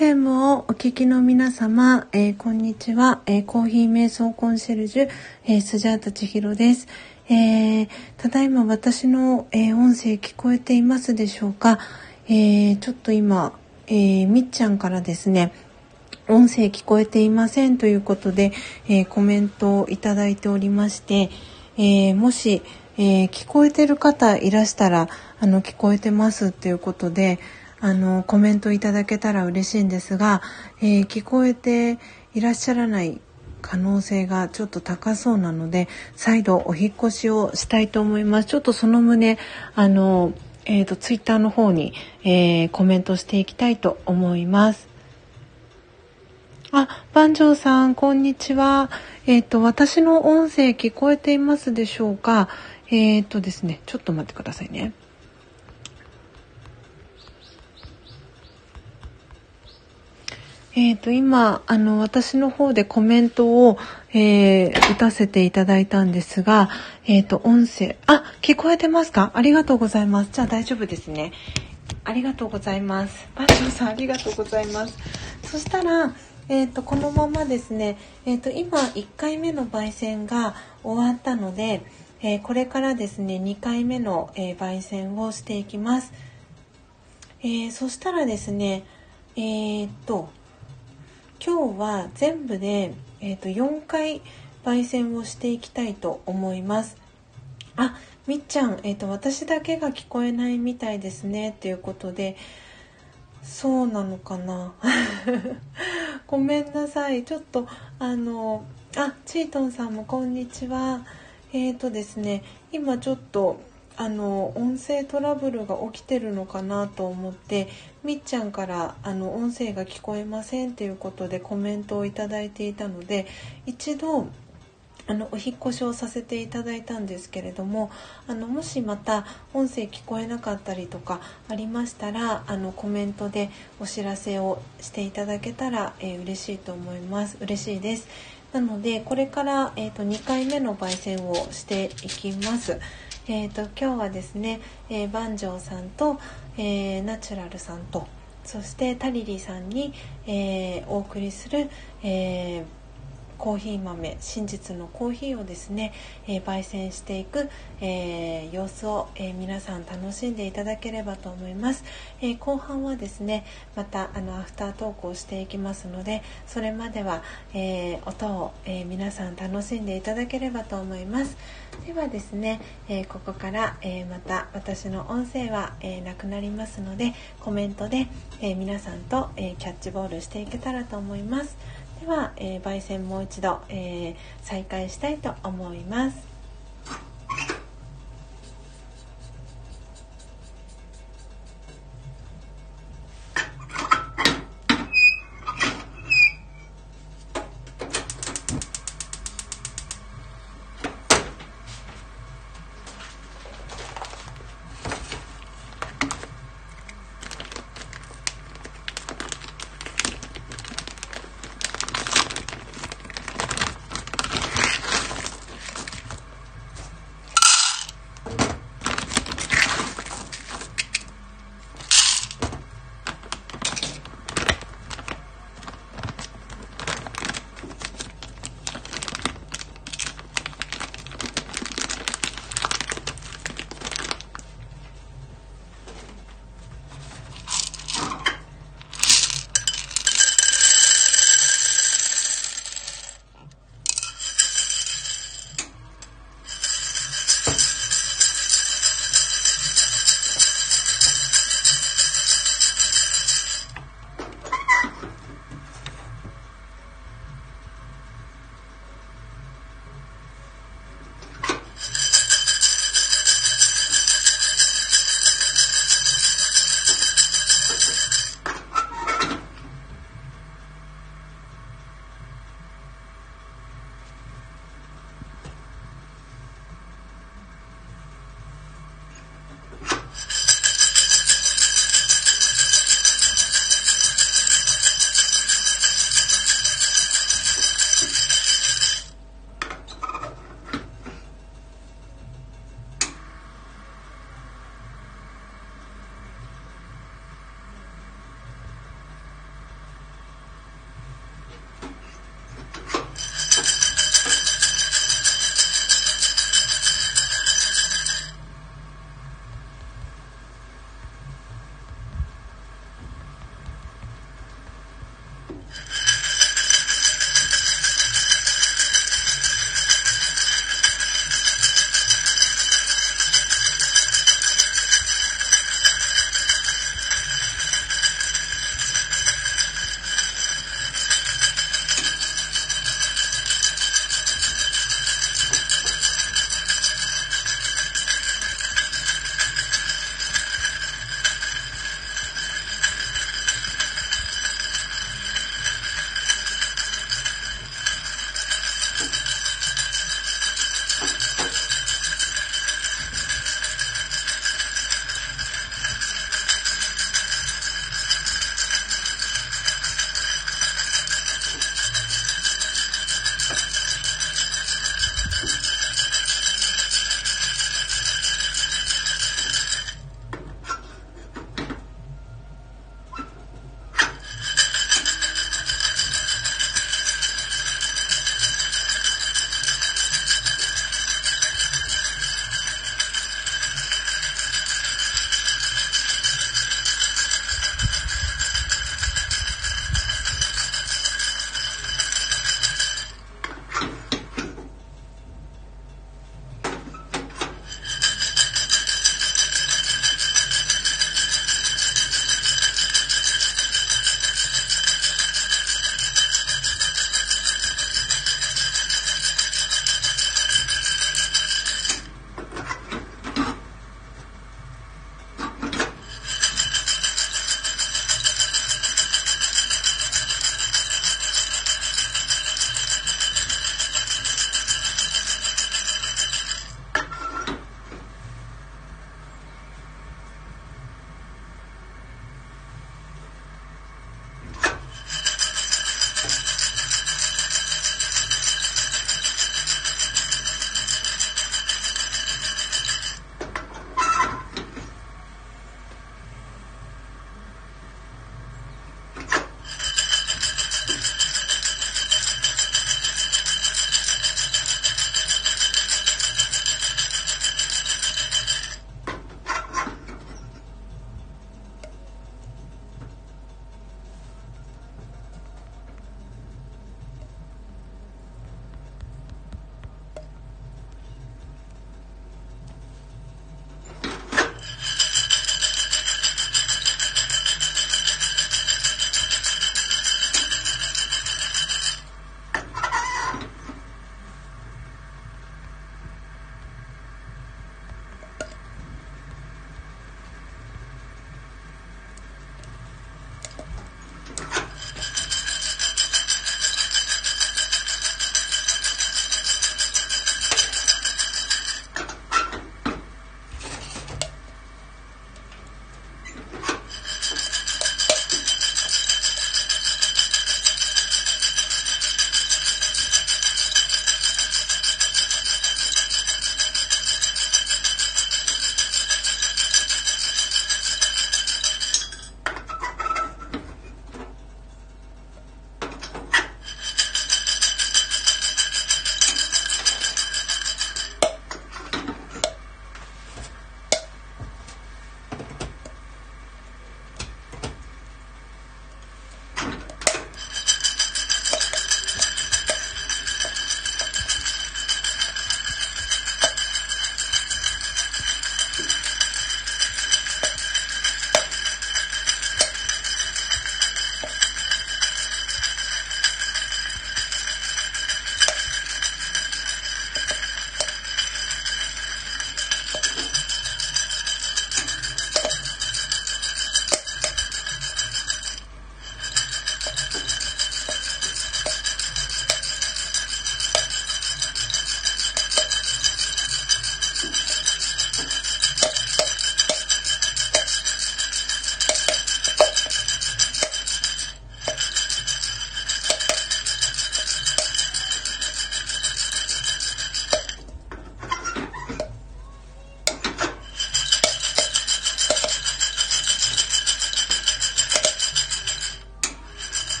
えー、スタンド FM をお聞きの皆様、えー、こんにちは、えー、コーヒー瞑想コンシェルジュ、えー、スジャータ千尋です。えただいま私の、え音声聞こえていますでしょうか、えちょっと今、えみっちゃんからですね、音声聞こえていませんということで、えコメントをいただいておりまして、えもし、え聞こえてる方いらしたら、あの、聞こえてますっていうことで、あの、コメントいただけたら嬉しいんですが、えー、聞こえていらっしゃらない可能性がちょっと高そうなので、再度お引越しをしたいと思います。ちょっとその旨、あの、えっ、ー、と、ツイッターの方に、えー、コメントしていきたいと思います。あ、番長さん、こんにちは。えっ、ー、と、私の音声聞こえていますでしょうか？えっ、とですね、ちょっと待ってくださいね。えっ、ー、と、今、あの、私の方でコメントを、えー、打たせていただいたんですが、えっ、ー、と、音声、あ、聞こえてますか？ありがとうございます。じゃあ大丈夫ですね。ありがとうございます。バッチョさん、ありがとうございます。そしたら、えっ、ー、と、このままですね、えっ、と、今、1回目の焙煎が終わったので、えこれからですね、2回目の、え焙煎をしていきます。えそしたらですね、えっと、今日は全部で、えーと、4回焙煎をしていきたいと思います。あ、みっちゃん、えっ、ー、と、私だけが聞こえないみたいですね。ということで、そうなのかな？ごめんなさい。ちょっと、あの、あ、チートンさんもこんにちは。えっ、ー、とですね、今ちょっと、あの音声トラブルが起きてるのかなと思ってみっちゃんからあの音声が聞こえませんということでコメントをいただいていたので一度あのお引越しをさせていただいたんですけれどもあのもしまた音声聞こえなかったりとかありましたらあのコメントでお知らせをしていただけたら、えー、嬉しいと思います。嬉しいです。なのでこれから、えーと、と2回目の焙煎をしていきます。えーと、今日はですね、えー、万丈さんと、えー、ナチュラルさんとそしてタリリさんに、えー、お送りする、えーコーヒー豆真実のコーヒーをですね、えー、焙煎していく、えー、様子を、えー、皆さん楽しんでいただければと思います、え後半はですねまたあのアフタートークをしていきますのでそれまでは、え音を、え皆さん楽しんでいただければと思いますではですね、えここから、えまた私の音声は、えなくなりますのでコメントで、え皆さんと、えキャッチボールしていけたらと思います。では、えー、焙煎もう一度、えー、再開したいと思います。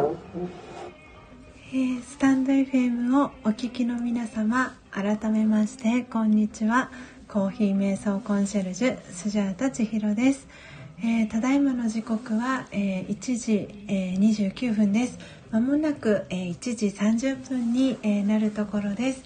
えー、スタンド FM をお聞きの皆様改めましてこんにちは。コーヒー瞑想コンシェルジュスジャータ千尋です、えー、ただいまの時刻は、えー、1時、え29分です。まもなく、え1時30分に、えなるところです、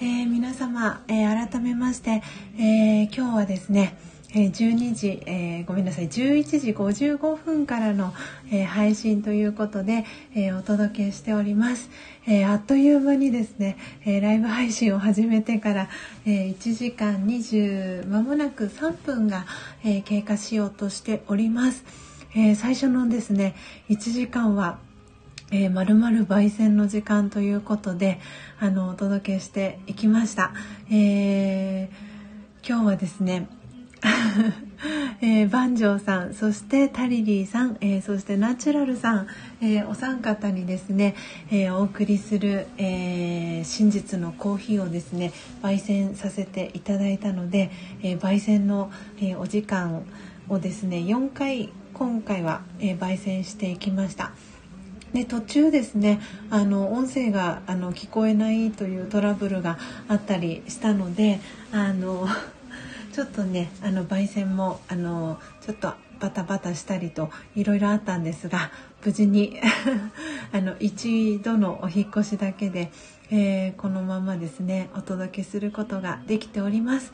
え皆様、え改めまして、え今日はですねえ12時、えー、ごめんなさい11時55分からの、えー、配信ということで、えー、お届けしております、えあっという間にですね、えライブ配信を始めてから、え1時間20間もなく3分が、え経過しようとしております、え最初のですね1時間はえー、まるまる焙煎の時間ということであのお届けしていきました、えー、今日はですね えー、バンジョーさんそしてタリリーさん、えー、そしてナチュラルさん、えー、お三方にですね、えお送りする、え真実のコーヒーをですね焙煎させていただいたので、え焙煎の、えお時間をですね4回今回は、え焙煎していきました。で途中ですねあの音声があの聞こえないというトラブルがあったりしたのであのちょっとねあの焙煎もあのちょっとバタバタしたりといろいろあったんですが無事に あの一度のお引越しだけで、えー、このままですねお届けすることができております。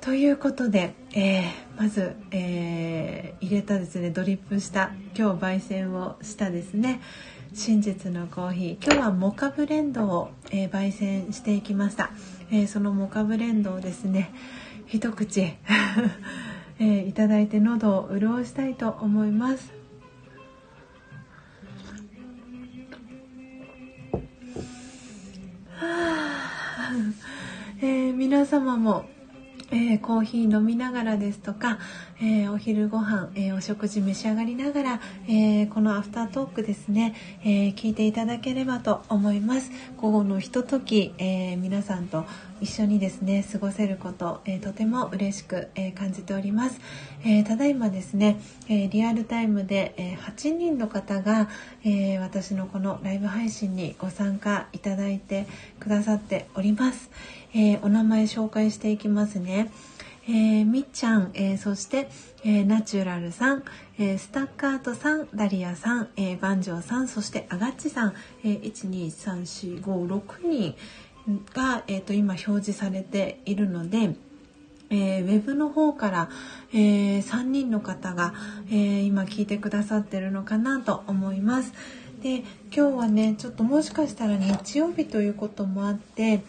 ということで、えー、まず、えー、入れたですねドリップした今日焙煎をしたですね真実のコーヒー今日はモカブレンドを、え、焙煎していきました、えそのモカブレンドをですね一口、えー、いただいて喉を潤したいと思います。えー、皆様もえー、コーヒー飲みながらですとか、えー、お昼ご飯、えー、お食事召し上がりながら、えこのアフタートークですね、え聞いていただければと思います。午後のひととき、え皆さんと一緒にですね過ごせること、えとても嬉しく、え感じております、えただいまですね、えリアルタイムで、え8人の方が、え私のこのライブ配信にご参加いただいてくださっております、えお名前紹介していきますねえー、みっちゃん、えー、そして、えー、ナチュラルさん、えスタッカートさん、ダリアさん、えバンジョーさん、そしてアガッチさん、え12345人が、えーと、今表示されているので、えー、ウェブの方から、えー、3人の方が、えー、今聞いてくださってるのかなと思います。で今日はねちょっともしかしたら日曜日ということもあって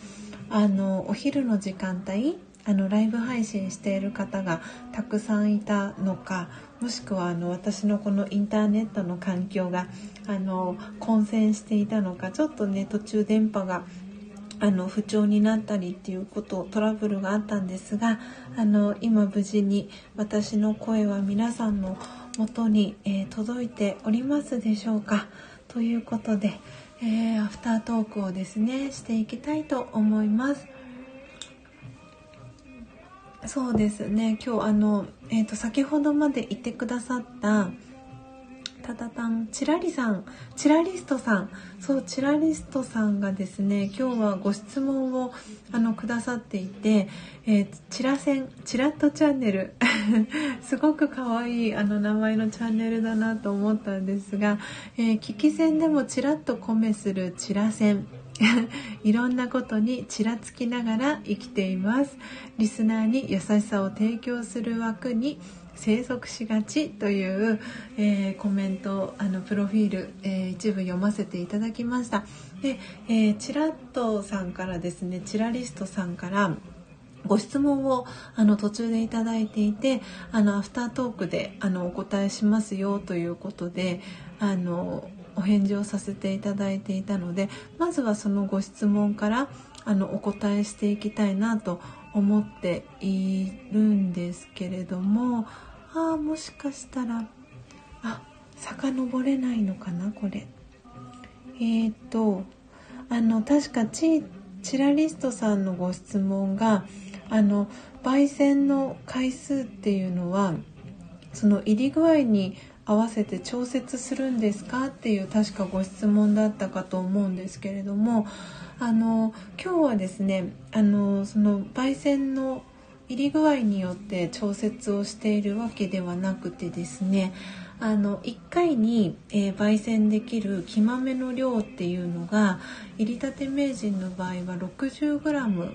あのお昼の時間帯あのライブ配信している方がたくさんいたのかもしくはあの私のこのインターネットの環境があの混戦していたのかちょっとね途中電波があの不調になったりっていうことトラブルがあったんですがあの今無事に私の声は皆さんの元に、えー、届いておりますでしょうか？ということで、えー、アフタートークをですねしていきたいと思います。そうですね今日あの、えーと、先ほどまでいてくださったたたたんチラリさんチラリストさん。そうチラリストさんがですね今日はご質問をあのくださっていて、えー、チラセンチラッとチャンネル。すごく可愛いあの名前のチャンネルだなと思ったんですが、えー、聞き戦でもチラッと米するチラセン。いろんなことにちらつきながら生きています。リスナーに優しさを提供する枠に生息しがちという、えー、コメントあのプロフィール、えー、一部読ませていただきました。で、えー、チラッとさんからですねチラリストさんからご質問をあの途中でいただいていてあのアフタートークであのお答えしますよということであのお返事をさせていただいていたのでまずはそのご質問からあのお答えしていきたいなと思っているんですけれどもああもしかしたら。あ遡れないのかなこれ。えっ、ー、とあの確かチチラリストさんのご質問があの焙煎の回数っていうのはその入り具合に合わせて調節するんですかっていう確かご質問だったかと思うんですけれどもあの今日はですねあのその焙煎の入り具合によって調節をしているわけではなくてですねあの1回に、えー、焙煎できる木豆の量っていうのが入りたて名人の場合は 60g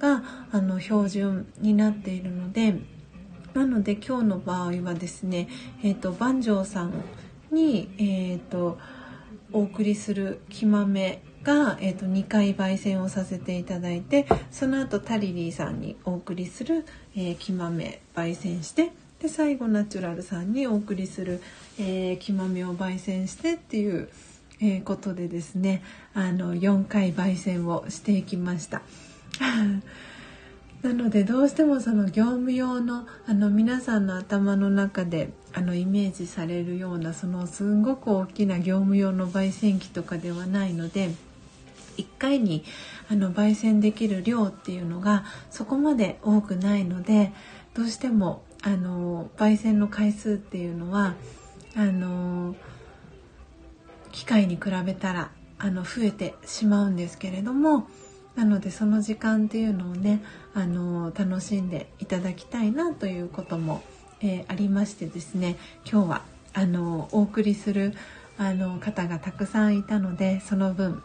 があの標準になっているのでなので今日の場合はですね、えーと、万丈さんに、えーと、お送りする木豆が、えーと、2回焙煎をさせていただいてその後タリリーさんにお送りする、えー、木豆焙煎してで最後ナチュラルさんにお送りする、えー、木豆を焙煎してっていう、えー、ことでですねあの4回焙煎をしていきました。なのでどうしてもその業務用のあの皆さんの頭の中であのイメージされるようなそのすんごく大きな業務用の焙煎機とかではないので1回にあの焙煎できる量っていうのがそこまで多くないのでどうしてもあの焙煎の回数っていうのはあの機械に比べたらあの増えてしまうんですけれどもなのでその時間っていうのをねあの楽しんでいただきたいなということも、えー、ありましてですね今日はあのお送りするあの方がたくさんいたのでその分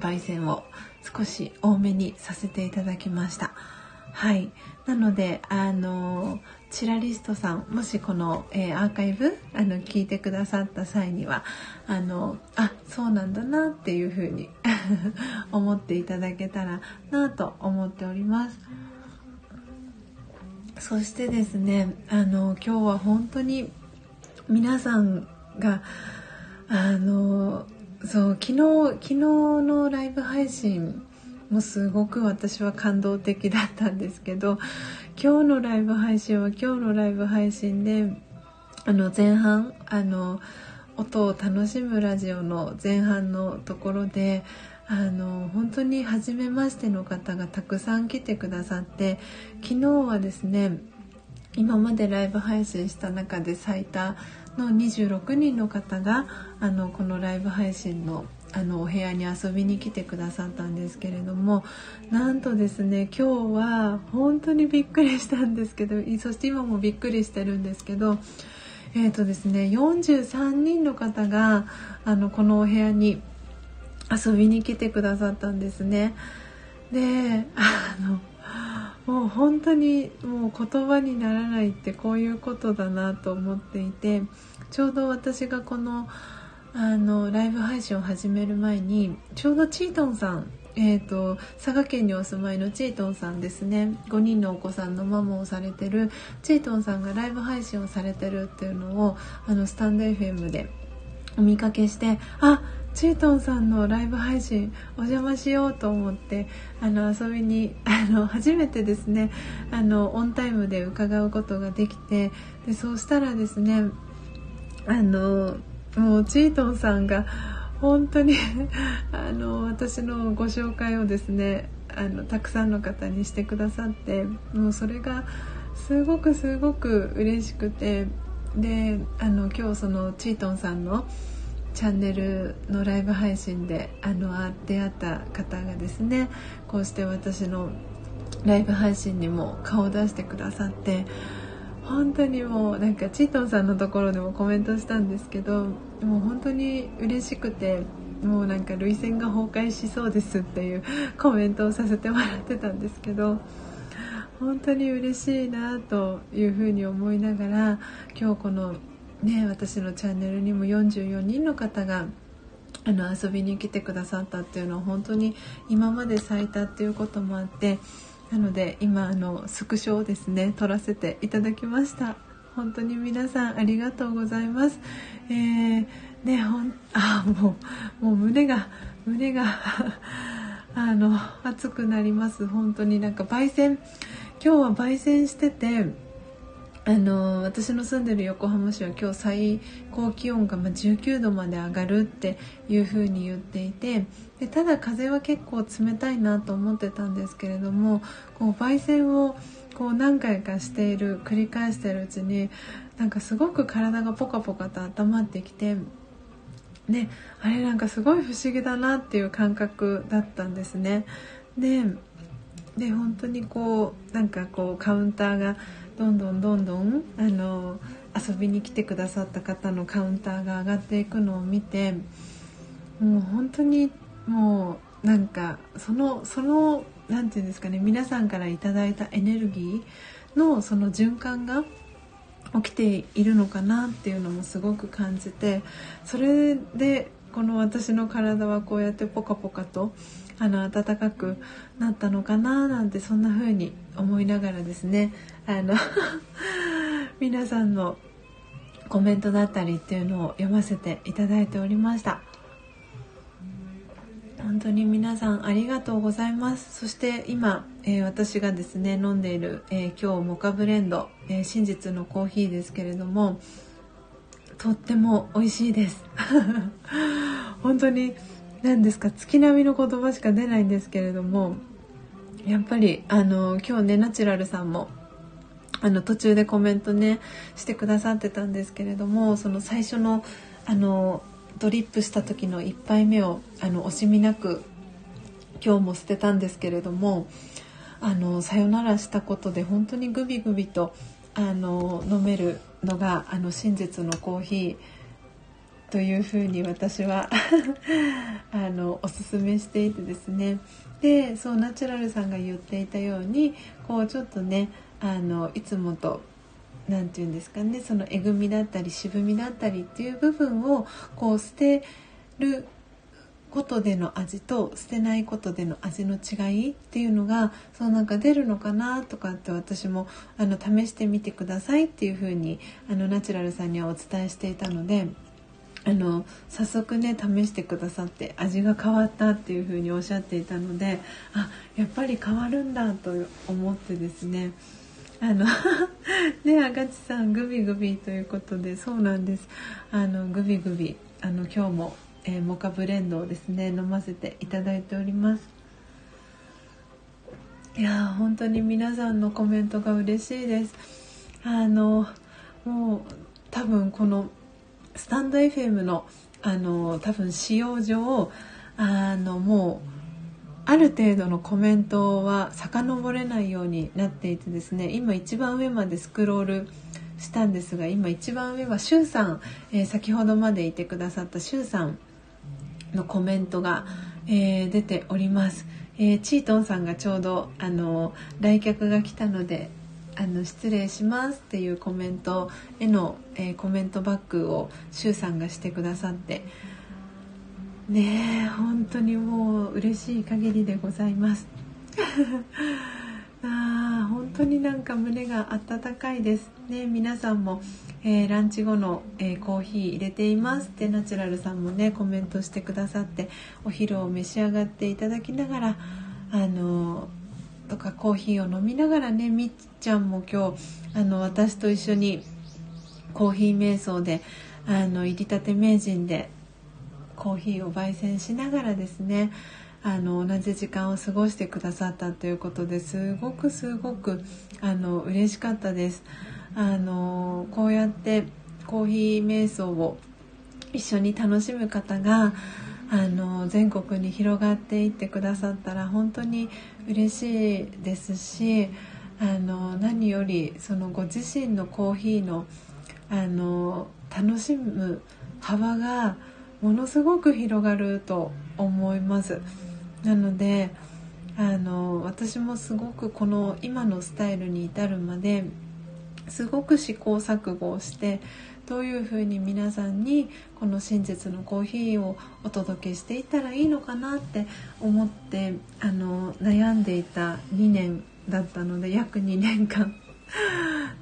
焙煎を少し多めにさせていただきました。はいなのであのチラリストさんもしこの、えー、アーカイブあの聞いてくださった際にはあのあそうなんだなっていうふうに 思っていただけたらなと思っておりますそしてですねあの今日は本当に皆さんがあのそう昨日昨日のライブ配信もすごく私は感動的だったんですけど今日のライブ配信は今日のライブ配信であの前半あの音を楽しむラジオの前半のところであの本当に初めましての方がたくさん来てくださって昨日はですね今までライブ配信した中で最多の26人の方があのこのライブ配信のあのお部屋に遊びに来てくださったんですけれどもなんとですね今日は本当にびっくりしたんですけどそして今もびっくりしてるんですけどえーとですね43人の方があのこのお部屋に遊びに来てくださったんですね。であのもう本当にもう言葉にならないってこういうことだなと思っていてちょうど私がこのあのライブ配信を始める前にちょうどチートンさんえーと、佐賀県にお住まいのチートンさんですね。5人のお子さんのママをされてるチートンさんがライブ配信をされてるっていうのをあのスタンド FM でお見かけしてあチートンさんのライブ配信お邪魔しようと思ってあの遊びにあの初めてですねあのオンタイムで伺うことができてでそうしたらですねあのもうチートンさんが本当に あの私のご紹介をですねあのたくさんの方にしてくださってもうそれがすごくすごく嬉しくてであの今日そのチートンさんのチャンネルのライブ配信であの出会った方がですねこうして私のライブ配信にも顔を出してくださって本当にもうなんかチートンさんのところでもコメントしたんですけどもう本当に嬉しくてもうなんか涙腺が崩壊しそうですっていう コメントをさせてもらってたんですけど本当に嬉しいなというふうに思いながら今日このね私のチャンネルにも44人の方があの遊びに来てくださったっていうのは本当に今まで最多っていうこともあってなので今あのスクショをですね撮らせていただきました。本当に皆さんありがとうございます。えー、ねほんあもうもう胸が胸が あの熱くなります。本当になんか焙煎今日は焙煎しててあの私の住んでる横浜市は今日最高気温が19度まで上がるっていう風に言っていてでただ風は結構冷たいなと思ってたんですけれどもこう焙煎をこう何回かしている繰り返しているうちになんかすごく体がポカポカと温まってきてであれなんかすごい不思議だなっていう感覚だったんですね。でで本当にこうなんかこうカウンターがどんどんどんどんあの遊びに来てくださった方のカウンターが上がっていくのを見てもう本当にもうなんかそのその何て言うんですかね皆さんから頂いたエネルギーのその循環が起きているのかなっていうのもすごく感じてそれでこの私の体はこうやってポカポカとあの暖かくなったのかななんてそんな風に思いながらですねあの 皆さんのコメントだったりっていうのを読ませていただいておりました。本当に皆さんありがとうございます。そして今、えー、私がですね飲んでいる、えー、今日モカブレンド、えー、真実のコーヒーですけれどもとっても美味しいです。本当に何ですか月並みの言葉しか出ないんですけれどもやっぱりあの今日ねナチュラルさんもあの途中でコメントねしてくださってたんですけれどもその最初のあのドリップした時の1杯目をあの惜しみなく今日も捨てたんですけれどもあのさよならしたことで本当にグビグビとあの飲めるのがあの真実のコーヒーというふうに私は あのおすすめしていてですね。でそうナチュラルさんが言っていたようにこうちょっとねあのいつもと何て言うんですかねそのえぐみだったり渋みだったりっていう部分をこう捨てることでの味と捨てないことでの味の違いっていうのがそうなんか出るのかなとかって私もあの試してみてくださいっていうふうにあのナチュラルさんにはお伝えしていたので。あの早速ね試してくださって味が変わったっていう風におっしゃっていたのであやっぱり変わるんだと思ってですねあの ねあがちさんグビグビということでそうなんです。あのグビグビあの今日も、えー、モカブレンドをですね飲ませていただいております。いや本当に皆さんのコメントが嬉しいです。あのもう多分このスタンド FM のあの多分使用上あのもうある程度のコメントは遡れないようになっていてですね今一番上までスクロールしたんですが今一番上はしゅうさん、えー、先ほどまでいてくださったしゅうさんのコメントが、えー、出ております、えー、チートンさんがちょうどあの来客が来たのであの失礼しますっていうコメントへの、え、コメントバックをしゅうさんがしてくださってねえ本当にもう嬉しい限りでございます。あ本当になんか胸が温かいですね。皆さんも、えー、ランチ後の、えー、コーヒー入れていますってナチュラルさんもねコメントしてくださってお昼を召し上がっていただきながらあのとかコーヒーを飲みながらねみっちゃんも今日あの私と一緒にコーヒー瞑想であの入りたて名人でコーヒーを焙煎しながらですねあの同じ時間を過ごしてくださったということですごくすごくあの嬉しかったです。あのこうやってコーヒー瞑想を一緒に楽しむ方があの全国に広がっていってくださったら本当に嬉しいですしあの何よりそのご自身のコーヒーのあの楽しむ幅がものすごく広がると思います。なのであの私もすごくこの今のスタイルに至るまですごく試行錯誤をしてどういうふうに皆さんにこの真実のコーヒーをお届けしていったらいいのかなって思ってあの悩んでいた2年だったので約2年間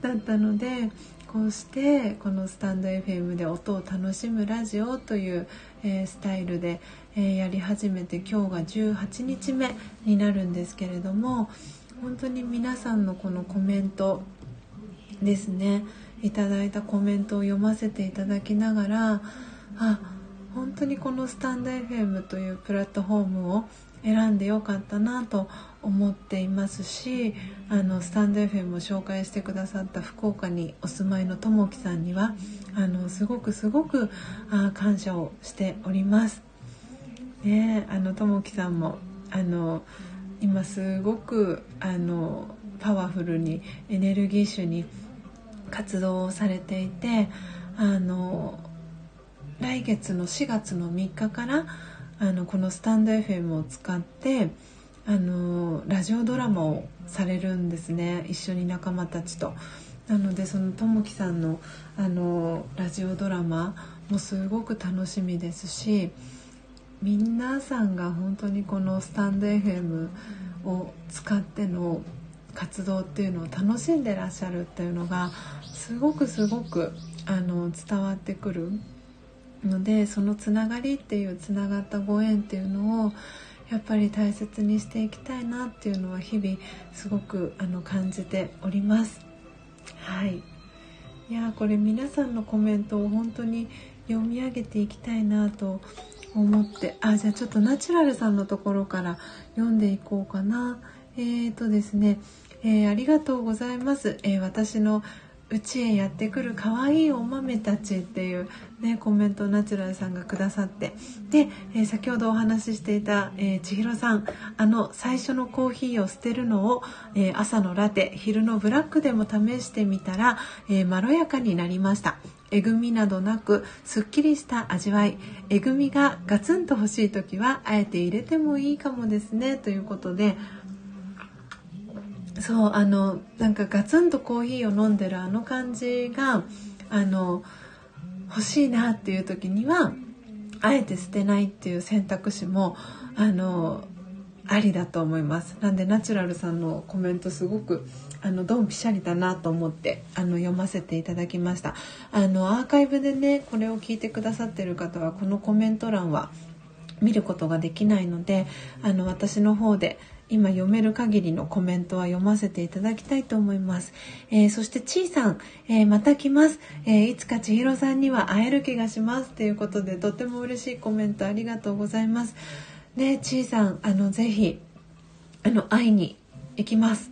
だったのでこうしてこのスタンド FM で音を楽しむラジオという、えー、スタイルで、えー、やり始めて今日が18日目になるんですけれども本当に皆さんのこのコメントですね。いただいたコメントを読ませていただきながらあ本当にこのスタンド FM というプラットフォームを選んでよかったなと思っていますしあのスタンド FM を紹介してくださった福岡にお住まいのともきさんにはあのすごくすごくあ感謝をしております。ねあのともきさんもあの今すごくあのパワフルにエネルギッシュに活動をされていてあの来月の4月の3日からあのこのスタンド FM を使ってあのラジオドラマをされるんですね一緒に仲間たちと。なのでそのともきさんのあのラジオドラマもすごく楽しみですし皆さんが本当にこのスタンド FM を使っての活動っていうのを楽しんでらっしゃるっていうのがすごくすごくあの伝わってくるのでそのつながりっていうつながったご縁っていうのをやっぱり大切にしていきたいなっていうのは日々すごくあの感じております。はい。いやこれ皆さんのコメントを本当に読み上げていきたいなと思って。あじゃあちょっとナチュラルさんのところから読んでいこうかな。えーとですね、えー、ありがとうございます、えー、私のうちへやってくる可愛いお豆たちっていう、ね、コメントをナチュラルさんがくださって。で、えー、先ほどお話ししていた、えー、千尋さんあの最初のコーヒーを捨てるのを、えー、朝のラテ昼のブラックでも試してみたら、えまろやかになりました。えぐみなどなくすっきりした味わい。えぐみがガツンと欲しい時はあえて入れてもいいかもですねということでそうあのなんかガツンとコーヒーを飲んでるあの感じがあの欲しいなっていう時にはあえて捨てないっていう選択肢もあのありだと思います。なんでナチュラルさんのコメントすごくあのドンピシャリだなと思ってあの読ませていただきました。あのアーカイブでねこれを聞いてくださってる方はこのコメント欄は見ることができないのであの私の方で今読める限りのコメントは読ませていただきたいと思います。えー、そしてちいさん、えー、また来ます、えー、いつか千尋さんには会える気がしますということでとても嬉しいコメントありがとうございます。ねちいさんあのぜひあの会いに行きます。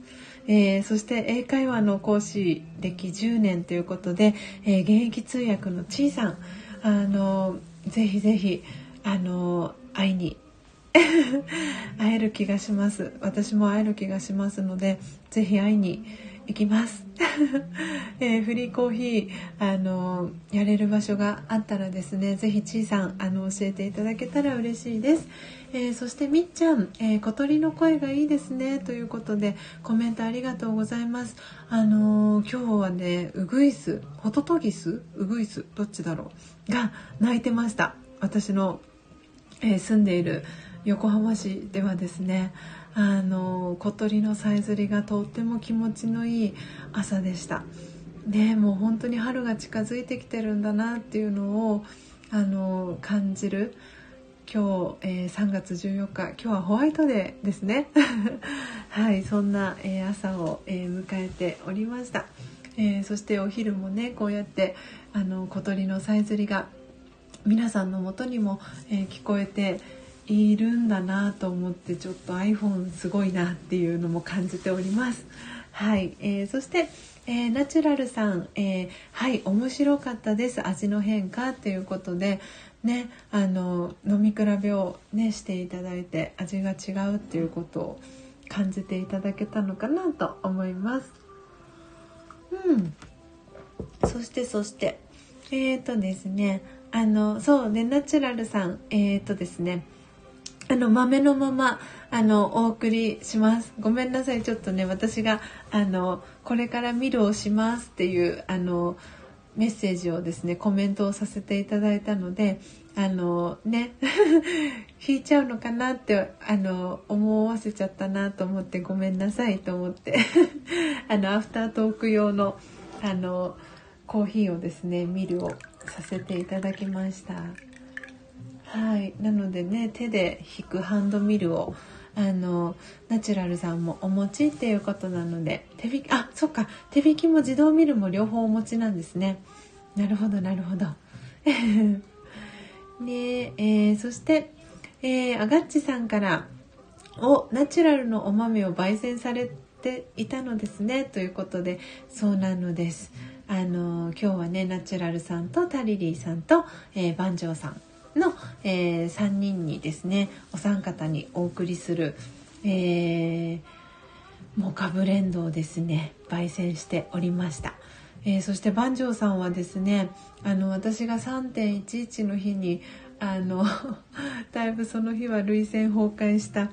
えー、そして英会話の講師歴10年ということで、えー、現役通訳のちいさんあのぜひぜひあの会いに 会える気がします。私も会える気がしますのでぜひ会いに行きます、えー、フリーコーヒーあのやれる場所があったらですねぜひちいさんあの教えていただけたら嬉しいです、えー、そしてみっちゃん、えー、小鳥の声がいいですねということでコメントありがとうございます。あの今日はねウグイスホトトギスウグイスどっちだろうが鳴いてました。私の、え住んでいる横浜市ではですねあの小鳥のさえずりがとっても気持ちのいい朝でした。ね、もう本当に春が近づいてきてるんだなっていうのをあの感じる今日、えー、3月14日今日はホワイトデーですね はいそんな、えー、朝を、えー、迎えておりました、えそしてお昼もねこうやってあの小鳥のさえずりが皆さんのもとにも、え聞こえているんだなと思ってちょっと iPhone すごいなっていうのも感じております。はい、えー、そして、えー、ナチュラルさん、えー、はい面白かったです。味の変化ということで。ねあの飲み比べをねしていただいて味が違うっていうことを感じていただけたのかなと思います。うん。そしてそして。えっ、ー、とですね。あのそう。ねナチュラルさん。えっ、ー、とですね。あの、豆のまま、あの、お送りします。ごめんなさい。ちょっとね、私が、あの、これからミルをしますっていう、あの、メッセージをですね、コメントをさせていただいたので、あの、ね、引いちゃうのかなって、あの、思わせちゃったなと思ってごめんなさいと思って、あの、アフタートーク用の、あの、コーヒーをですね、ミルをさせていただきました。はい。なのでね手で引くハンドミルをあのナチュラルさんもお持ちっていうことなので手引きあそっか。手引きも自動ミルも両方お持ちなんですね。なるほどなるほど。ねえー、そして、えー、アガッチさんからおナチュラルのお豆を焙煎されていたのですねということでそうなのです。あの今日はねナチュラルさんとタリリーさんと、えー、番長さんの、えー、3人にですねお三方にお送りする、えー、モカブレンドをですね焙煎しておりました。えー、そして番長さんはですねあの私が3.11の日にあの だいぶその日は涙腺崩壊した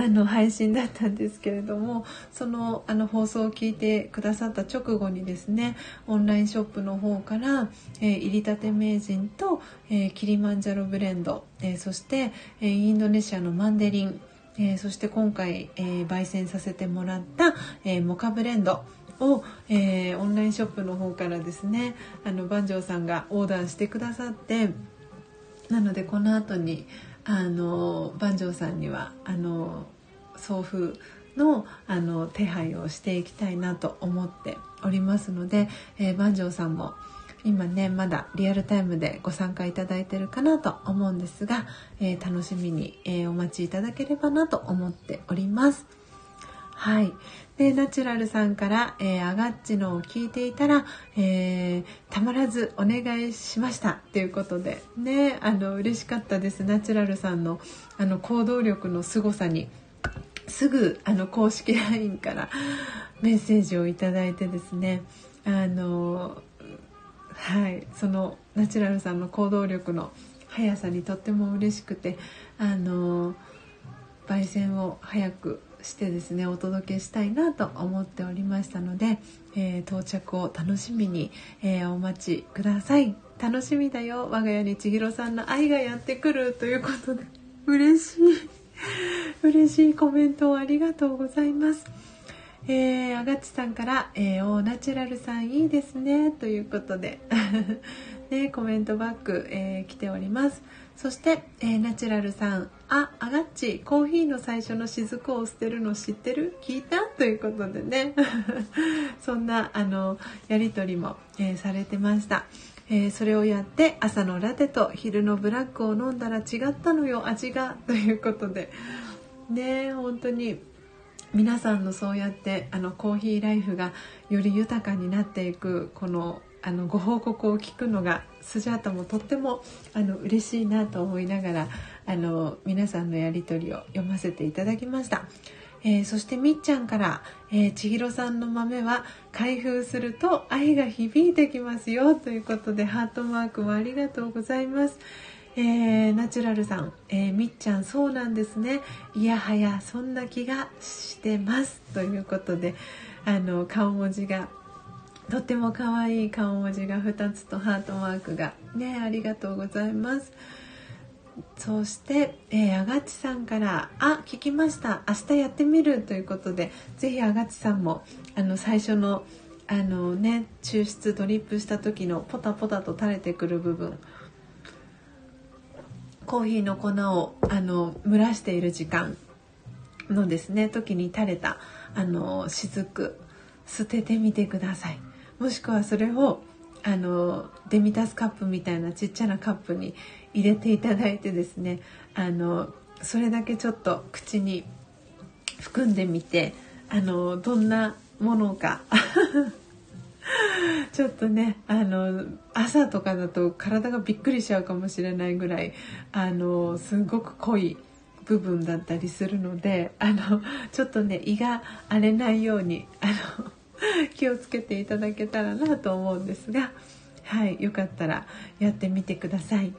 あの配信だったんですけれどもそのあの放送を聞いてくださった直後にですねオンラインショップの方から、えー、入りたて名人と、えー、キリマンジャロブレンド、えー、そして、えインドネシアのマンデリン、えそして今回、え焙煎させてもらった、えモカブレンドを、えオンラインショップの方からですねあの番長さんがオーダーしてくださってなのでこの後にあの番長さんにはあの送付のあの手配をしていきたいなと思っておりますので、えー、番長さんも今ねまだリアルタイムでご参加いただいてるかなと思うんですが、えー、楽しみに、えー、お待ちいただければなと思っております。はい。で、ナチュラルさんから、えー、アガッチのを聞いていたら、えー、たまらずお願いしました。ということで、ね、あの、嬉しかったです。ナチュラルさんの、あの、行動力の凄さに、すぐ、あの、公式 LINE からメッセージをいただいてですね、あの、はい、その、ナチュラルさんの行動力の速さにとっても嬉しくて、あの、焙煎を早くしてですねお届けしたいなと思っておりましたので、えー、到着を楽しみに、えー、お待ちください。楽しみだよ。我が家に千尋さんの愛がやってくるということで。嬉しい。嬉しいコメントをありがとうございます。えー、あがちさんから、えー、おナチュラルさんいいですね。ということで。ね、コメントバック、えー、来ております。そして、えー、ナチュラルさんああがっちコーヒーの最初の雫を捨てるの知ってる？聞いた？ということでね。そんなあのやり取りも、えー、されてました。えー、それをやって朝のラテと昼のブラックを飲んだら違ったのよ味が。ということで。ね本当に皆さんのそうやってあのコーヒーライフがより豊かになっていくこのあのご報告を聞くのがスジャータもとってもあの嬉しいなと思いながらあの皆さんのやり取りを読ませていただきました。えー、そしてみっちゃんから「えー、千尋さんの豆は開封すると愛が響いてきますよ」ということでハートマークもありがとうございます。えー、ナチュラルさん、えー、みっちゃんそうなんですねいやはやそんな気がしてますということであの顔文字がとっても可愛い顔文字が2つとハートマークがねありがとうございますそして、えー、あがちさんから「あ聞きました明日やってみる」ということでぜひあがちさんもあの最初のあのね抽出ドリップした時のポタポタと垂れてくる部分コーヒーの粉をあの蒸らしている時間のですね時に垂れたあの雫捨ててみてください。もしくはそれをあのデミタスカップみたいなちっちゃなカップに入れていただいてですねあのそれだけちょっと口に含んでみてあのどんなものか ちょっとねあの朝とかだと体がびっくりしちゃうかもしれないぐらいあのすごく濃い部分だったりするのであのちょっとね胃が荒れないようにあの 気をつけていただけたらなと思うんですがはいよかったらやってみてください。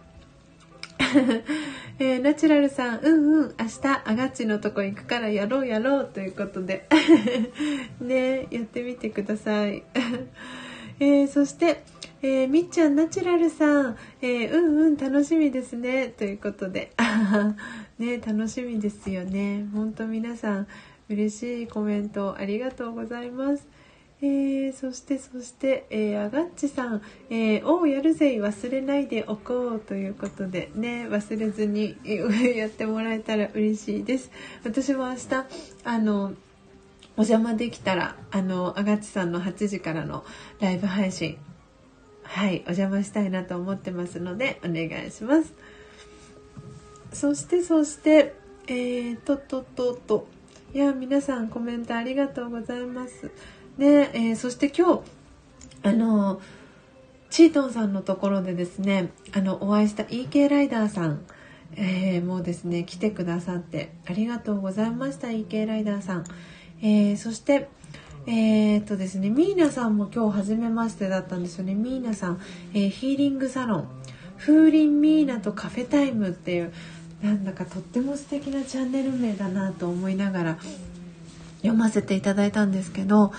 えー、ナチュラルさん、うんうん、明日、あがっちのとこ行くからやろうやろうということで、ね、やってみてください。えー、そして、えー、みっちゃん、ナチュラルさん、えー、うんうん、楽しみですね、ということで、ね、楽しみですよね。本当皆さん、嬉しいコメントありがとうございます。えー、そしてそして、えー、アガッチさん「えー、おやるぜい忘れないでおこう」ということでね忘れずにやってもらえたら嬉しいです私も明日あのお邪魔できたらあのアガッチさんの8時からのライブ配信はいお邪魔したいなと思ってますのでお願いしますそしてそしてえー、とっとっとっと。いや、皆さんコメントありがとうございます。ね、えー、そして今日、あの、チートンさんのところでですね、あの、お会いした EK ライダーさん、えー、もうですね、来てくださってありがとうございました、EK ライダーさん。えー、そして、えー、っとですね、ミーナさんも今日初めましてだったんですよね。ミーナさん、え、ヒーリングサロン、風鈴ミーナとカフェタイムっていう、なんだかとっても素敵なチャンネル名だなと思いながら読ませていただいたんですけど、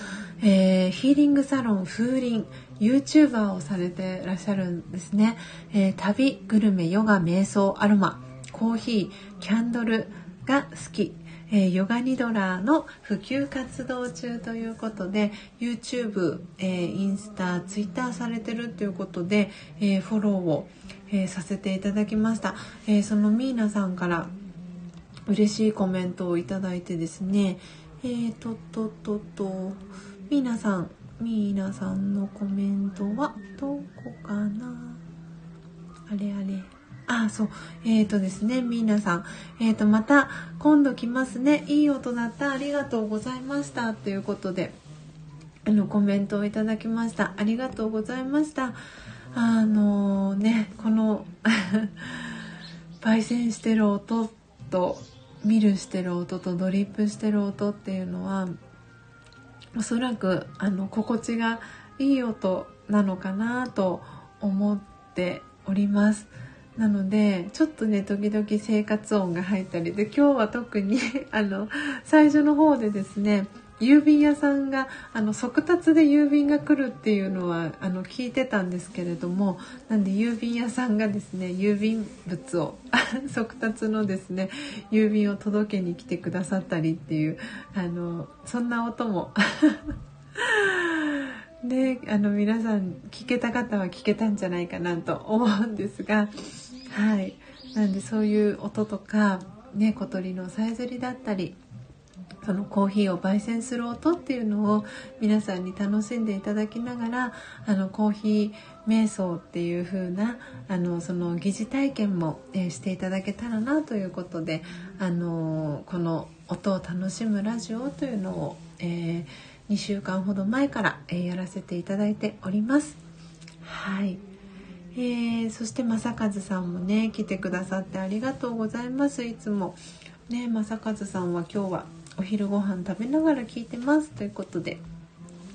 えー、ヒーリングサロン風鈴 YouTuber をされてらっしゃるんですね、えー、旅グルメヨガ瞑想アロマ。コーヒーキャンドルが好き。え、ヨガニドラの普及活動中ということで YouTube、えー、インスタ Twitter されてるということで、えー、フォローを、えさせていただきました、えそのミーナさんから嬉しいコメントをいただいてですね。えーとっとっとっと。ミーナさんミーナさんのコメントはどこかな？あれあれあ、そう。えっ、ー、とですね、みなさん。えっ、ー、と、また、今度来ますね。いい音だった。ありがとうございました。ということで、あの、コメントをいただきました。ありがとうございました。あのー、ね、この 焙煎してる音と、ミルしてる音とドリップしてる音っていうのは、おそらく、あの、心地がいい音なのかなと思っております。なのでちょっとね時々生活音が入ったりで今日は特に あの最初の方でですね郵便屋さんがあの速達で郵便が来るっていうのはあの聞いてたんですけれどもなんで郵便屋さんがですね郵便物を 速達のですね郵便を届けに来てくださったりっていうあのそんな音も。ねあの皆さん聞けた方は聞けたんじゃないかなと思うんですがはい。なんでそういう音とかね小鳥のさえずりだったりそのコーヒーを焙煎する音っていうのを皆さんに楽しんでいただきながらあのコーヒー瞑想っていう風なあのその疑似体験も、えー、していただけたらなということであのこの音を楽しむラジオというのを、えー、2週間ほど前から、えー、やらせていただいております。はい。えー、そして正和さんもね来てくださってありがとうございます。いつも。ね正和さんは今日はお昼ご飯食べながら聞いてますということで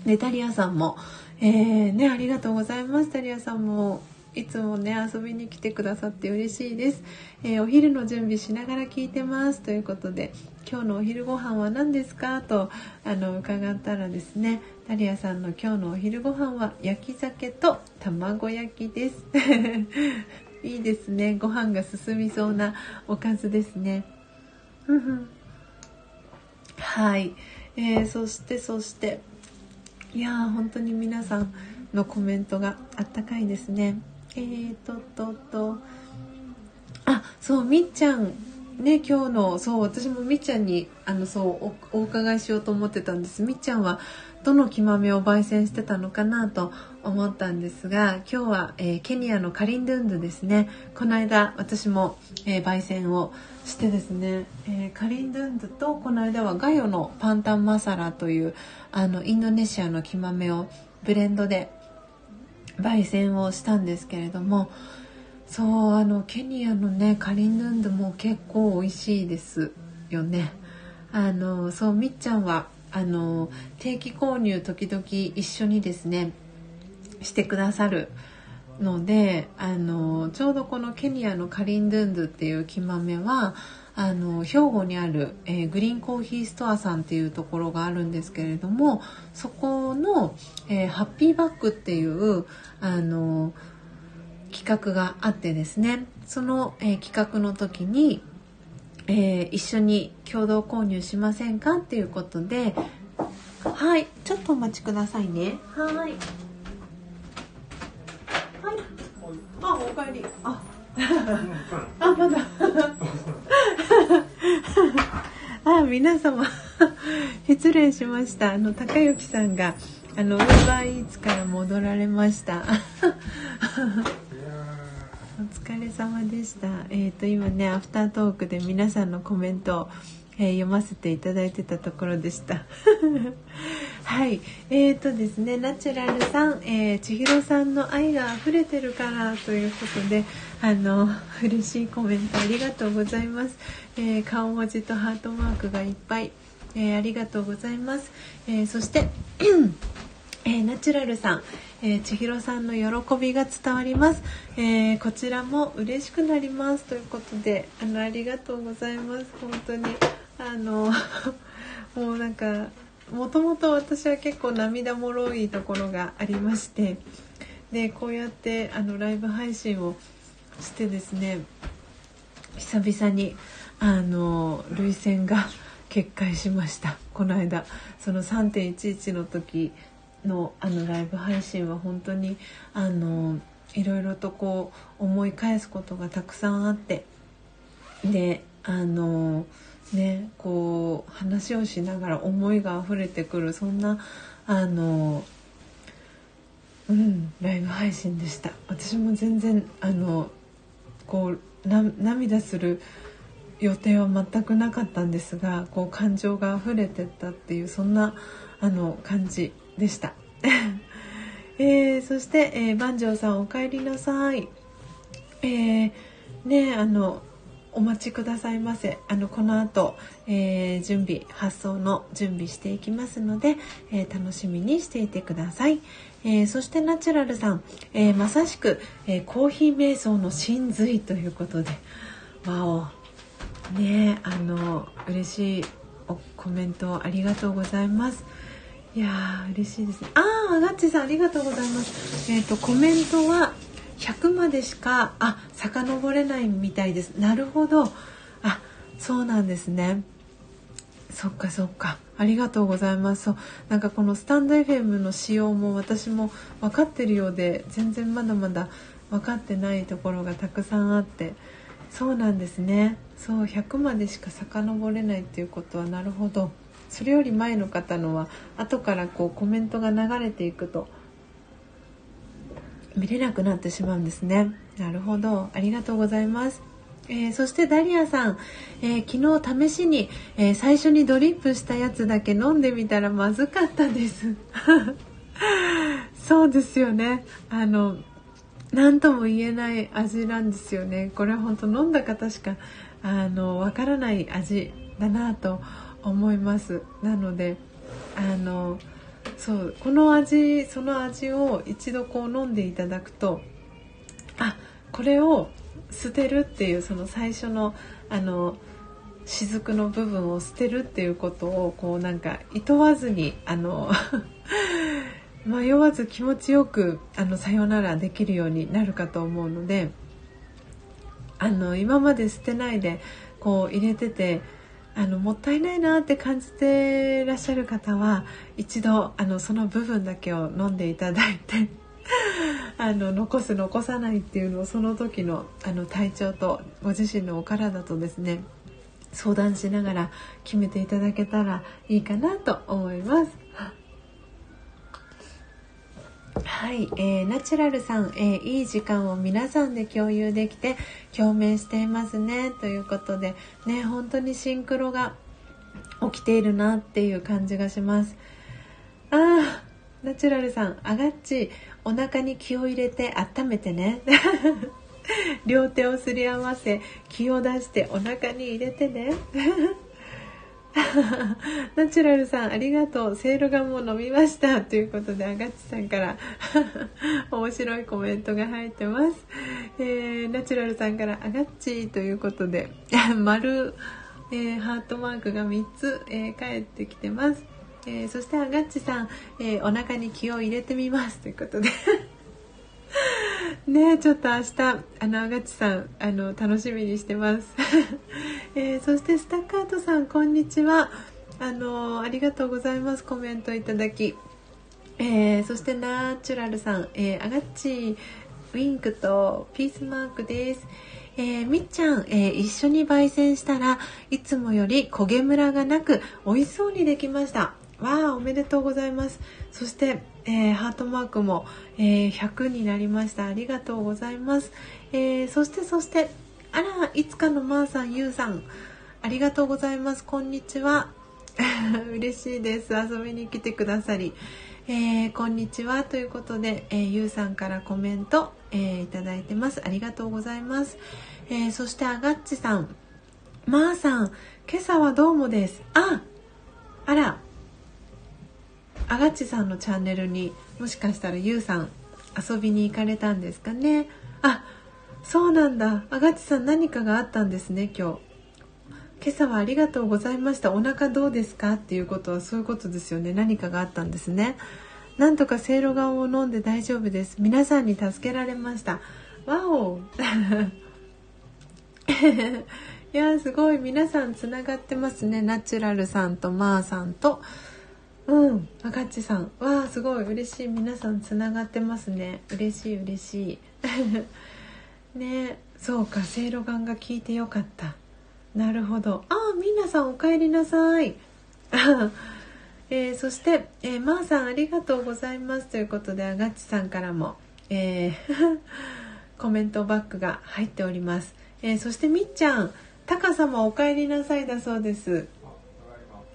でタリアさんも、えー、ねありがとうございます。タリアさんもいつもね遊びに来てくださって嬉しいです、えー、お昼の準備しながら聞いてますということで今日のお昼ご飯は何ですか？とあの伺ったらですねダリアさんの今日のお昼ご飯は焼き鮭と卵焼きです。いいですね。ご飯が進みそうなおかずですね。はい、えー、そしてそして。いやー本当に皆さんのコメントがあったかいですね。えーととと。あそうみっちゃんね今日のそう私もみっちゃんにあのそうお伺いしようと思ってたんです。みっちゃんはどの木豆を焙煎してたのかなと思ったんですが今日は、えー、ケニアのカリンドゥンドゥですね。この間私も、えー、焙煎をしてですね、えー、カリンドゥンドとこの間はガヨのパンタンマサラというあのインドネシアの木豆をブレンドで焙煎をしたんですけれどもそうあのケニアのねカリンヌンドも結構美味しいですよね。あのそうみっちゃんはあの定期購入時々一緒にですねしてくださるのであのちょうどこのケニアのカリンドゥンドっていう木豆はあの兵庫にある、えー、グリーンコーヒーストアさんっていうところがあるんですけれどもそこの、えー、ハッピーバッグっていうあの企画があってですね。その、えー、企画の時に、えー、一緒に共同購入しませんかっていうことではいちょっとお待ちくださいね。はいはいあおかえり。あ。あまだ。あ皆様。失礼しました。あの高之さんがあのウーバーイーツから戻られました。お疲れ様でした。えっ、ー、と今ねアフタートークで皆さんのコメントを、えー、読ませていただいてたところでした。はい。えーとですねナチュラルさん、えー、千尋さんの愛が溢れてるからということであの 嬉しいコメントありがとうございます、えー、顔文字とハートマークがいっぱい、えー、ありがとうございます、えそして え、ナチュラルさん、えー、千尋さんの喜びが伝わります、えー、こちらも嬉しくなりますということであのありがとうございます。本当に。あの もうなんかもともと私は結構涙もろいところがありましてでこうやってあのライブ配信をしてですね久々にあの涙腺が決壊しました。この間その3.11の時のあのライブ配信は本当にあのいろいろとこう思い返すことがたくさんあってであのねこう話をしながら思いが溢れてくるそんなあのうんライブ配信でした私も全然あのこう涙する予定は全くなかったんですがこう感情が溢れてったっていうそんなあの感じでした。えー、そして、えー、万丈さんお帰りなさい。えー、ねあのお待ちくださいませ。あのこの後、えー、準備発送の準備していきますので、えー、楽しみにしていてください。えー、そしてナチュラルさん、えまさしく、えコーヒー瞑想の真髄ということで、わおねあの嬉しいコメントありがとうございます。いやー嬉しいですね。ああ、ガッチさんありがとうございます。えっ、ー、とコメントは100までしかあ遡れないみたいです。なるほど。あ、そうなんですね。そっかそっか。ありがとうございます。そうなんかこのスタンド FM の仕様も私も分かってるようで全然まだまだ分かってないところがたくさんあってそうなんですね。そう100までしか遡れないっていうことはなるほど。それより前の方のは後からこうコメントが流れていくと見れなくなってしまうんですね。なるほど。ありがとうございます。えー、そしてダリアさん、えー、昨日試しに、えー、最初にドリップしたやつだけ飲んでみたらまずかったです。そうですよね。あの何とも言えない味なんですよね。これは本当飲んだ方しかあのわからない味だなと思います。なのであのそうこの味その味を一度こう飲んでいただくとあこれを捨てるっていうその最初のあの雫の部分を捨てるっていうことをこうなんかいとわずにあの 迷わず気持ちよくあのさよならできるようになるかと思うのであの今まで捨てないでこう入れててあのもったいないなって感じてらっしゃる方は一度あのその部分だけを飲んでいただいて あの残す残さないっていうのをその時のあの体調とご自身のお体とですね相談しながら決めていただけたらいいかなと思います。はい、えー、ナチュラルさん、えー、いい時間を皆さんで共有できて共鳴していますね。ということでね本当にシンクロが起きているなっていう感じがします。ああナチュラルさんあがっちお腹に気を入れて温めてね。両手をすり合わせ気を出してお腹に入れてね。ナチュラルさんありがとう。セールがもう飲みました。ということであがっちさんから 面白いコメントが入ってます、えー、ナチュラルさんからあがっちということで 丸、えー、ハートマークが3つ、えー、返ってきてます、えー、そしてあがっちさん、えお腹に気を入れてみます。ということで。ねちょっと明日あのあがちさんあの楽しみにしてます、えー、そしてスタッカートさんこんにちは。あのありがとうございます。コメントいただき、えー、そしてナチュラルさん、えー、あがっちウィンクとピースマークです。えー、みっちゃん、えー、一緒に焙煎したらいつもより焦げムラがなく美味しそうにできました。わあおめでとうございます。そして、えー、ハートマークも、えー、100になりましたありがとうございます、えー、そしてそして、あら、いつかのまーさん、ゆうさん、ありがとうございます。こんにちは。嬉しいです。遊びに来てくださり。えー、こんにちはということで、え、ゆうさんからコメント、え、いただいてます。ありがとうございます。え、そしてあがっちさん、まー、さん、今朝はどうもです。あ、あら、あがちさんのチャンネルにもしかしたらゆうさん遊びに行かれたんですかね。あ、そうなんだ。あがちさん何かがあったんですね、今日。今朝はありがとうございました。お腹どうですか？っていうことはそういうことですよね。何かがあったんですね。なんとかせいろがんを飲んで大丈夫です。皆さんに助けられました。わお。いやすごい。皆さんつながってますね。ナチュラルさんとまーさんと。うんあがっちさんわあすごい嬉しい皆さんつながってますね嬉しい嬉しい ねそうかせいろがんが効いてよかったなるほど。ああ、みなさんお帰りなさい。えー、そして、えー、まーさんありがとうございますということで、あがっちさんからも、えー、コメントバックが入っております。えー、そしてみっちゃん、タカ様お帰りなさいだそうです。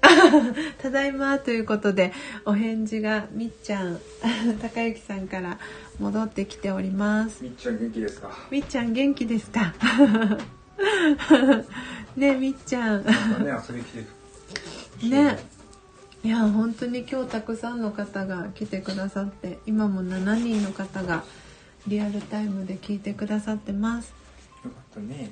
ただいまということでお返事がみっちゃん 高之さんから戻ってきておりますみっちゃん元気ですか？みっちゃん元気ですか？ねみっちゃん。ね遊び来てね。いや本当に今日たくさんの方が来てくださって今も7人の方がリアルタイムで聞いてくださってます。よかったね。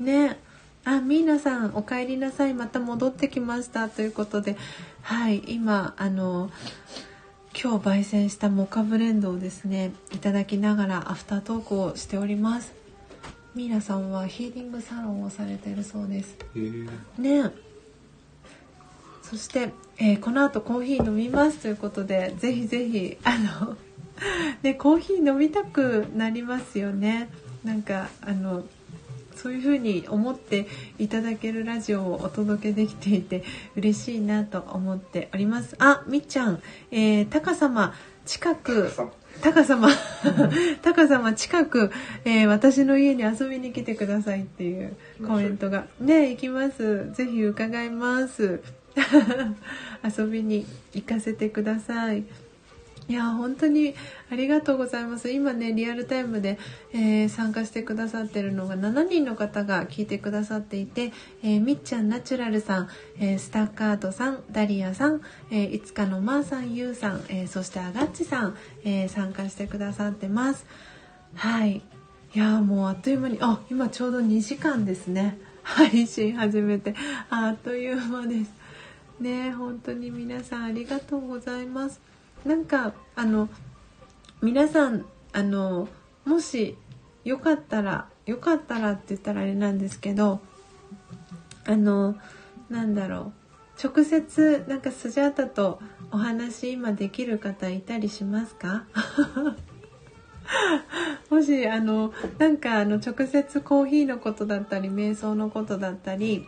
ね。あ、みーなさん、お帰りなさい。また戻ってきました。ということで、はい、今、あの、今日焙煎したモカブレンドをですね、いただきながらアフタートークをしております。ミーナさんはヒーリングサロンをされているそうです。ねそして、えー、この後コーヒー飲みますということでぜひぜひあのねコーヒー飲みたくなりますよね。なんかあのそういうふうに思っていただけるラジオをお届けできていて嬉しいなと思っております。あ、みっちゃん、えー、タカ様近くタカ様、タカ様近く、えー、私の家に遊びに来てくださいっていうコメントが。ね、行きます。ぜひ伺います。遊びに行かせてください。いや本当にありがとうございます。今ねリアルタイムで、えー、参加してくださってるのが7人の方が聞いてくださっていて、えー、みっちゃんナチュラルさん、えー、スタッカートさんダリアさん、えいつかのまーさんゆうさん、えそしてあがっちさん、え参加してくださってます。はい。いやもうあっという間にあ今ちょうど2時間ですね。配信始めて。あっという間です。ね本当に皆さんありがとうございます。なんかあの皆さんあのもしよかったらよかったらって言ったらあれなんですけどあのなんだろう。直接なんかスジャータとお話今できる方いたりしますか？もしあのなんかあの直接コーヒーのことだったり瞑想のことだったり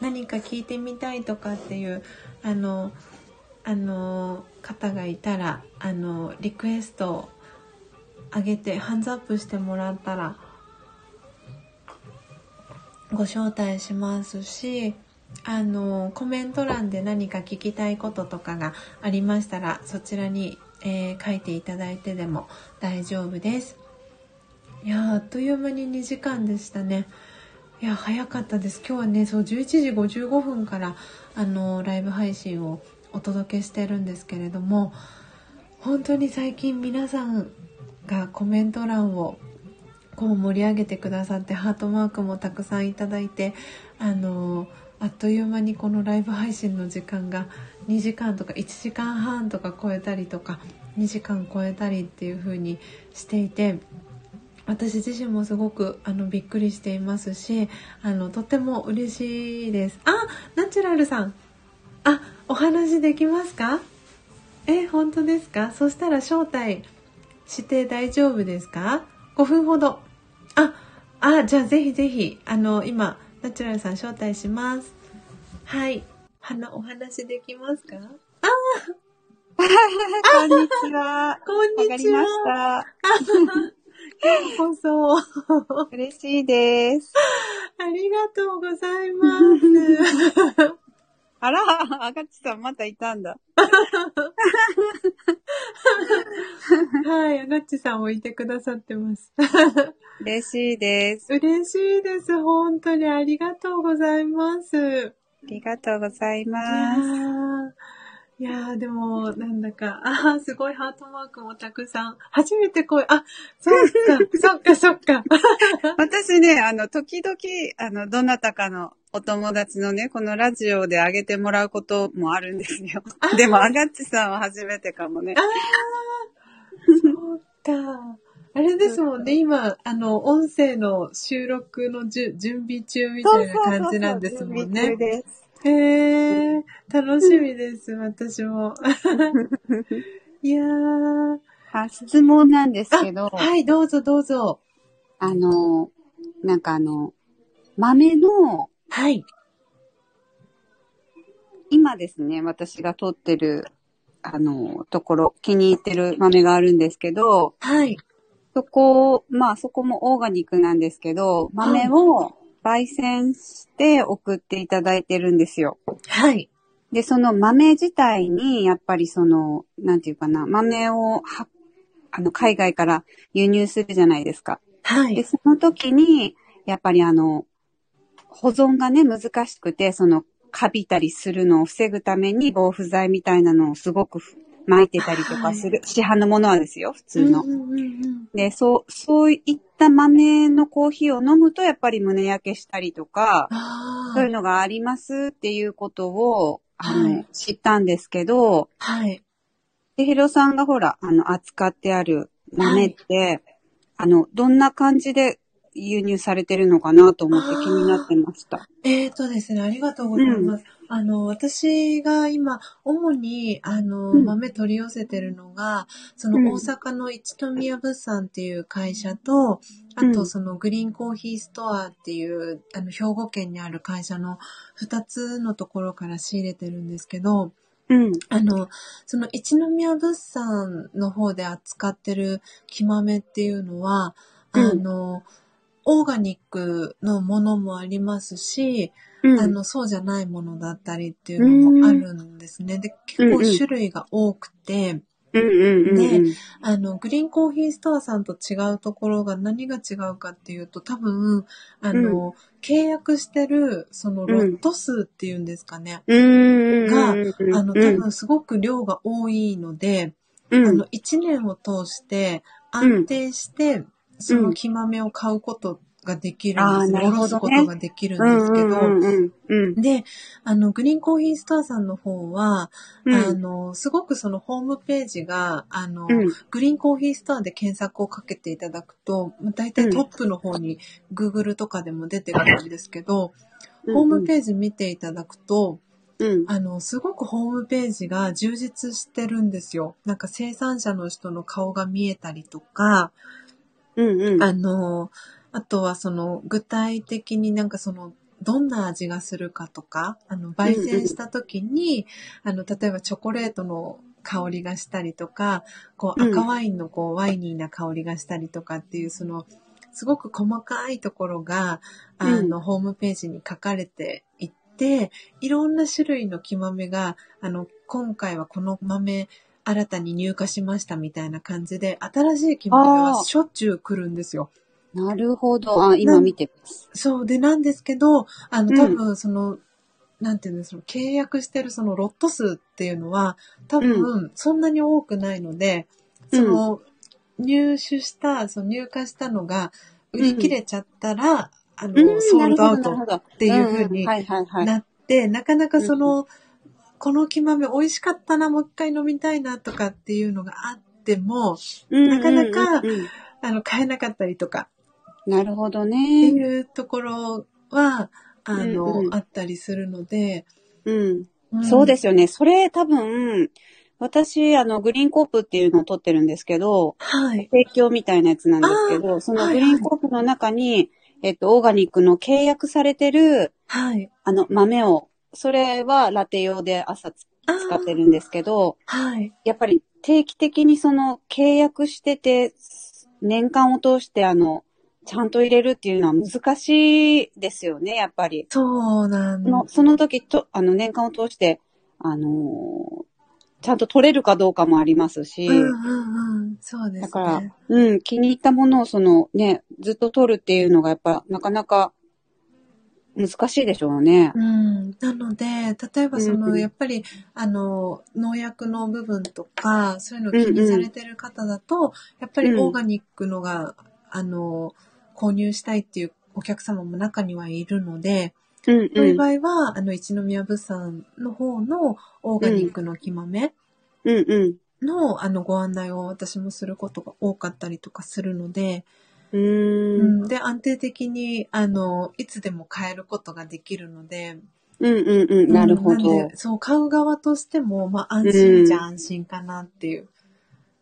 何か聞いてみたいとかっていうあのあの方がいたらあのリクエストを上げてハンズアップしてもらったらご招待しますしあのコメント欄で何か聞きたいこととかがありましたらそちらに、えー、書いていただいてでも大丈夫です。いやあっという間に2時間でしたね。いや早かったです。今日はねそう11時55分からあのライブ配信をお届けしてるんですけれども本当に最近皆さんがコメント欄をこう盛り上げてくださってハートマークもたくさんいただいてあのあっという間にこのライブ配信の時間が2時間とか1時間半とか超えたりとか2時間超えたりっていう風にしていて私自身もすごくあのびっくりしていますしあのとっても嬉しいです。あナチュラルさんあお話できますか？え、本当ですか？そしたら招待して大丈夫ですか ?5 分ほど。あ、あ、じゃあぜひぜひ、あの、今、ナチュラルさん招待します。はい。花、お話できますか？あこんにちは。こんにちは。こそ。嬉しいです。ありがとうございます。あら、あがちさんまたいたんだ。はい、あがっちさんもいてくださってます。嬉しいです。嬉しいです。本当にありがとうございます。ありがとうございます。ーいやーでも、なんだか、あーすごいハートマークもたくさん。初めて声、あ、そうか、そっか、そっか。私ね、あの、時々、あの、どなたかのお友達のね、このラジオで上げてもらうこともあるんですよ。でも、あがっちさんは初めてかもねあ。そうか。あれですもんね、今、あの、音声の収録のじゅ準備中みたいな感じなんですもんね。です。へえ、楽しみです、私も。いやー。あ質問なんですけど、はい、どうぞどうぞ。あの、なんかあの、豆の、はい。今ですね、私が取ってる、あの、ところ、気に入ってる豆があるんですけど、はい。そこ、まあそこもオーガニックなんですけど、豆を焙煎して送っていただいてるんですよ。はい。で、その豆自体に、やっぱりその、なんていうかな、豆をは、あの、海外から輸入するじゃないですか。で、はい。その時に、やっぱりあの、保存がね、難しくて、その、カビたりするのを防ぐために防腐剤みたいなのをすごく巻いてたりとかする。市販のものはですよ、普通のう。んうんうんで、そう、そういった豆のコーヒーを飲むと、やっぱり胸焼けしたりとか、あそういうのがありますっていうことを、あの、はい知ったんですけど、あ。はい。で、ヒロさんがほら、あの、扱ってある豆って、あの、どんな感じで輸入されてるのかなと思って気になってました。えーとですね、ありがとうございます。あの、私が今、主に、あの、うん豆取り寄せてるのが、そうんの大阪の一宮物産っていう会社と、あとうんそのグリーンコーヒーストアっていう、あの、兵庫県にある会社の二つのところから仕入れてるんですけど、うん。あの、その一宮物産の方で扱ってる木豆っていうのは、うんあの、オーガニックのものもありますし、うん。あの、そうじゃないものだったりっていうのもあるんですね。で、結構種類が多くて、うんうんうんうん。であの、グリーンコーヒーストアさんと違うところが何が違うかっていうと、多分、あの、契約してる、そのロット数っていうんですかね。うんうんがうんうん。あの、多分すごく量が多いので、うん、あの、一年を通して安定して、その木豆を買うことができるんです。おろすことができるんですけど、うんうんうんうん。で、あの、グリーンコーヒーストアさんの方は、うんあの、すごくそのホームページが、あの、うんグリーンコーヒーストアで検索をかけていただくと、だいたいトップの方に Google とかでも出てくるんですけど、ホームページ見ていただくと、うん。あの、すごくホームページが充実してるんですよ。なんか生産者の人の顔が見えたりとか、うんうん。あの、あとはその具体的になんかそのどんな味がするかとか、あの、焙煎した時に、あの、例えばチョコレートの香りがしたりとか、こううん。赤ワインのこうワイニーな香りがしたりとかっていうその、すごく細かいところが、あの、ホームページに書かれていて、いろんな種類の木豆が、あの、今回はこの豆、新たに入荷しましたみたいな感じで、新しい木豆はしょっちゅう来るんですよ。なるほど。あ、今見てます。そう。でなんですけど、あの、うん。多分その、なんていうんですか、契約してるそのロット数っていうのは、多分そんなに多くないので、うん。その、入手した、その入荷したのが売り切れちゃったら、あの、うんソールドアウトっていう風にん。んはいはいはい。なって、なかなかその、この木豆美味しかったな、もう一回飲みたいなとかっていうのがあっても、なかなかあの、買えなかったりとか、なるほどってね。いうところは、あの、うんうんあったりするので、うん。んそうですよね。それ多分、私、あの、グリーンコープっていうのを取ってるんですけど、はい。提供みたいなやつなんですけど、そのグリーンコープの中に、えっと、オーガニックの契約されてる、はい。あの、豆を、それはラテ用で朝使ってるんですけど、はい。やっぱり定期的にその契約してて、年間を通してあの、ちゃんと入れるっていうのは難しいですよね、やっぱり。そうなんそのその時と、あの、年間を通して、あのーちゃんと取れるかどうかもありますし、うんうんうん。そうですね。だから、うん、気に入ったものをそのね、ずっと取るっていうのがやっぱなかなか難しいでしょうね。うん、なので、例えばその、うんうん。やっぱり、あの、農薬の部分とか、そういうのを気にされてる方だと、やっぱりうん。オーガニックのが、あの、購入したいっていうお客様も中にはいるので、うんそういう場合は、あの、一宮物産の方のオーガニックの木豆うんうん。の、あの、ご案内を私もすることが多かったりとかするので、うんん、で、安定的に、あの、いつでも買えることができるので、うんうんうん。なるほど。そう、買う側としても、まあ、安心じゃ安心かなっていう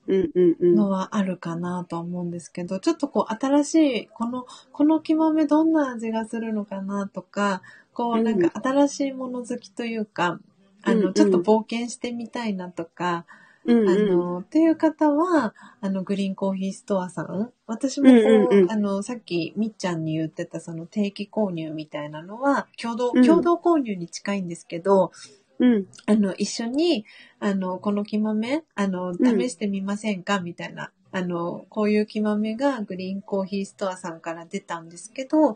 うんうんうん。のはあるかなとは思うんですけど、ちょっとこう、新しい、この、この木豆どんな味がするのかなとか、こう、うんなんか新しいもの好きというか、あの、ちょっと冒険してみたいなとか、うんうん。あの、っていう方は、あの、グリーンコーヒーストアさん。私もこう、うんうんうんあの、さっきみっちゃんに言ってたその定期購入みたいなのは、共同、うん共同購入に近いんですけど、うん。あの、一緒に、あの、この木豆、あの、ん試してみませんか、みたいな。あの、こういう木豆がグリーンコーヒーストアさんから出たんですけど、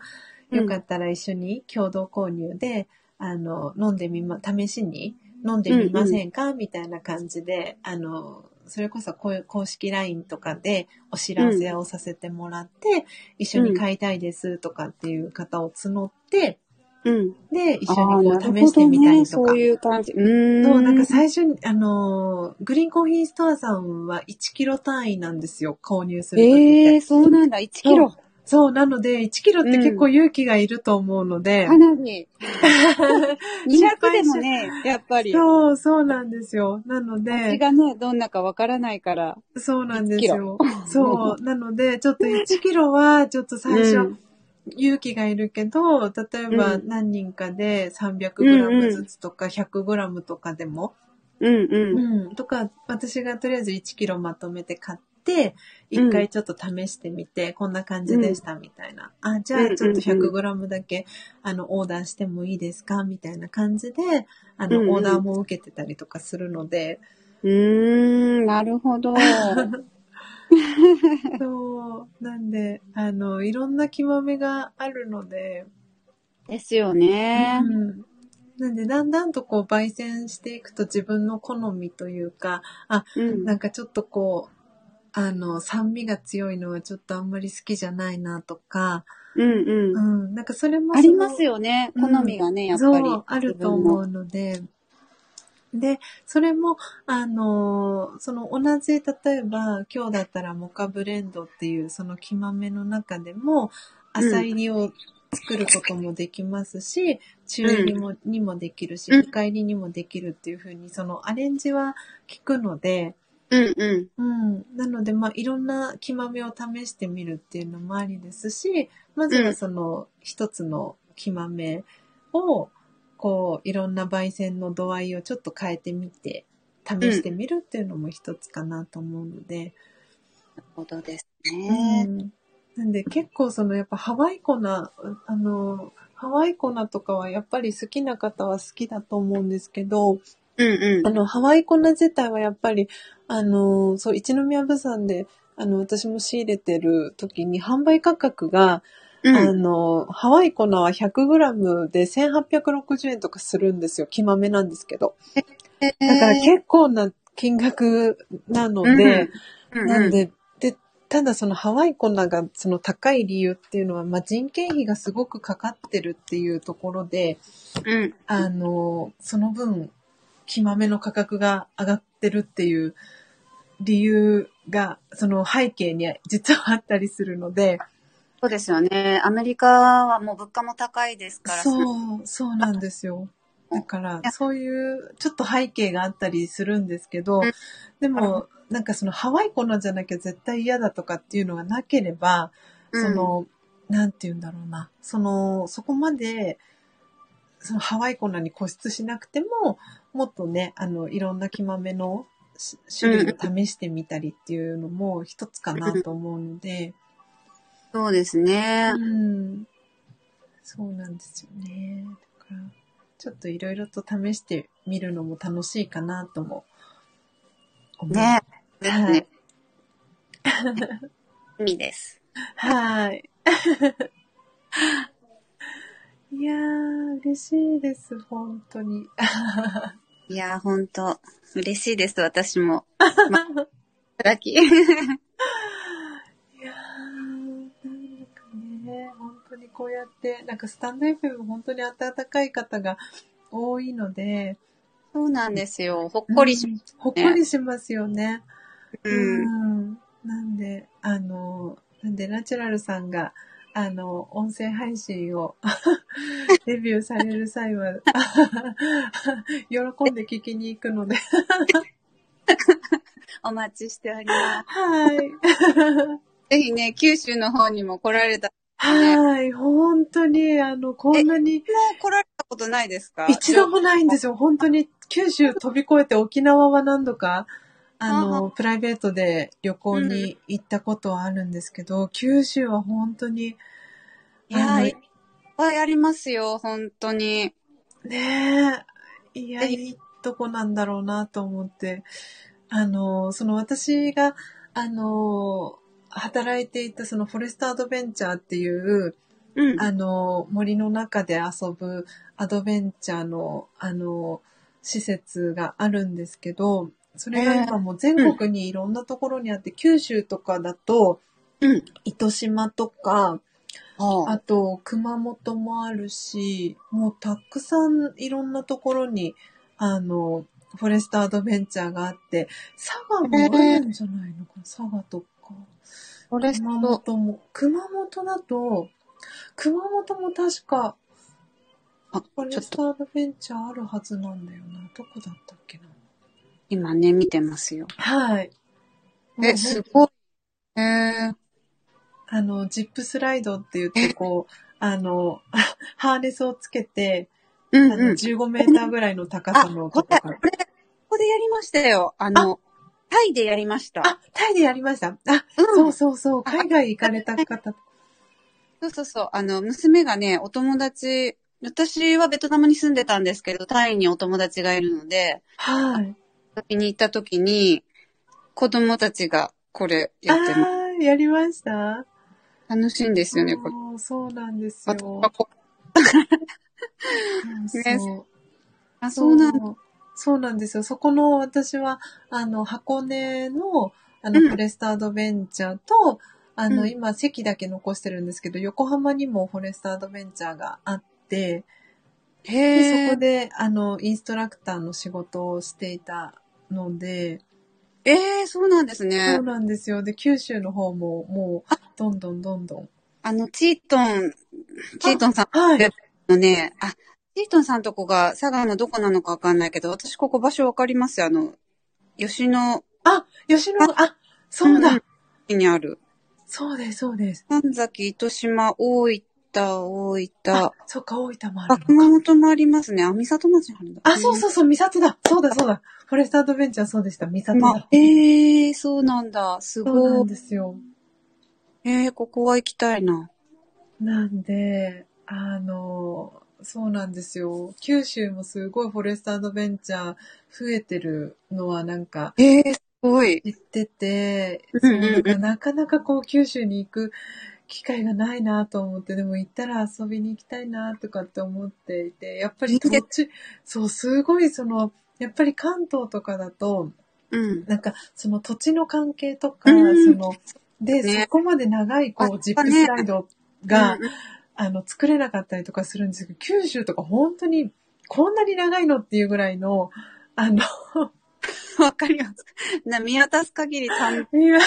よかったら一緒に共同購入で、あの、飲んでみま、試しに飲んでみませんか、みたいな感じで、あの、それこそこういう公式 LINE とかでお知らせをさせてもらって、一緒に買いたいですとかっていう方を募って、うん。で、一あ緒あ、にこう試し。てみたりとか。そういう感じ。うーん。そう、なんか最初に、あのー、グリーンコーヒーストアさんは1キロ単位なんですよ、購入するときって。ええー、そうなんだ。1キロ。そう、なので、1キロって結構勇気がいると思うので。かなり。200でもね、やっぱり。そう、そうなんですよ。なの味で、がね、どんなかわからないから。そうなんです1キよ。そう、なので、ちょっと1キロは、ちょっと最初、うん勇気がいるけど、例えばうん何人かで 300g ずつとか 100g とかでも、うんうん。うん、とか、私がとりあえず1キロまとめて買って、一回ちょっと試してみて、こんな感じでしたみたいな。あ、じゃあちょっと 100g だけ、あの、オーダーしてもいいですかみたいな感じで、あの、オーダーも受けてたりとかするので、うーん、なるほど。そう、なんで、あの、いろんな木豆があるので、ですよね。うんなんで、だんだんとこう、焙煎していくと自分の好みというか、あ、うん。なんかちょっとこう、あの、酸味が強いのはちょっとあんまり好きじゃないなとか、うんううん。ん、なんかそれもありますよ。よね。うん好みがね、やっぱり。そう、あると思うので、で、それも、あの、その同じ、例えば、今日だったらモカブレンドっていう、その木豆の中でも、浅入りを作ることもできますし、中入りも、にもできるし、うん深入りにもできるっていう風に、そのアレンジは効くので、うんうん。うん。なので、まあ、いろんな木豆を試してみるっていうのもありですし、まずはその一つの木豆を、こう、いろんな焙煎の度合いをちょっと変えてみて、試してみるっていうのも一つかなと思うので、なるほどですうね。ん。なんで結構そのやっぱハワイ粉あの、ハワイ粉とかはやっぱり好きな方は好きだと思うんですけど、うんうんあ。の、ハワイ粉自体はやっぱり、あの、そう、一宮物産で、あの、私も仕入れてる時に販売価格が、うんあの、ハワイ粉は 100g で1860円とかするんですよ。木豆なんですけど。だから結構な金額なので、うんなんで、で、ただそのハワイ粉がその高い理由っていうのは、まあ、人件費がすごくかかってるっていうところで、うん。あの、その分、木豆の価格が上がってるっていう理由が、その背景に実はあったりするので、そうですよね。アメリカはもう物価も高いですから。そう、そうなんですよ。だから、そういうちょっと背景があったりするんですけどうん、でも、なんかそのハワイ粉じゃなきゃ絶対嫌だとかっていうのがなければ、うんその、なんて言うんだろうな、その、そこまで、そのハワイ粉に固執しなくても、もっとね、あの、いろんな木豆のし種類を試してみたりっていうのも一つかなと思うので、そうですね。うん。そうなんですよね。だから、ちょっといろいろと試してみるのも楽しいかなとも思う。ね。はいね。意味です。はい。いやー、嬉しいです、本当に。いやー、ほんと、嬉しいです、私も。ま、働き。いやー、なんだかね、本当にこうやって、なんかスタンド FM 本当に温かい方が多いので、そうなんですよ。ほっこりし、うんほっこりしますよね。うん。うん。なんで、あの、なんで、ナチュラルさんが、あの、音声配信を デビューされる際は、喜んで聞きに行くので、お待ちしておりまはい。す。ぜひね、九州の方にも来られた。もはい。本当に、あの、こんなに、う来られたことないですか？一度もないんですよ。本当に、九州飛び越えて沖縄は何度か、あはの、プライベートで旅行に行ったことはあるんですけど、九州は本当に、いやいっぱいありますよ、本当に。ねえ。いや、いいとこなんだろうなと思って。あの、その私が、あの、働いていたそのフォレストアドベンチャーっていう、うん。あの、森の中で遊ぶアドベンチャーの、あの、施設があるんですけど、それが今もう全国にいろんなところにあって、九州とかだと、うん。糸島とか、ああと、熊本もあるし、もうたくさんいろんなところに、あの、フォレストアドベンチャーがあって、佐賀もあるんじゃないのかな、佐賀とか。フォレス熊ト、本も。熊本だと、熊本も確か、あ、フォレストアドベンチャーあるはずなんだよな。どこだったっけな？今ね、見てますよ。はい。もえ、うすごい。えー、あの、ジップスライドって言って、こう、あの、ハーネスをつけて、うんうん。15メーターぐらいの高さのことれ、こから。これ、ここでやりましたよ。あの、タイでやりました。あ、タイでやりました。あ、うんそうそうそう。海外行かれた方。そうそうそう。あの、娘がね、お友達、私はベトナムに住んでたんですけど、タイにお友達がいるので、はい。先に行った時に、子供たちがこれやってまあー、やりました？楽しいんですよね、これ。そうなんですあよ。ねそうあ、そうなんだ。そうなんですよ。そこの私は、あの、箱根の、あの、うんフォレストアドベンチャーと、あの、うん今、席だけ残してるんですけど、横浜にもフォレストアドベンチャーがあって、へで、そえこ。で、あの、インストラクターの仕事をしていたので、ええそうなんですねそう。なんですよ。で、九州の方も、もう、どんどんどんどん。あの、チートン、チートンさんはい。のね、あ、チートンさんとこが佐賀のどこなのかわかんないけど、私ここ場所わかりますよ。あの、吉野あ、吉野、あ、そうだ。にある。そうです、そうです。神崎、糸島、大分、大分あ、、そっか、大分もああ、るの熊か。本もありますね。あ、三里町にあるんだ。あ、そうそうそう、三里だ。そうだ、そうだ。フォレストアドベンチャーそうでした。三里まだ。ええそうなんだ。すそうなんごい。ですよ。ええここは行きたいな。なんで、あの、そうなんですよ。九州もすごいフォレストアドベンチャー増えてるのはなんかええすごい。言ってて、うんなかなかこう九州に行く機会がないなと思って、でも行ったら遊びに行きたいなとかって思っていて、やっぱり土地、そう、すごいその、やっぱり関東とかだと、うん。なんかその土地の関係とか、うんその、で、ねそこまで長いこあうジップスライドが、うんあの、作れなかったりとかするんですけど、九州とか本当にこんなに長いのっていうぐらいの、あの、わかります。な、見渡す限り単いや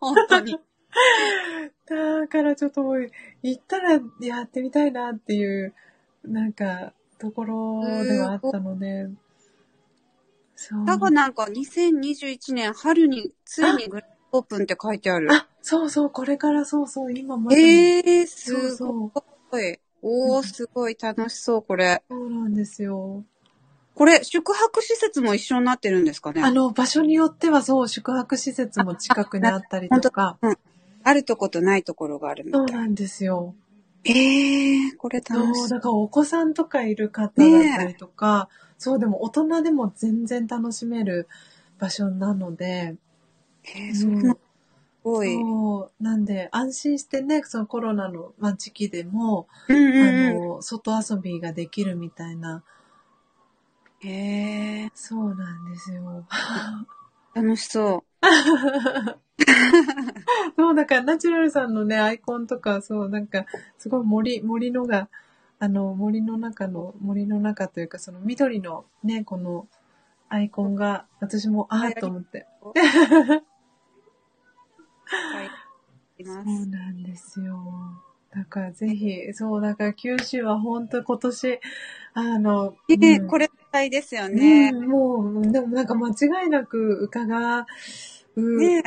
本当に。だからちょっともう、行ったらやってみたいなっていう、なんか、ところではあったので、そう。佐賀なんか2021年春についにグランドオープンって書いてある。あ、そうそう、これからそうそう、今まさ。ええそうすそうごい。おー、すごい楽しそう、これ。そうなんですよ。これ、宿泊施設も一緒になってるんですかねあの、場所によってはそう、宿泊施設も近くにあったりとか。あるとことないところがあるみたい。そうなんですよ。ええー、これ楽しそう、だからお子さんとかいる方だったりとか、そう、でも大人でも全然楽しめる場所なので、えー、そんな、すごい。そう、なんで安心してね、そのコロナの、まあ、時期でも、うんうんうんあの、外遊びができるみたいな、へえそうなんですよ。楽しそ そう、だからナチュラルさんのね、アイコンとか、そう、なんか、すごい森、森のが、あの、森の中の、森の中というか、その緑のね、このアイコンが、私も、ああ、と思って。う。はい。いそ。うなんですよ。だからぜひ、そう、だから九州は本当今年、あの、ね、うんこれいですよね。うんもう、でもなんか間違いなく伺う、ね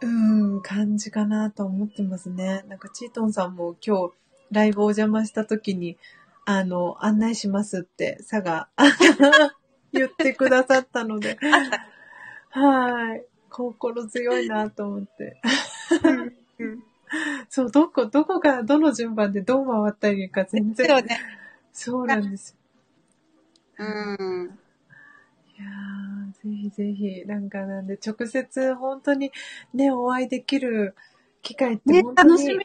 うん、感じかなと思ってますね。なんかチートンさんも今日ライブお邪魔した時に、あの、案内しますって、佐賀、言ってくださったので、はい。心強いなと思って。うんうん そう、どこ、どこからどの順番でどう回ったらいいか全然。そうね。そうなんですよ。うん。いやー、ぜひぜひ、なんかなんで、直接本当にね、お会いできる機会ってね本当に、楽しみ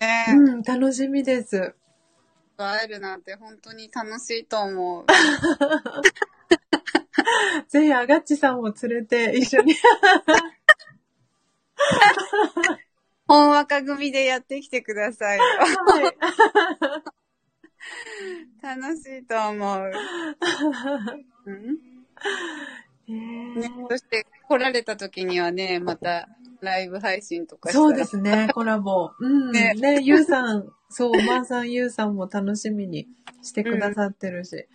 ねうん、楽しみです。会えるなんて本当に楽しいと思う。ぜひ、アガッチさんも連れて一緒に。本若組でやってきてくださいよ。はい楽しいと思う。うんねね、そして来られた時にはね、またライブ配信とかそうですね、コラボ。うん。ねねゆうさん、そう、おばあさんゆうさんも楽しみにしてくださってるし。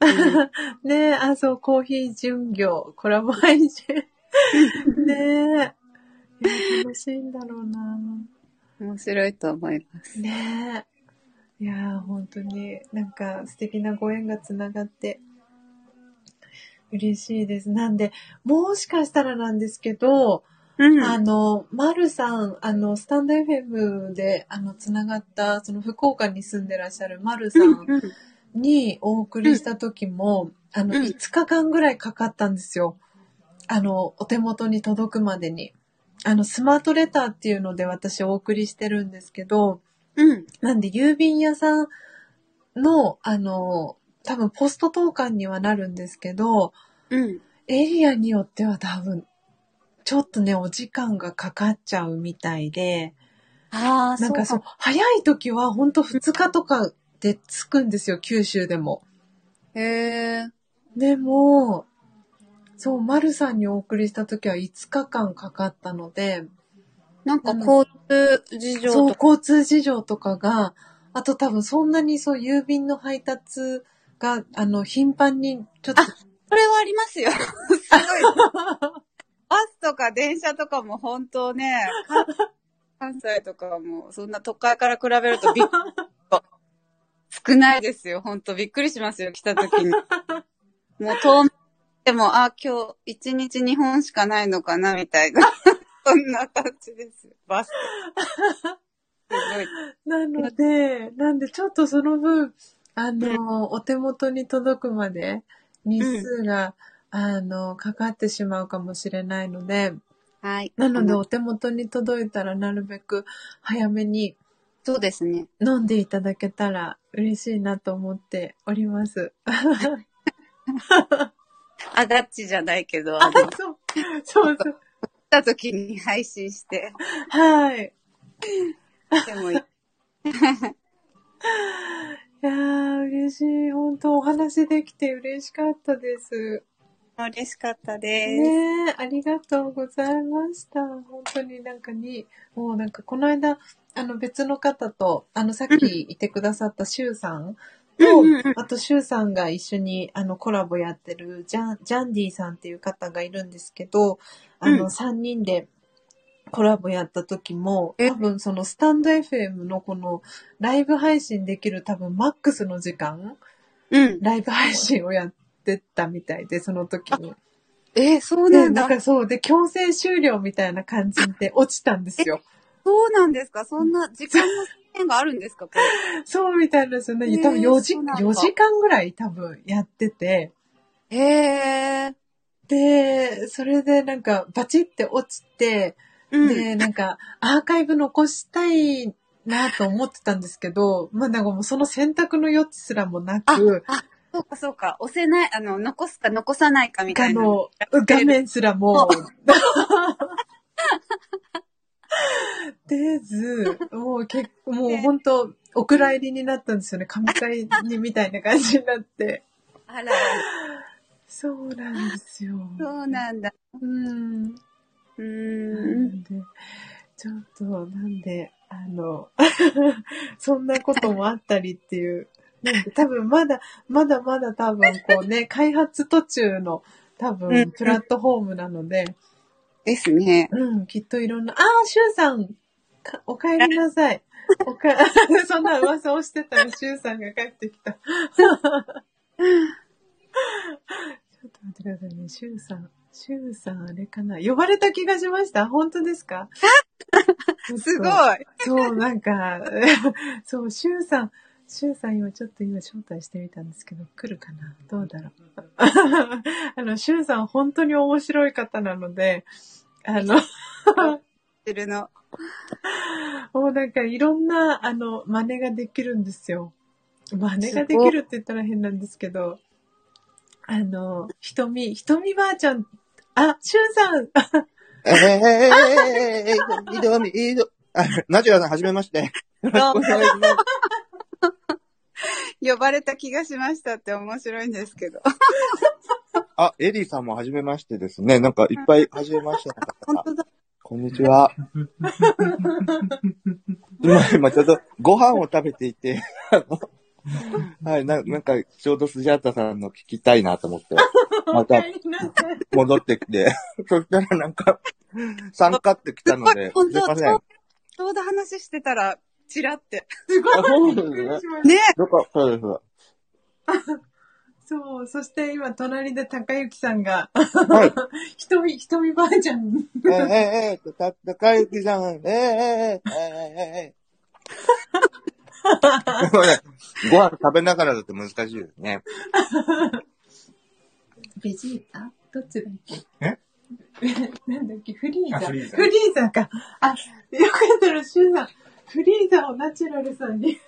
ねあ、そう、コーヒー巡業、コラボ配信。ねえ。楽しいんだろうな。面白いと思います。ねえ。いやー、本当になんか素敵なご縁がつながって嬉しいです。なんで、もしかしたらなんですけど、うんあの、まるさん、あの、スタンド FM で、あの、つながった、その福岡に住んでらっしゃるまるさんにお送りした時も、あの、うん5日間ぐらいかかったんですよ。あの、お手元に届くまでに。あの、スマートレターっていうので私お送りしてるんですけど、うん。なんで郵便屋さんの、あの、多分ポスト投函にはなるんですけど、うん。エリアによっては多分、ちょっとね、お時間がかかっちゃうみたいで、ああ、なんかそうか、早い時はほんと2日とかで着くんですよ、九州でも。へえ。でも、そう、丸さんにお送りした時は5日間かかったので、なんか交通事情そう、とか。交通事情とかが、あと多分そんなにそう、郵便の配達が、あの、頻繁に、ちょっと、それはありますよ。すごい。バスとか電車とかも本当ね、関西とかも、そんな都会から比べるとびっ 少ないですよ。本当びっくりしますよ、来た時に。もう遠目でも、あ、今日一日日本しかないのかな、みたいな。そんな感じですよ。バス。なので、なんでちょっとその分、あの、お手元に届くまで日数が、あの、かかってしまうかもしれないので、はい。なのでお手元に届いたらなるべく早めにそうですね。飲んでいただけたら嬉しいなと思っております。あがっちじゃないけど、ああの、来そう、そうそう。た時に配信して、はい。でもいい。いやー、嬉しい。本当お話できて嬉しかったです。嬉しかったです。ねえ、ありがとうございました。本当になんかに、もうなんかこの間、あの別の方と、あのさっきいてくださったシュウさんと、うんうんうんあとシュウさんが一緒にあのコラボやってるジャン、ジャンディさんっていう方がいるんですけど、あのうん3人でコラボやった時も、え？多分そのスタンド FM のこのライブ配信できる多分マックスの時間、うん。ライブ配信をやっててったみたいで、その時に。えーそうで、なんだ。なんかそう、で、強制終了みたいな感じで落ちたんですよ。そうなんですか？そんな時間の制限があるんですか？そうみたいですよね。多分4時、そうなんだ4時間ぐらい多分やってて、へえ。で、それでなんかバチって落ちて、うん。で、なんかアーカイブ残したいなと思ってたんですけど、まあなんかもうその選択の余地すらもなく、そうかそうか。押せない、あの、残すか残さないかみたいな。画面すらも、出ず、もう結構、もう本当、お蔵入りになったんですよね。神会にみたいな感じになって。あら、そうなんですよ。そうなんだ。うん。うんんで、ちょっと、なんで、あの、そんなこともあったりっていう。なんで、多分まだ、まだまだ多分こうね、開発途中の多うん分プラットフォームなので、ですね。うん、きっといろんな、ああ、シュウさん、かお帰りなさい。おか、そんな噂をしてたら、シュウさんが帰ってきた。ちょっと待ってくださいね、シュウさん。シュウさん、あれかな呼ばれた気がしました本当ですか？すごい。そう、なんか、そう、シュウさん、シュウさん今ちょっと今招待してみたんですけど、来るかな？どうだろう？あの、シュウさん本当に面白い方なので、あの、てるの。もうなんかいろんな、あの、真似ができるんですよ。真似ができるって言ったら変なんですけど、あの、ひとみ、ひとみばあちゃん、あ、しゅんさん、ええー、いどみ、いど、あ、ナチュラさん、はじめまして。よろしくお願いします。呼ばれた気がしましたって面白いんですけど。あ、エリーさんもはじめましてですね。なんか、いっぱいはじめましての方。本当だ。こんにちは。今、今ちょうどご飯を食べていて、はい、ななんか、ちょうどスジャータさんの聞きたいなと思って、また。戻ってきて、そしたらなんか、参加ってきたので、すいません。あ、ちょうど話してたら、チラって。すごい。そうですね。ねよかったです。そう、そして今、隣で高幸さんが、はい。ひとみ、ひとみばあちゃん。えー、えー、えー、高幸さん、ええええええご飯食べながらだって難しいですね。ベジータどっちだっけ？え？なんだっけ？フリーザ。フリーザか。あ、よかったら、シュウさん。フリーザをナチュラルさんに。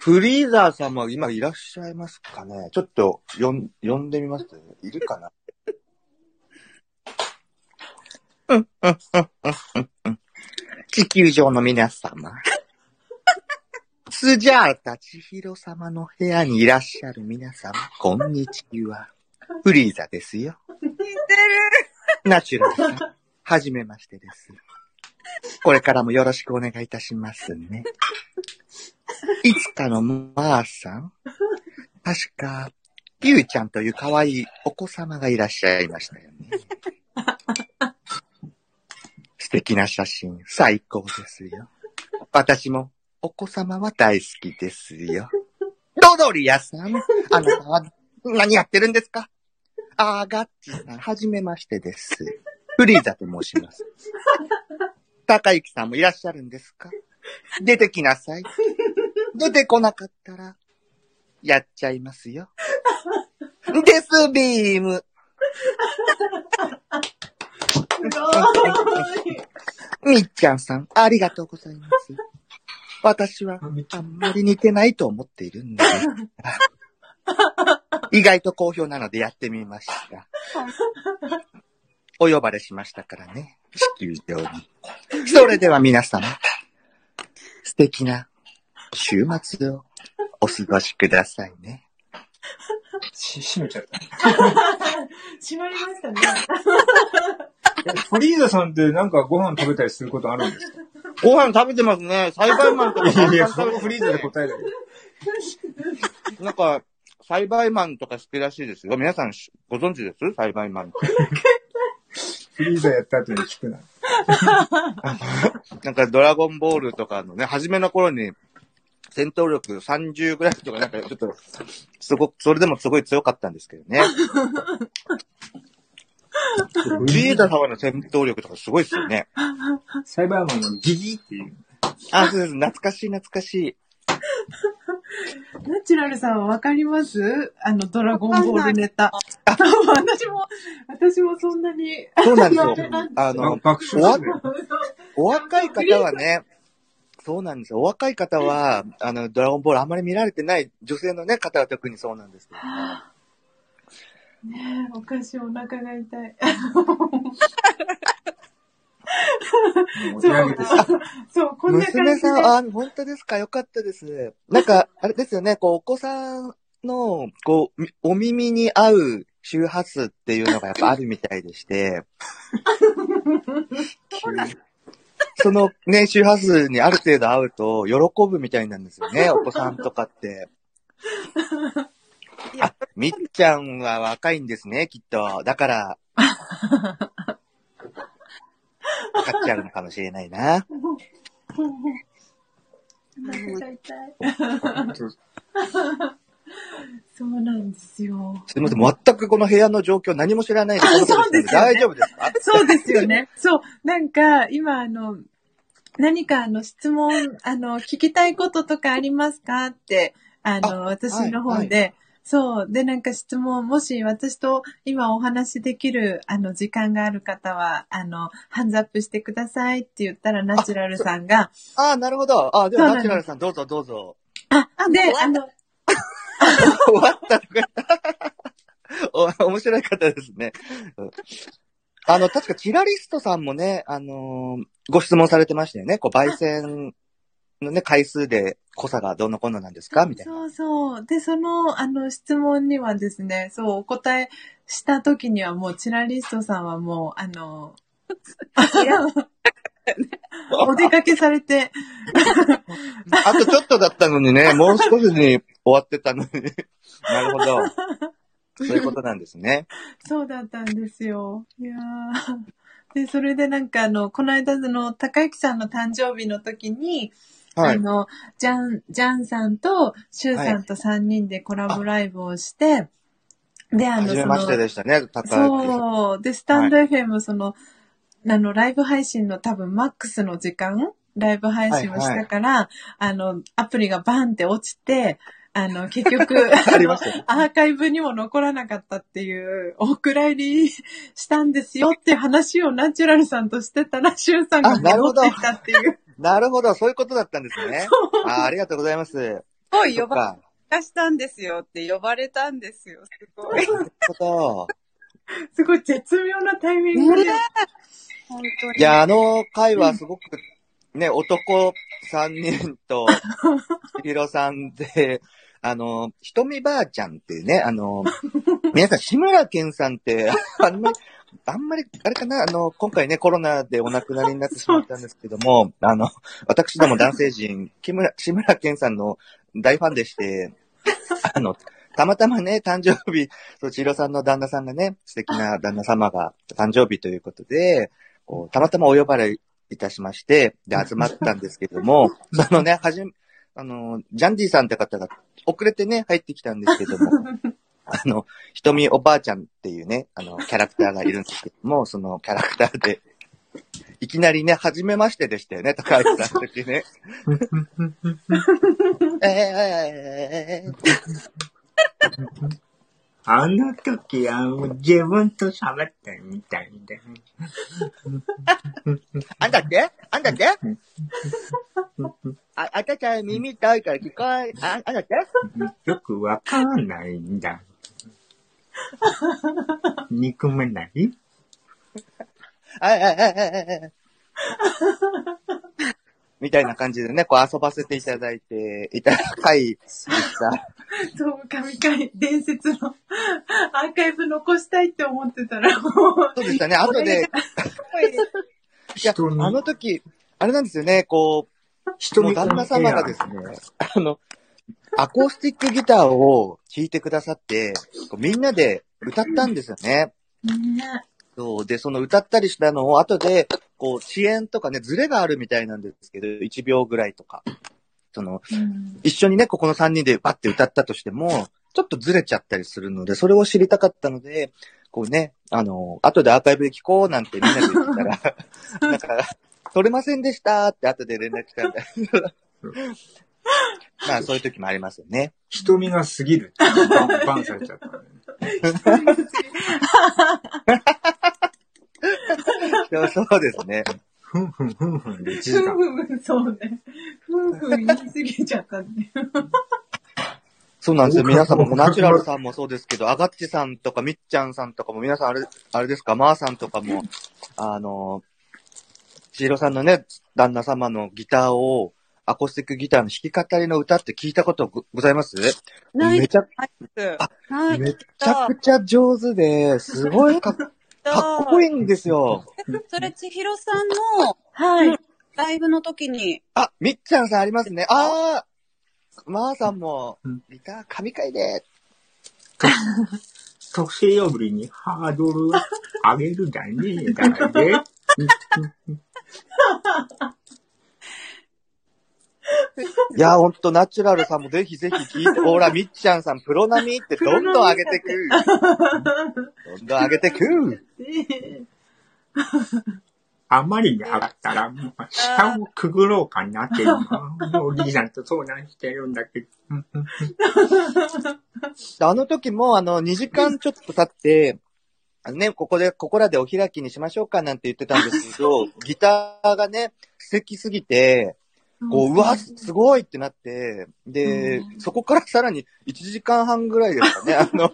フリーザーさんも今いらっしゃいますかね？ちょっと呼ん呼んでみます？いるかな？うん、うん、うん、うん、うん。地球上の皆様。スジャータ千尋様の部屋にいらっしゃる皆様、こんにちは。フリーザですよ。似てる。ナチュラルさん、はじめましてです。これからもよろしくお願いいたしますね。いつかのマーさん確か、ゆうちゃんという可愛いお子様がいらっしゃいましたよね。素敵な写真、最高ですよ。私もお子様は大好きですよ。ドドリアさん、あなたは何やってるんですか？あー、ガッチさん、はじめましてです。フリーザと申します。高幸さんもいらっしゃるんですか？出てきなさい。出てこなかったら、やっちゃいますよ。デスビーム。すごい。みっちゃんさん、ありがとうございます。私は、あんまり似てないと思っているんで。意外と好評なのでやってみました。お呼ばれしましたからね。地球上に。それでは皆様、素敵な週末をお過ごしくださいね。し、閉めちゃった。閉まりましたね。え フリーザさんってなんかご飯食べたりすることあるんですか？ご飯食べてますね。栽培マンとかいやそこフリーザで答えだよ。なんか、栽培マンとか好きらしいですよ。皆さんしご存知です？栽培マンって。フリーザやった後に聞くな。なんかドラゴンボールとかのね、初めの頃に、戦闘力30ぐらいとかなんかちょっと、すごく、それでもすごい強かったんですけどね。リーダー様の戦闘力とかすごいですよね。サイバーマンのギギっていう。あ、そうです。懐かしい懐かしい。ナチュラルさんはわかります？あの、ドラゴンボールネタ。私も、私もそんなに。そうなんですよあの。お若い方はね、そうなんですよ。お若い方は、あの、ドラゴンボールあんまり見られてない女性のね、方は特にそうなんですけど。ねえ、お菓子お腹が痛い。持ち上げてさ。そう、こんな感じで。娘さん、あ、本当ですか？よかったです。なんか、あれですよね、こう、お子さんの、こう、みお耳に合う周波数っていうのがやっぱあるみたいでして、そのね、周波数にある程度合うと、喜ぶみたいなんですよね、お子さんとかって。あ、みっちゃんは若いんですね、きっと。だから、わ かっちゃうのかもしれないな。そうなんですよ。すみません、全くこの部屋の状況何も知らないで、そうです大丈夫ですか？そうですよね。そう。なんか、今、あの、何か、あの、質問、あの、聞きたいこととかありますか？って、あの、あ私の方で、そう。で、なんか質問、もし私と今お話しできる、あの、時間がある方は、あの、ハンズアップしてくださいって言ったら、ナチュラルさんが、ああ、なるほど。ああ、では、そうなんですナチュラルさん、どうぞどうぞ。あ、で、あの、終わった。お、面白い方ですね。うんあの、確か、チラリストさんもね、あのーご質問されてましたよね。こう、焙煎のね、回数で濃さがどんなこんななんですか？みたいな。そうそう。で、その、あの、質問にはですね、そう、お答えした時にはもう、チラリストさんはもう、あの、お出かけされて、あとちょっとだったのにね、もう少しに終わってたのに。なるほど。そういうことなんですね。そうだったんですよ。いやーで、それでなんかあの、この間の、高之さんの誕生日の時に、はい。あの、ジャン、ジャンさんと、シュウさんと3人でコラボライブをして、で、あの、初めましてでしたね、高橋さん。そう。で、スタンド FM、その、あの、ライブ配信の多分マックスの時間、ライブ配信をしたから、あの、アプリがバンって落ちて、あの、結局、ありましたねアーカイブにも残らなかったっていう、お蔵入りしたんですよって話をナチュラルさんとしてたら、シュンさんが戻ってきたっていう。なるほど、そういうことだったんですね。あありがとうございます。すごい呼ばか。れしたんですよって呼ばれたんですよ。すごい。すごい絶妙なタイミングで。ね本当に。いや、あの回はすごく、ね、男3人と、ひひろさんで、あの、ひとみばあちゃんっていうね、あの、皆さん、志村けんさんって、あんまり、あんまり、あれかな、あの、今回ね、コロナでお亡くなりになってしまったんですけども、あの、私ども男性陣、木村、志村けんさんの大ファンでして、あの、たまたまね、誕生日、そう、千尋さんの旦那さんがね、素敵な旦那様が誕生日ということで、こうたまたまお呼ばれいたしまして、で、集まったんですけども、そのね、はじめ、あの、ジャンディさんって方が遅れてね、入ってきたんですけども、あの、ひとみおばあちゃんっていうね、あの、キャラクターがいるんですけども、そのキャラクターで、いきなりね、初めましてでしたよね、高橋さんの時ね。えー、えー、えー、あの時はもう自分と喋ってるみたいで。あんだってあんだって あ、あたちゃん耳痛いから聞こえ、あ、あんだってよくわかんないんだ。憎めない？あ、あ、あ、あ、あ、みたいな感じでね、こう遊ばせていただいて、いた回でした。そう、神回、伝説のアーカイブ残したいって思ってたら、もう。そうでしたね、後で、いや、人に。あの時、あれなんですよね、こう、人にもう旦那様がですね、あの、アコースティックギターを弾いてくださって、こうみんなで歌ったんですよね。ねそう。で、その歌ったりしたのを後で、こう、遅延とかね、ズレがあるみたいなんですけど、1秒ぐらいとか。その、うん一緒にね、ここの3人でバッて歌ったとしても、ちょっとずれちゃったりするので、それを知りたかったので、こうね、あの、後でアーカイブで聞こうなんてみんなで言ってたら、なんか、取れませんでしたって後で連絡来たんだ。まあ、そういう時もありますよね。瞳が過ぎるバンバンされちゃったね。そうそうですね。ふんふんふんふんで1時間。ふんふん、そうね。ふんふん言い過ぎちゃったね。そうなんですよ。皆さんも、ナチュラルさんもそうですけど、アガッチさんとかみっちゃんさんとかも、皆さんあれ、あれですか、マーさんとかも、あの、千尋さんのね、旦那様のギターを、アコースティックギターの弾き語りの歌って聞いたことごございます？ないめちゃ、です。はい。めちゃくちゃ上手で、すごいかっかっこいいんですよ。それ、千尋さんのはい。ライブの時に、あ、みっちゃんさんありますね。あー、マーさんもうん、ギター神回で。特性よぶりにハードル上げるだね、だね。いや、ほんと、ナチュラルさんもぜひぜひ聞いて、ほら、みっちゃんさん、プロ並みってどんどん上げてく。どんどん上げてく。あまりに上がったら、もう下をくぐろうかなって今、おじいさんと相談してるんだけど。あの時も、あの、2時間ちょっと経って、あのね、ここで、ここらでお開きにしましょうかなんて言ってたんですけど、ギターがね、素敵すぎて、こう、うわ、すごいってなって、でう、ん。そこからさらに1時間半ぐらいですかね、あの、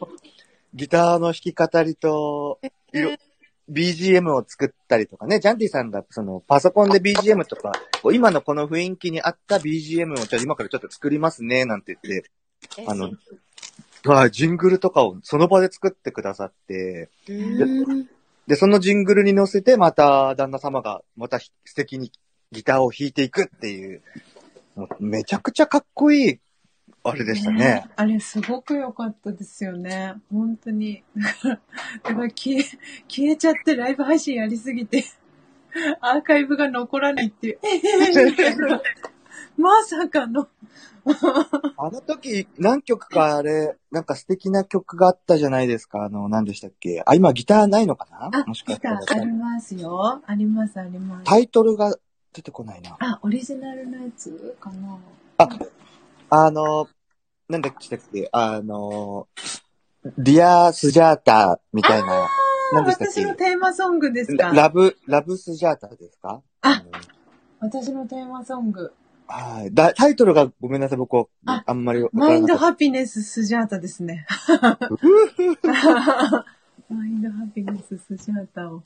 ギターの弾き語りと、BGM を作ったりとかね、ジャンティさんがそのパソコンで BGM とか、こう今のこの雰囲気に合った BGM をじゃあ今からちょっと作りますね、なんて言って、あの、はい、ジングルとかをその場で作ってくださって、うん。で、そのジングルに乗せて、また旦那様がまた素敵にギターを弾いていくっていう、もうめちゃくちゃかっこいい、あれでしたね。あれすごく良かったですよね。本当に。だから、から消え、消えちゃってライブ配信やりすぎて、アーカイブが残らないっていう。えーまさかの。あの時、何曲かあれ、なんか素敵な曲があったじゃないですか。あの、何でしたっけあ、今ギターないのかな、もしかしたらーありますよ。あります、あります。タイトルが出てこないな。あ、オリジナルのやつ？かな。あ、あの、なんだっけあの、ディアスジャータみたいな、何でしたっ私のけテーマソングですか？ラブ、ラブスジャータですか？あうん私のテーマソング。はい。だタイトルがごめんなさい、僕、ああんまりわかマインドハピネススジャータですね。マインドハピネススジャータを。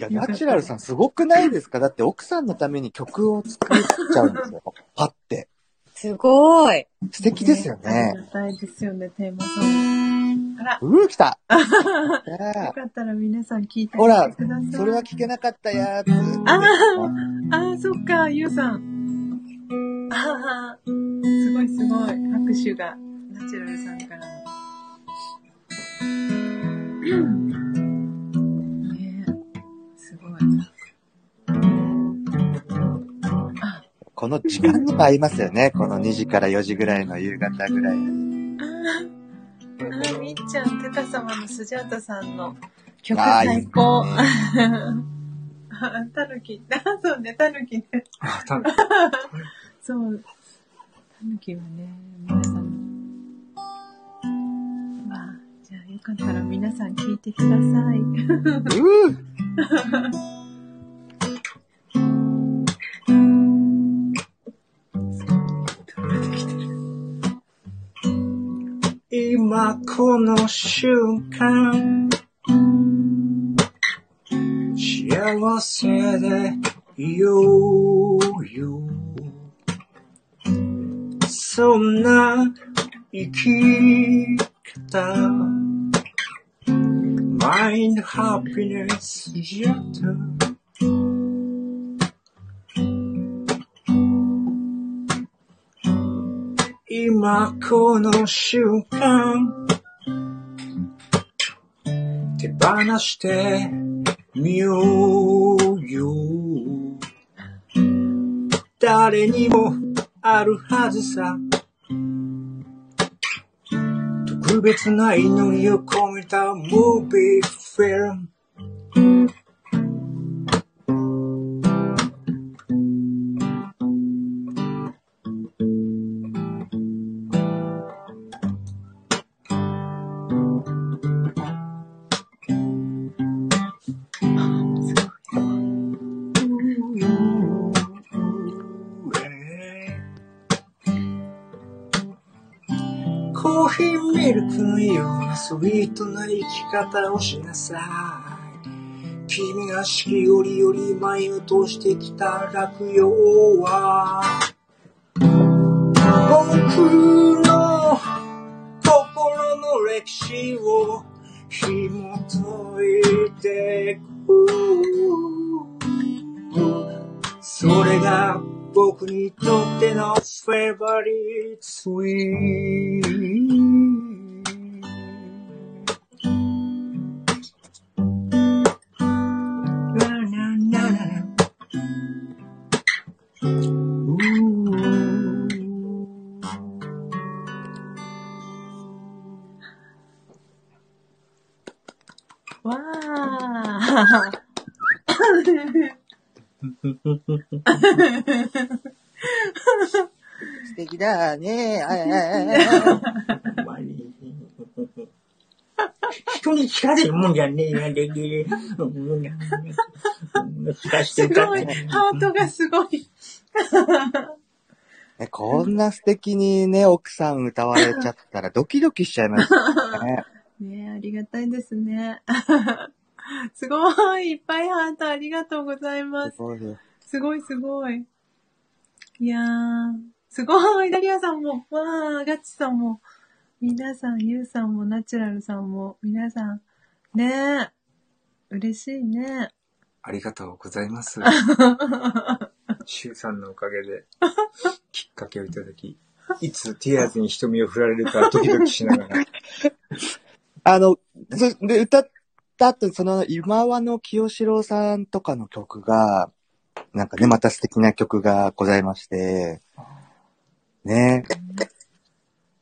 や、ナチュラルさんすごくないですか？だって奥さんのために曲を作っちゃうんですよ。パって。すごい。素敵ですよありね。がたいですよね、テーマソング。あら、うー、来た。よあかったら皆さん聞いてください。それは聞けなかったやつ。あああ、そっか、ゆうさん。ああ、すごいすごい。拍手が、ナチュラルさんから この時間にも合いますよね。この2時から4時ぐらいの夕方ぐらい。ああ、みっちゃん、テタ様のスジャータさんの曲最高。あ、タヌキ。あ、そうね、タヌキね。あ、ただ、そう。タヌキはね、皆さん。まあ、じゃあよかったら皆さん聞いてください。今この瞬間、幸せでいようよ。そんな生き方、マインドハピネスじゃった。今この瞬間手放してみようよ誰にもあるはずさ。特別な祈りを込めたムービーフィルム。スイートな生き方をしなさい。君が四季折々前を通してきた落葉は、僕の心の歴史を紐解いてく。それが僕にとってのフェイバリットスイート。ね。あいあいあいあいほんまに人に聞かせるもんじゃねえやできうん聞かしてすごい。ハートがすごい。ねこんな素敵にね、奥さん歌われちゃったらドキドキしちゃいますよね。ねえありがたいですね。すごい。いっぱいハートありがとうございますす。ごいよすごいすごい。いやー、すごい。ダリアさんも、わー、ガチさんも、皆さん、ユウさんも、ナチュラルさんも、皆さん、ね。え、嬉しいね。ありがとうございます。シュウさんのおかげで、きっかけをいただき、いつティアーズに瞳を振られるかドキドキしながら、あの、そで、歌った後、その、今和の清志郎さんとかの曲が、なんかね、また素敵な曲がございまして、ね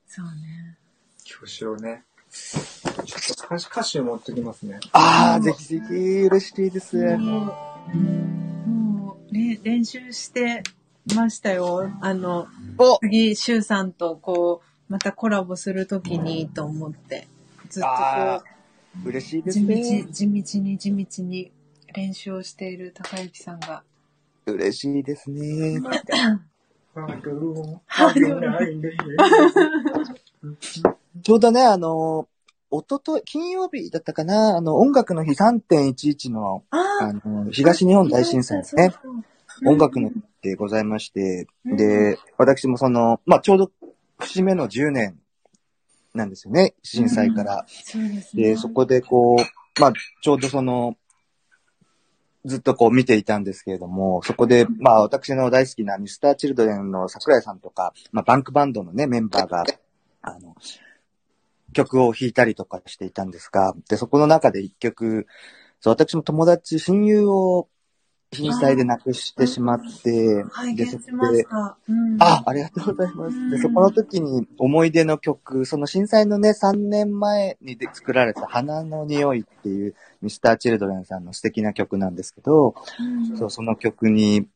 そうね。教師をね、ちょっと歌詞歌詞を持ってきますね。ああ、ぜひぜひ、嬉しいです。もう、もう、ね、練習してましたよ。あの、お次、シュウさんとこう、またコラボするときにと思って、ずっとこあう、嬉しいです地道、ね。地道に地道に練習をしている高之さんが。嬉しいですね。ちょうどね、あの、おととい、金曜日だったかな、あの、音楽の日3.11の、ああの、東日本大震災ですね。音楽の日でございまして、うんで、私もその、まあ、ちょうど節目の10年なんですよね、震災から。そうですね。で、そこでこう、まあ、ちょうどその、ずっとこう見ていたんですけれども、そこで、まあ、私の大好きなミスターチルドレンの桜井さんとか、まあ、バンクバンドのね、メンバーが、あの、曲を弾いたりとかしていたんですが、で、そこの中で一曲、そう、私も友達、親友を震災で亡くしてしまって、拝で、そこで。うん。あ、ありがとうございます。うんで、そこの時に思い出の曲、その震災のね、3年前にで作られた花の匂いっていうミスターチルドレンさんの素敵な曲なんですけど、うんそう、その曲に、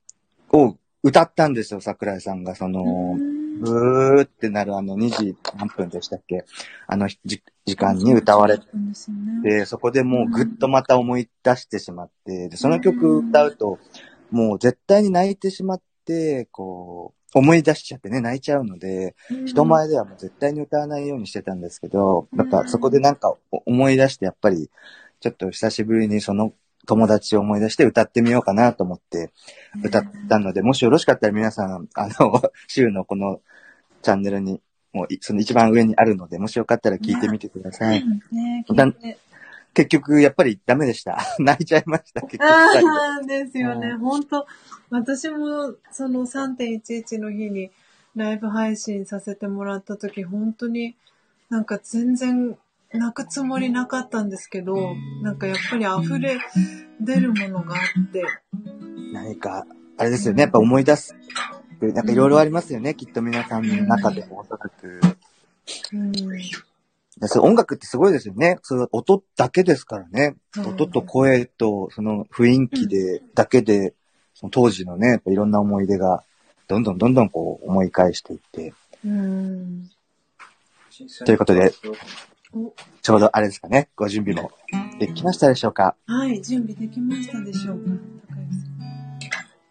を歌ったんですよ、桜井さんが。その、うんブーってなるあの2時何分でしたっけ？あのじ時間に歌われて、んですよね。で、そこでもうぐっとまた思い出してしまって、で、その曲歌うと、もう絶対に泣いてしまって、こう、思い出しちゃってね、泣いちゃうので、うん。人前ではもう絶対に歌わないようにしてたんですけど、やっぱそこでなんか思い出して、やっぱり、ちょっと久しぶりにその友達を思い出して歌ってみようかなと思って歌ったので、もしよろしかったら皆さん、あの、週のこのチャンネルに、もういその一番上にあるので、もしよかったら聞いてみてください。ね結局、やっぱりダメでした。泣いちゃいました、結局。ああ、ですよね。う本当私もその3.11の日にライブ配信させてもらった時、本当になんか全然泣くつもりなかったんですけど、なんかやっぱり溢れ出るものがあって、何か、あれですよね、やっぱ思い出す。って、なんかいろいろありますよね、きっと皆さんの中でもおそらく。うん。音楽ってすごいですよね。それ音だけですからね。うん音と声とその雰囲気で、だけで、その当時のね、やっぱいろんな思い出が、どんどんどんどんこう思い返していって。うん。ということでおちょうどあれですかね、ご準備もできましたでしょうか？はい、準備できましたでしょうか高橋さ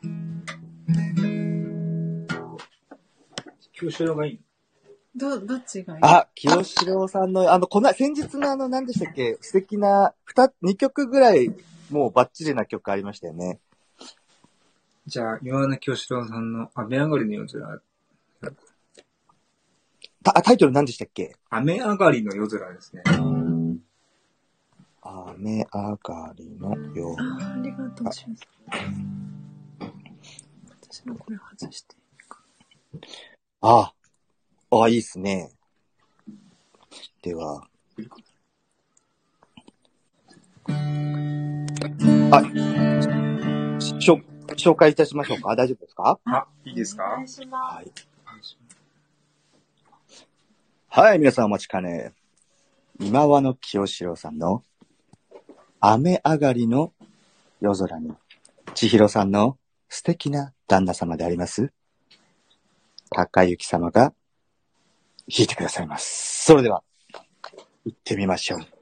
ん。清志郎がいいど、どっちがいい？あ、清志郎さんの、あの、この、先日のあの、何でしたっけ、素敵な、二、二曲ぐらい、もうバッチリな曲ありましたよね。じゃあ、岩名清志郎さんの雨上がりの夜空。た、あタイトル何でしたっけ？雨上がりの夜空ですね。雨上がりのよう。あありがとう、しゅんさん。私のこれ外していいか。ああ、あいいっすね。では。あ、しょ、紹介いたしましょうか大丈夫ですか？あ、いいですか？お願いしまはい。はい、皆さんお待ちかね。今和の清志郎さんの雨上がりの夜空に、千尋さんの素敵な旦那様であります、高雪様が弾いてくださいます。それでは、行ってみましょう。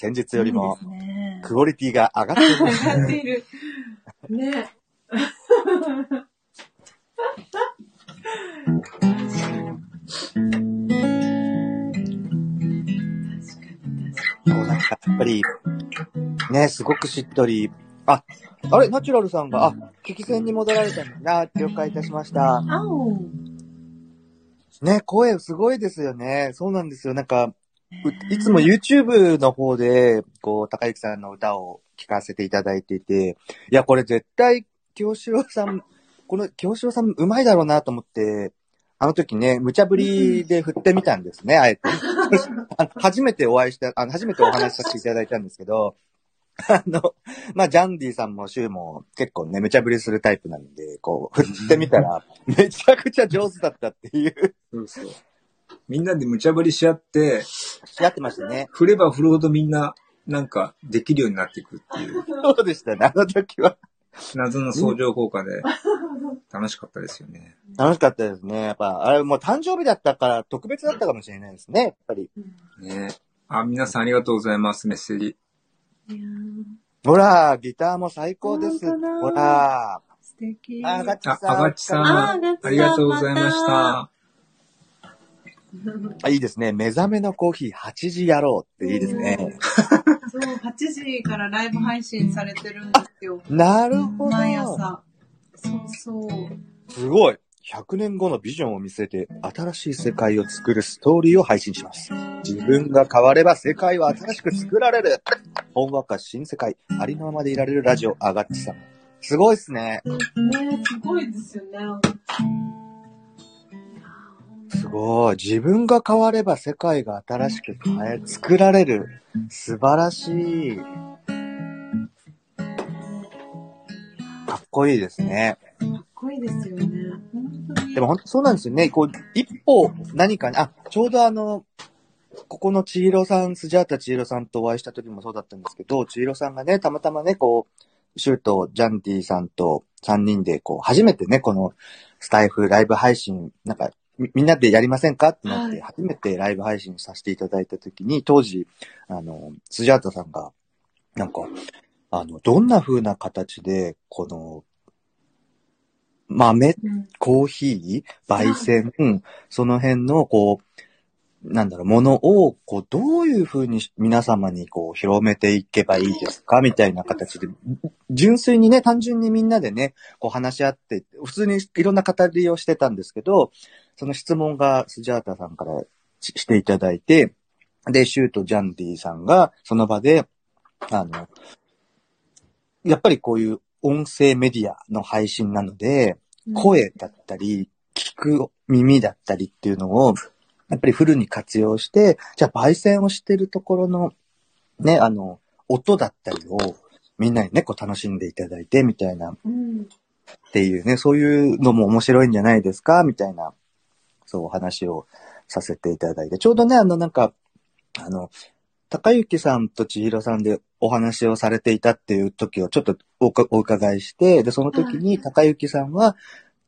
先日よりも。クオリティが上がってるんです上がっね。ている。ね。こうなんか、やっぱり、ね、すごくしっとり。あ、あれ、ナチュラルさんが、あ、聞き戦に戻られたんだな、了解いたしました。ね、声すごいですよね。そうなんですよ。なんか、ういつも YouTube の方で、こう、高幸さんの歌を聴かせていただいていて、いや、これ絶対、京志郎さんこの京志郎さんうまいだろうなと思って、あの時ね、無茶ぶりで振ってみたんですね、あえて。初めてお会いした、あの、初めてお話しさせていただいたんですけど、あの、まあ、ジャンディさんもシューも結構ね、無茶ぶりするタイプなんで、こう、振ってみたら、めちゃくちゃ上手だったっていう、そうそう。みんなで無茶ぶりし合って、し合ってましたね。振れば振るほどみんな、なんか、できるようになっていくっていう、そうでしたね、あの時は。謎の相乗効果で、楽しかったですよね。楽しかったですね。やっぱ、あれもう誕生日だったから特別だったかもしれないですね、やっぱり。ねあ、皆さんありがとうございます、メッセージ。いやーほら、ギターも最高です。ほら。素敵。あ、ガッチあ、さん。あがちさん、ああがちさんありがとうございました。あいいですね。目覚めのコーヒー8時やろうっていいですね。そう、8時からライブ配信されてるんですよ。なるほど。毎朝。そうそう。すごい。100年後のビジョンを見据えて新しい世界を作るストーリーを配信します。自分が変われば世界は新しく作られる。本和歌新世界、ありのままでいられるラジオ、あがっちさん。すごいっすね。ね、すごいですよね。すごい。自分が変われば世界が新しく変え、作られる。素晴らしい。かっこいいですね。かっこいいですよね。でも本当そうなんですよね。こう、一歩何かに、あ、ちょうどあの、ここの千尋さん、スジャータ千尋さんとお会いした時もそうだったんですけど、千尋さんがね、たまたまね、こう、シュート、ジャンディさんと3人で、こう、初めてね、このスタイフライブ配信、なんか、みみんなでやりませんか？ってなって、は初めてライブ配信させていただいた時に、当時、あの、スジャータさんが、なんか、あの、どんな風な形で、この、豆うん。コーヒー、焙煎、その辺の、こう、なんだろう、ものを、こう、どういうふうに皆様にこう、広めていけばいいですか？みたいな形で、純粋にね、単純にみんなでね、こう話し合って、普通にいろんな語りをしてたんですけど、その質問がスジャータさんからししていただいて、で、シュート・ジャンディさんが、その場で、あの、やっぱりこういう音声メディアの配信なので、声だったり、聞く耳だったりっていうのを、やっぱりフルに活用して、じゃあ焙煎をしてるところの、ね、あの、音だったりを、みんなにね、こう楽しんでいただいて、みたいな、うん。っていうね、そういうのも面白いんじゃないですか、みたいな、そうお話をさせていただいて、ちょうどね、あの、なんか、あの、高幸さんと千尋さんでお話をされていたっていう時をちょっとおかお伺いして、で、その時に高幸さんは、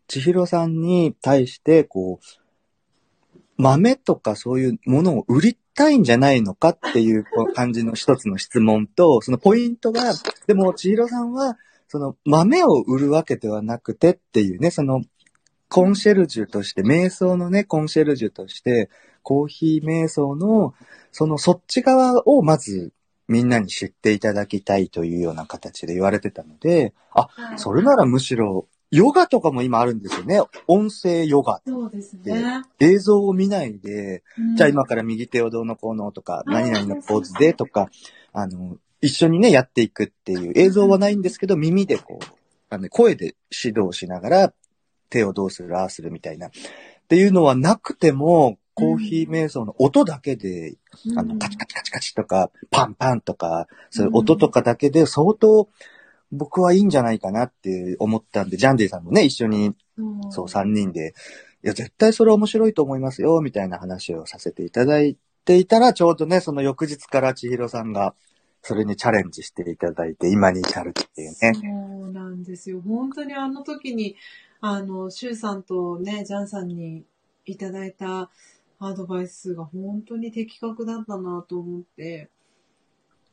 千尋さんに対して、こう、豆とかそういうものを売りたいんじゃないのかっていう感じの一つの質問と、そのポイントが、でも千尋さんは、その豆を売るわけではなくてっていうね、そのコンシェルジュとして、瞑想のね、コンシェルジュとして、コーヒー瞑想の、そのそっち側をまずみんなに知っていただきたいというような形で言われてたので、あ、それならむしろ、ヨガとかも今あるんですよね。音声ヨガ。そうですね。映像を見ないで、うんじゃあ今から右手をどうのこうのとか、何々のポーズでとか、あの、一緒にね、やっていくっていう映像はないんですけど、耳でこう、あの声で指導しながら、手をどうする、ああするみたいな。っていうのはなくても、コーヒー瞑想の音だけで、あの、カチカチカチカチとか、パンパンとか、そういう音とかだけで相当、僕はいいんじゃないかなって思ったんで、ジャンディさんもね、一緒にうんそう、三人で、いや、絶対それ面白いと思いますよ、みたいな話をさせていただいていたら、ちょうどね、その翌日から千尋さんが、それにチャレンジしていただいて、今に至るっていうね。そうなんですよ。本当にあの時に、あの、シュウさんとね、ジャンさんにいただいたアドバイスが本当に的確だったなと思って。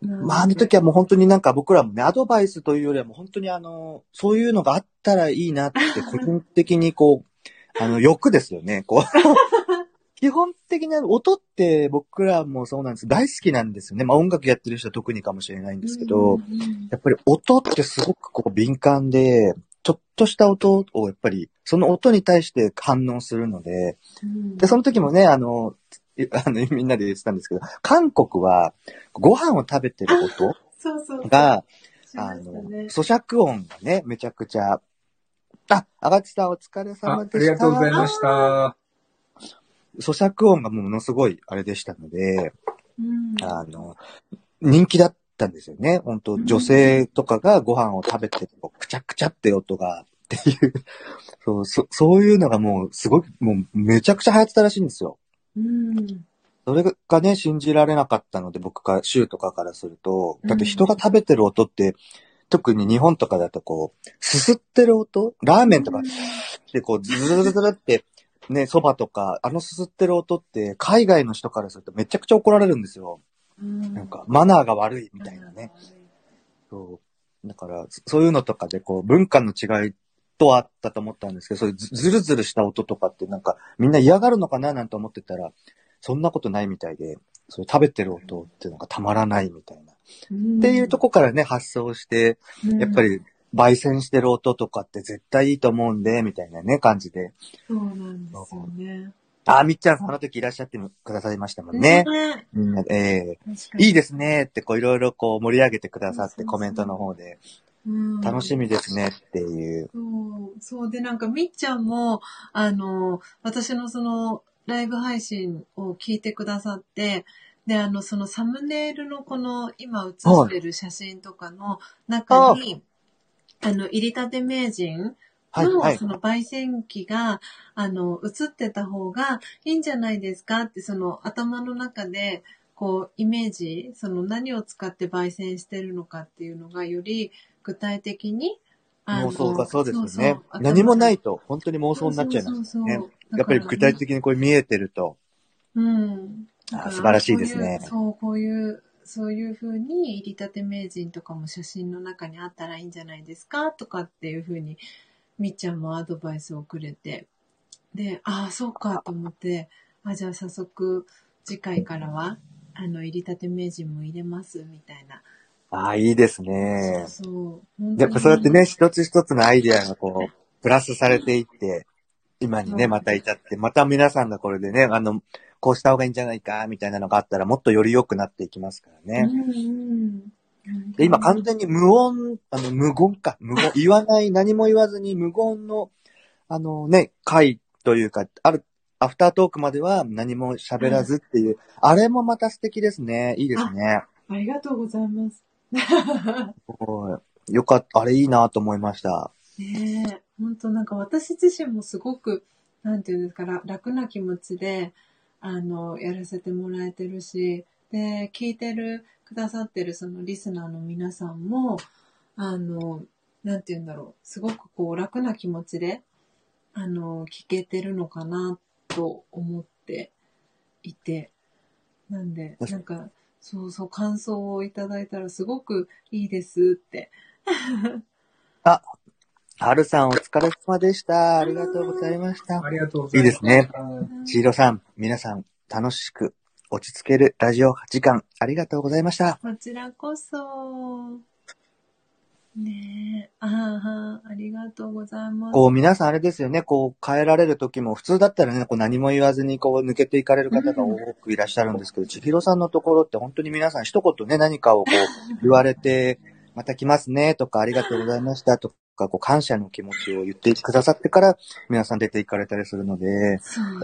まあ、あの時はもう本当になんか僕らもね、アドバイスというよりはもう本当にあの、そういうのがあったらいいなって、個人的にこう、あの、欲ですよね、こう。基本的な音って僕らもそうなんです。大好きなんですよね。まあ音楽やってる人は特にかもしれないんですけど、うんうんやっぱり音ってすごくこう敏感で、ちょっとした音をやっぱり、その音に対して反応するので、うんで、その時もね、あの、い あの、みんなで言ってたんですけど、韓国はご飯を食べてる音そうそうそう。が、あの、咀嚼音がね、めちゃくちゃあ、あがちさんお疲れあ様でした。ありがとうございました。咀嚼音がものすごいあれでしたので、うん。あの、人気だったんですよね。本当女性とかがご飯を食べて、こうくちゃくちゃって音がっていう、そう、そそういうのがもうすごく、もうめちゃくちゃ流行ってたらしいんですよ。うん。それがね、信じられなかったので、僕が、州とかからすると、だって人が食べてる音って、特に日本とかだとこう、すすってる音ラーメンとかでこう、ズルズルズルって、ね、蕎麦とか、あのすすってる音って、海外の人からするとめちゃくちゃ怒られるんですよ。うん。なんか、マナーが悪いみたいなね。そう。だから、そそういうのとかで、こう、文化の違いとあったと思ったんですけど、そういうずずるずるした音とかってなんか、みんな嫌がるのかななんて思ってたら、そんなことないみたいで、そういう食べてる音っていうのがたまらないみたいな。うんっていうとこからね、発想して、やっぱ、り、焙煎してる音とかって絶対いいと思うんで、みたいなね、感じで。うんそうなんですよね。あ、みっちゃん、その時いらっしゃってくださいましたもんね。ええ。確かに。いいですねって、こういろいろこう盛り上げてくださって、コメントの方で。うん。楽しみですねっていう。そう、そうで、なんか、みっちゃんも、あの、私のその、ライブ配信を聞いてくださって、で、あの、そのサムネイルのこの、今写してる写真とかの中に、あの、入りたて名人はい、の、はいそ。の焙煎機が、あの、映ってた方がいいんじゃないですかって、その頭の中で、こう、イメージ、その何を使って焙煎してるのかっていうのが、より具体的に、妄想がそうですよそうねそう。何もないと本当に妄想になっちゃいますよねそうそう。そうやっぱり具体的にこれ見えてると。うん。あ素晴らしいですねそう、こういう、そういう風に入りたて名人とかも写真の中にあったらいいんじゃないですかとかっていう風に、みっちゃんもアドバイスをくれて、で、ああ、そうかと思って、あじゃあ早速次回からは、あの、入りたて名人も入れますみたいな。ああ、いいですね。そうそう。やっぱそうやってね、一つ一つのアイデアがこう、プラスされていって、今にね、うんまた至って、また皆さんがこれでね、あの、こうした方がいいんじゃないか、みたいなのがあったら、もっとより良くなっていきますからね。うんうん。で今完全に無音、あの、無言か、無言、言わない、何も言わずに無言の、あのね、回というか、ある、アフタートークまでは何も喋らずっていう、あれもまた素敵ですね。いいですね。ありがとうございます。おいよかった、あれいいなと思いました。ねえ、本当なんか私自身もすごく、なんていうんですか、ら楽な気持ちで、あの、やらせてもらえてるし、で、聞いてる、くださってるそのリスナーの皆さんも、あの、なんていうんだろう、すごくこう楽な気持ちで、あの、聞けてるのかなと思っていて、なんで、なんか、そうそう、感想をいただいたらすごくいいですって。はるさんお疲れ様でした。ありがとうございました。ありがとうございます。いいですね。ちひろさん、皆さん、楽しく落ち着けるラジオ時間、ありがとうございました。こちらこそ。ねえ。ああ、ありがとうございます。こう、皆さんあれですよね、こう、変えられる時も、普通だったらね、こう、何も言わずに、こう、抜けていかれる方が多くいらっしゃるんですけど、ちひろさんのところって本当に皆さん一言ね、何かをこう、言われて、また来ますね、とか、ありがとうございました、とか、こう、感謝の気持ちを言ってくださってから、皆さん出ていかれたりするので、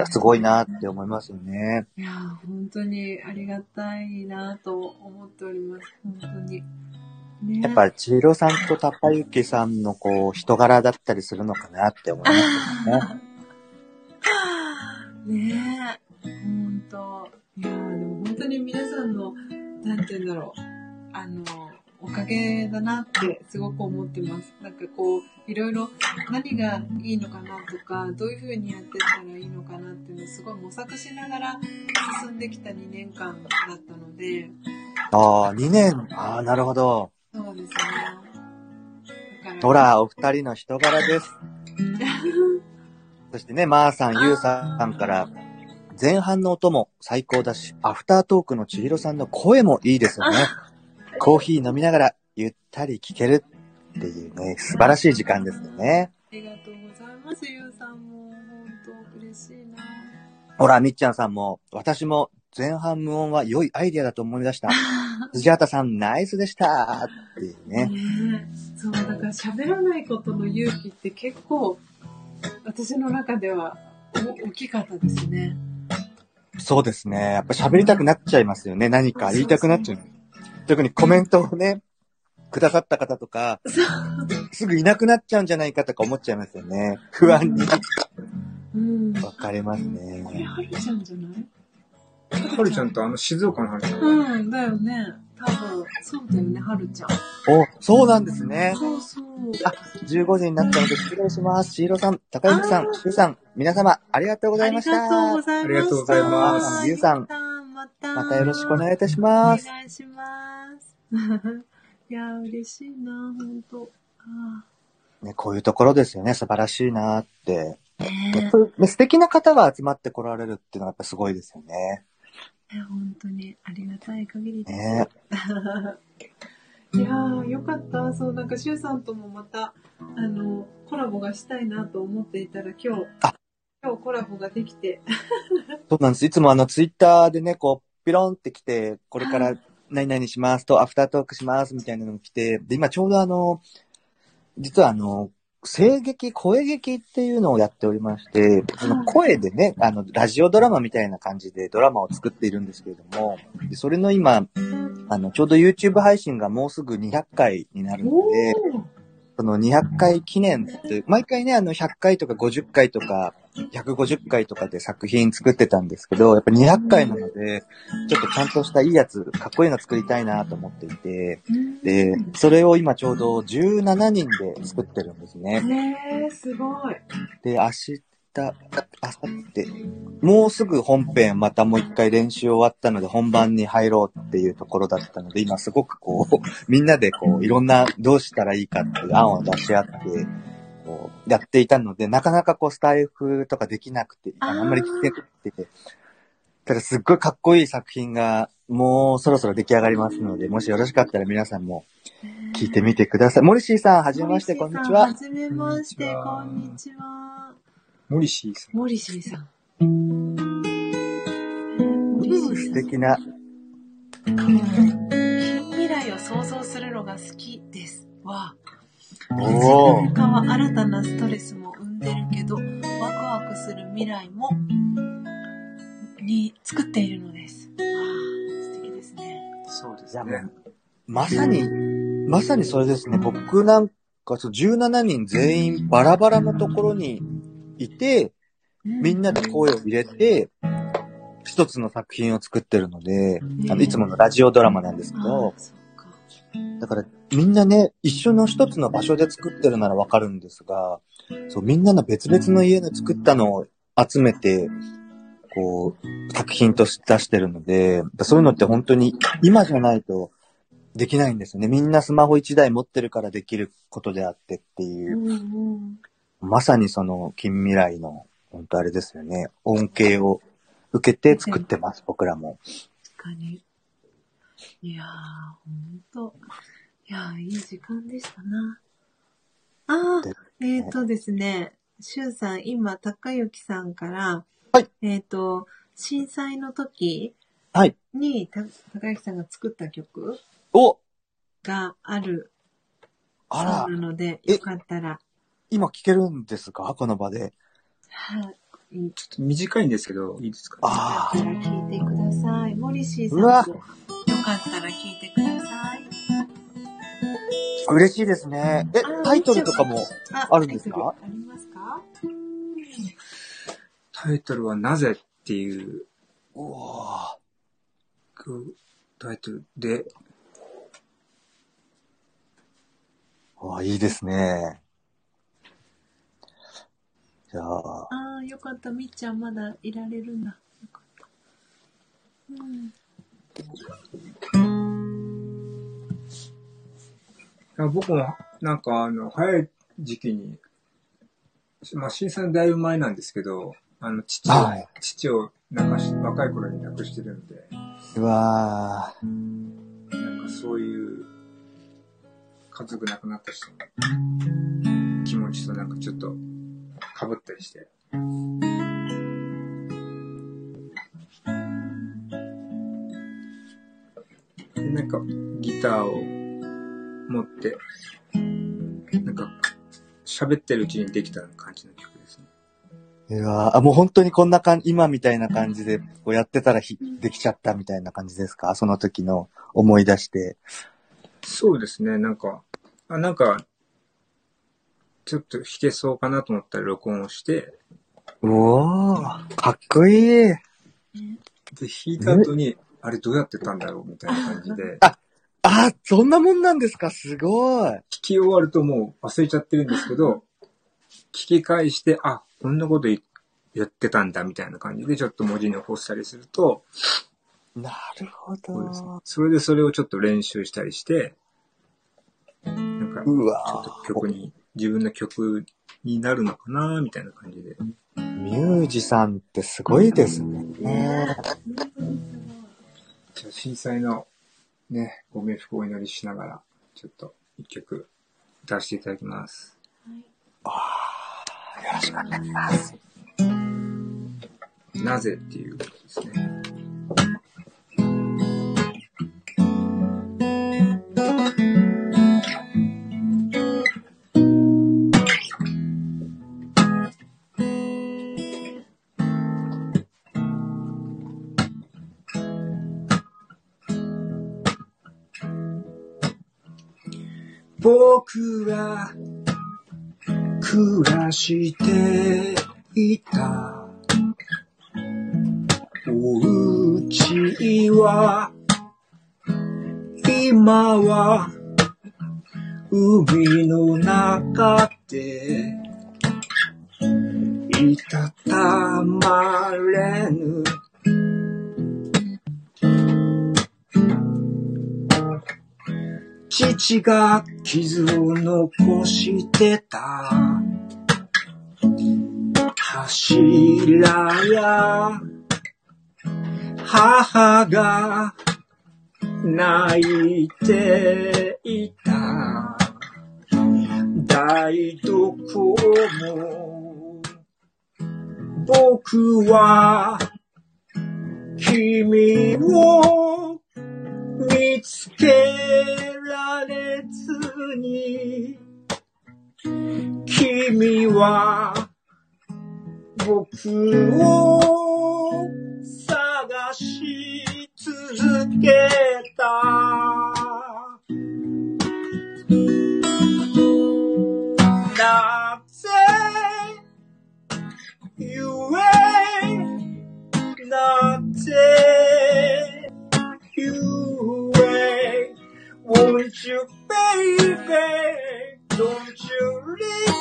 すごいなって思いますよね。いやー、本当にありがたいなと思っております。本当に。ねやっぱり、ちひろさんとたぱゆきさんの、こう、人柄だったりするのかなって思いますよね。ねえ、本当。いやー、でも本当に皆さんの、なんて言うんだろう。あの、おかげだなってすごく思ってます。なんかこう、いろいろ何がいいのかなとか、どういう風にやってったらいいのかなっていうのをすごい模索しながら進んできた2年間だったので、ああ、2年。ああ、なるほど。そうですね。ほら、お二人の人柄です。そしてね、まーさん、ゆうさんから、前半の音も最高だし、アフタートークのちひろさんの声もいいですよね。コーヒー飲みながらゆったり聞けるっていうね、素晴らしい時間ですよね。ありがとうございます、ゆうさんも。本当嬉しいな。ほら、みっちゃんさんも、私も前半無音は良いアイデアだと思い出した。辻畑さん、ナイスでしたっていうね。ねえそう、だから喋らないことの勇気って結構、私の中ではお大きかったですね。そうですね。やっぱ喋りたくなっちゃいますよね。何か言いたくなっちゃう。特にコメントをね、くださった方とか、すぐいなくなっちゃうんじゃないかとか思っちゃいますよね。不安に。うん。わかりますこれ、ね。はるちゃんじゃない？はるちゃんとあの静岡のはるちゃん。うん、だよね。多分、そうだよね、はるちゃん。お、そうなんですね。そうそう。あ、15時になったので失礼します。シーロさん、高雪さん、シュウさん、皆様、ありがとうございましありがとうごた。ざいました。ありがとうございますゆうさんまた、またよろしくお願いいたしますお。願いします。いやー、嬉しいな、ほんと。あね、こういうところですよね。素晴らしいなって。ーねね素敵な方が集まってこられるっていうのがやっぱすごいですよね。え、本当にありがたい限りです。ね いやー、よかった。そう、なんか、シュウさんともまた、あの、コラボがしたいなと思っていたら、今日、あ今日コラボができて、そうなんです。いつもあのツイッターでね、こう、ピロンって来て、これから何々しますと、アフタートークしますみたいなのが来て、で、今ちょうどあの、実はあの、声劇、声劇っていうのをやっておりまして、その声でね、あの、ラジオドラマみたいな感じでドラマを作っているんですけれども、でそれの今、あの、ちょうど YouTube 配信がもうすぐ200回になるので、その200回記念って、毎回ね、あの100回とか50回とか、150回とかで作品作ってたんですけど、やっぱ200回なので、ちょっとちゃんとしたいいやつ、かっこいいの作りたいなと思っていて、で、それを今ちょうど17人で作ってるんですね。ねえ、すごい。で、明日、明後日、もうすぐ本編またもう一回練習終わったので本番に入ろうっていうところだったので、今すごくこう、みんなでこう、いろんなどうしたらいいかっていう案を出し合って、こう、やっていたので、なかなかこう、スタイフとかできなくて、あんまり聞けなくて、ただすっごいかっこいい作品が、もうそろそろ出来上がりますので、もしよろしかったら皆さんも聞いてみてください。モリシーさん、はじめまして、こんにちはは。じめまして、こんにちは。モリシーさん。モリシーさん。素敵な、近未来を想像するのが好きです。わおー自分は新たなストレスも生んでるけど、ワクワクする未来も、に作っているのです。わあ、素敵ですね。そうですねう。まさに、まさにそれですね。僕なんか、そう17人全員バラバラのところにいて、みんなで声を入れて、一つの作品を作ってるので、あの、いつものラジオドラマなんですけあど。だからみんなね、一緒の一つの場所で作ってるならわかるんですが、そう、みんなの別々の家で作ったのを集めて、こう、作品として出してるので、そういうのって本当に今じゃないとできないんですよね。みんなスマホ一台持ってるからできることであってっていう。まさにその近未来の、本当あれですよね。恩恵を受けて作ってます、僕らも。確かに。いやー、ほんと。いやー、いい時間でしたな。あでー、えっ、ー、とですね、しゅうさん、今、高幸さんから、はい。えっ、と、震災の時はい。に、た高幸さんが作った曲おがあるあらな、ので、えよかったら、今聞けるんですか？この場で。はい。ちょっと短いんですけど、いいですかあよかったら聞いてください。モリシーさんうわも、よかったら聞いてください。嬉しいですね。えあ、タイトルとかも、ああるんですか？タイトルありますか？タイトルはなぜっていううわタイトルで、ーわいいですね。じゃあ、ああ、よかった。みっちゃんまだいられるんだ。よかった。うん。あ僕もなんかあの、早い時期に、まあ震災のだいぶ前なんですけど、あの、父を、はい父を亡くし、若い頃に亡くしてるんで、うわなんかそういう、家族亡くなった人の気持ちとなんかちょっと被ったりして。で、なんかギターを持って、なんか、喋ってるうちにできた感じの曲ですね。いやーあ、もう本当にこんな感じ、今みたいな感じで、こうやってたらひできちゃったみたいな感じですか？その時の思い出して。そうですね、なんか、あ、なんか、ちょっと弾けそうかなと思ったら録音をして、おー、かっこいい。で、弾いた後に、あれどうやってたんだろうみたいな感じで、ああ、そんなもんなんですか？すごい。聞き終わるともう忘れちゃってるんですけど、聞き返して、あ、こんなこと言やってたんだみたいな感じで、ちょっと文字に起こしたりすると、なるほそうですねど。それでそれをちょっと練習したりして、なんか、ちょっと曲に、自分の曲になるのかなみたいな感じで。ーミュージシャンってすごいですね。じゃあ震災のね、ご冥福をお祈りしながら、ちょっと一曲歌わせていただきます。よろしくお願いします。なぜっていうことですね。していた。お家は今は海の中でいたたまれぬ。父が傷を残してた。柱や母が泣いていた。台所も僕は君を見つけられずに君は僕を探し続けたなぜゆえなぜゆえ Won't you baby Don't you leave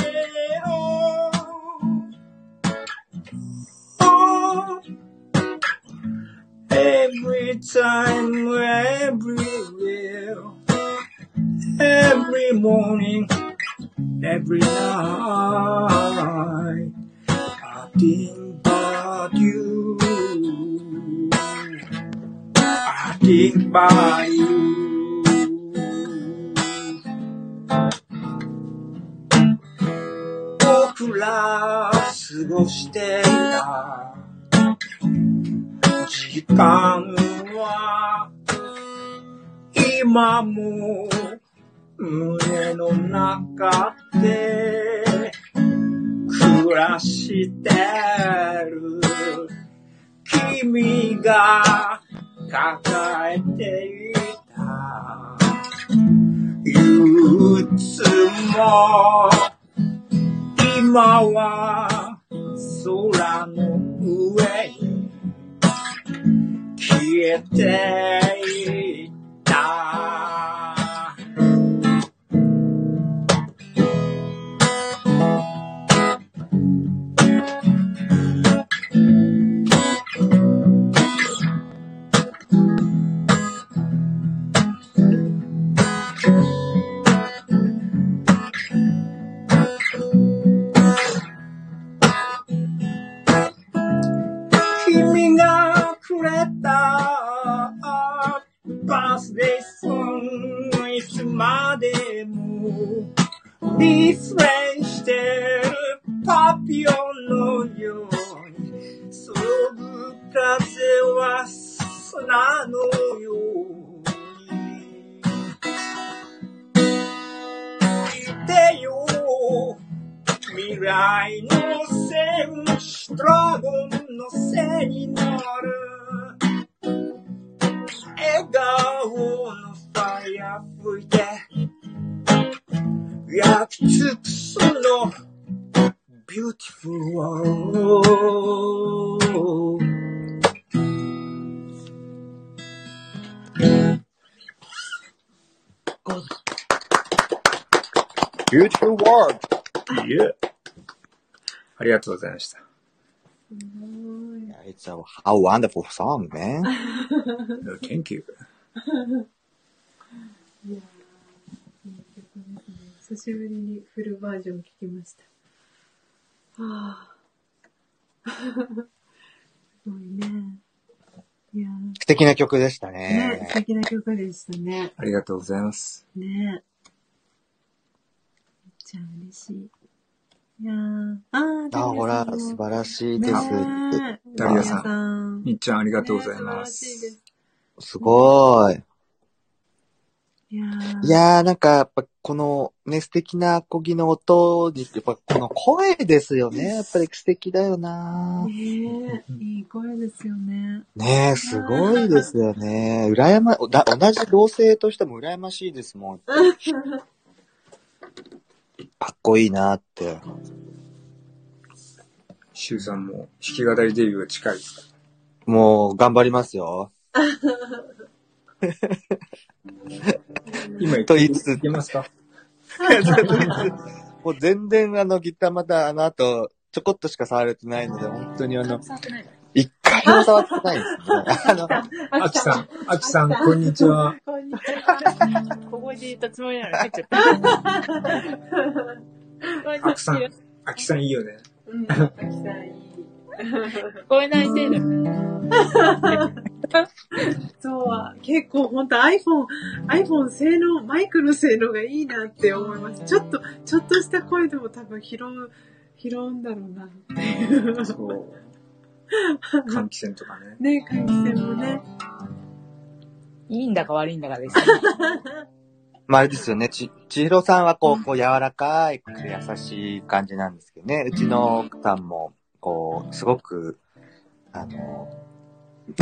me every time, everywhere, every morning, every night, I think about you. I think about you. 僕ら過ごしていた 時間は今も胸の中で暮らしてる君が抱えていた憂鬱も今は空の上に消えリフとうございました。It's a how wonderful song, man. No, thank you. いやーいい曲ですね。久しぶりにフルバージョン聞きました。はあ。すごいね。いやー素敵な曲でしたね、ね素。敵な曲でしたね。ありがとうございます。ねめっちゃ嬉しい。いやーあー、あ、ほら、素晴らしいですって。ねえダリアさんんみっちゃんありがとうございねま。素晴らしいですす。すごい。いやーいやー、なんか、やっぱ、このね、素敵なアコギの音に、やっぱ、この声ですよね。やっぱり素敵だよなねえ、いい声ですよね。ねえ、すごいですよね。羨ま、だ同じ同性としても羨ましいですもん。かっこいいなって。シュウさんも弾き語りデビューが近いですか？もう、頑張りますよ。今と言いつついけますか？もう全然あの、ギターまたあの後、ちょこっとしか触れてないので、本当にあの、一回も触ってないですね。あの、アキさん、アキさん、こんにちは。こんにちは。ここで言ったつもりな入っちゃった。こんにちは。アキさんいいよね。うん、たくさんいい。聞こえないせいで。そう、結構本当 iPhone、iPhone 性能、マイクの性能がいいなって思います。ちょっと、ちょっとした声でも多分拾う、拾うんだろうなっていう。そう。換気扇とかね。ね、換気扇もね。いいんだか悪いんだかです。まあ、あれですよね。ち、ちひろさんはこう、こう柔らかい、優しい感じなんですけどね。うちの奥さんも、こう、すごく、あの。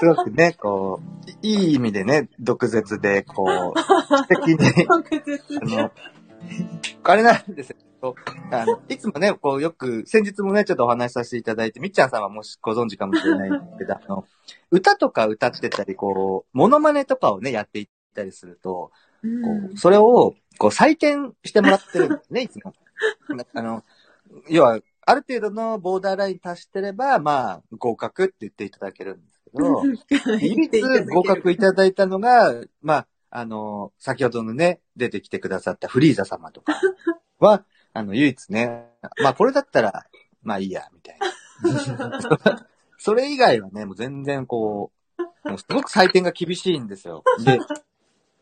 すごくね、こう、いい意味でね、毒舌で、こう、素敵に、あの、あれなんですよ。あのいつもね、こうよく、先日もね、ちょっとお話しさせていただいて、みっちゃんさんはもしご存知かもしれないけど、あの、歌とか歌ってたり、こう、モノマネとかをね、やっていったりすると、こう、それを、こう、採点してもらってるんですね、いつも。あの、要は、ある程度のボーダーライン達してれば、まあ、合格って言っていただけるんですけど、唯一合格いただいたのが、まあ、あの、先ほどのね、出てきてくださったフリーザ様とかは、あの、唯一ね、まあこれだったら、まあいいや、みたいな。それ以外はね、もう全然こう、もうすごく採点が厳しいんですよ。で、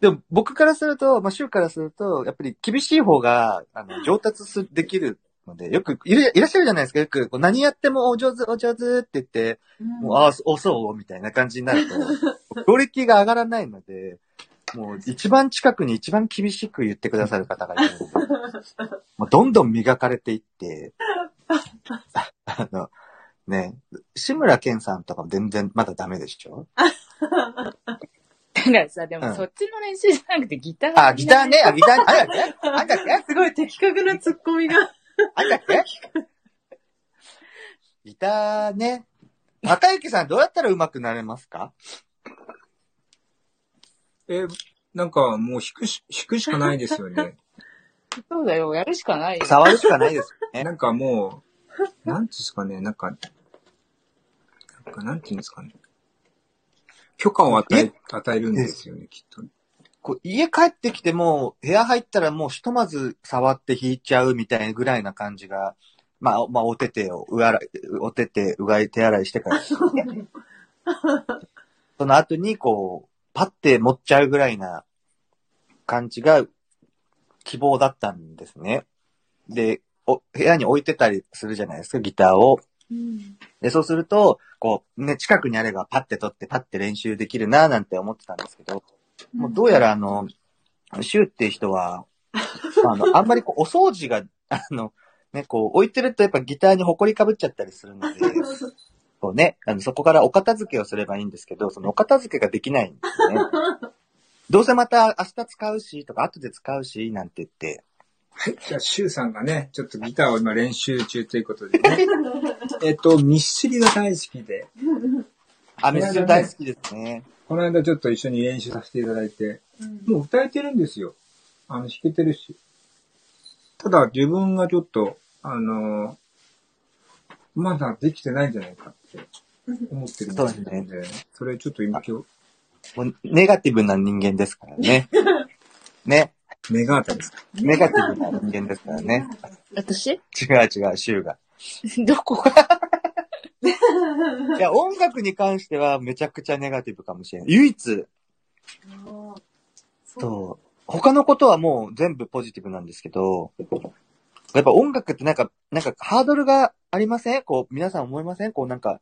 でも僕からすると、まあ州からすると、やっぱり厳しい方が、あの、上達すできるので、よくいるいらっしゃるじゃないですか。よく、こう何やってもお上手、お上手って言って、もう、ああ、おそうみたいな感じになると、クオリティが上がらないので、もう一番近くに一番厳しく言ってくださる方がいるので、もうどんどん磨かれていって、あの、ね、志村けんさんとかも全然まだダメでしょ？だからさ、でうん。もそっちの練習じゃなくてギターあ、ギターね、あ、ギター、あれだっけあんだっけすごい的確なツッコミが。あんだっけギターね。高之さんどうやったら上手くなれますか？え、なんかもう弾くし、弾くしかないですよね。そうだよ、やるしかないよ。触るしかないですよね。なんかもう、なんていうんですかね、なんか、なんかなんていうんですかね。許可を与え、与えるんですよね、きっと。こう家帰ってきても、部屋入ったらもうひとまず触って弾いちゃうみたいなぐらいな感じが、まあ、まあ、お手手を、うあら、お手手、うがい、手洗いしてから、ね。その後に、こう、パッて持っちゃうぐらいな感じが希望だったんですね。で、お部屋に置いてたりするじゃないですか、ギターを。で、そうすると、こう、ね、近くにあればパッて取ってパッて練習できるななんて思ってたんですけど、もうどうやらあの、シューっていう人は、まあ、あの、あんまりこう、お掃除が、あの、ね、こう、置いてるとやっぱギターに埃かぶっちゃったりするので、こうね、あの、そこからお片付けをすればいいんですけど、そのお片付けができないんですね。どうせまた明日使うし、とか後で使うし、なんて言って。はい。じゃあ、シュウさんがね、ちょっとギターを今練習中ということでね。えっと、ミスチルが大好きで、あ、メスチル大好きですね。この間ちょっと一緒に練習させていただいて、もう歌えてるんですよ。あの、弾けてるし。ただ、自分がちょっと、あのまだできてないんじゃないかって思ってるんですけどそうね。それちょっと今今もうネガティブな人間ですからね。ね。日、メガータですか？ネガティブな人間ですからね。私？違う違う、シュウが。どこ？いや、音楽に関してはめちゃくちゃネガティブかもしれない。唯一、そう。他のことはもう全部ポジティブなんですけど、やっぱ音楽ってなんか、なんかハードルがありません？こう、皆さん思いません？こうなんか、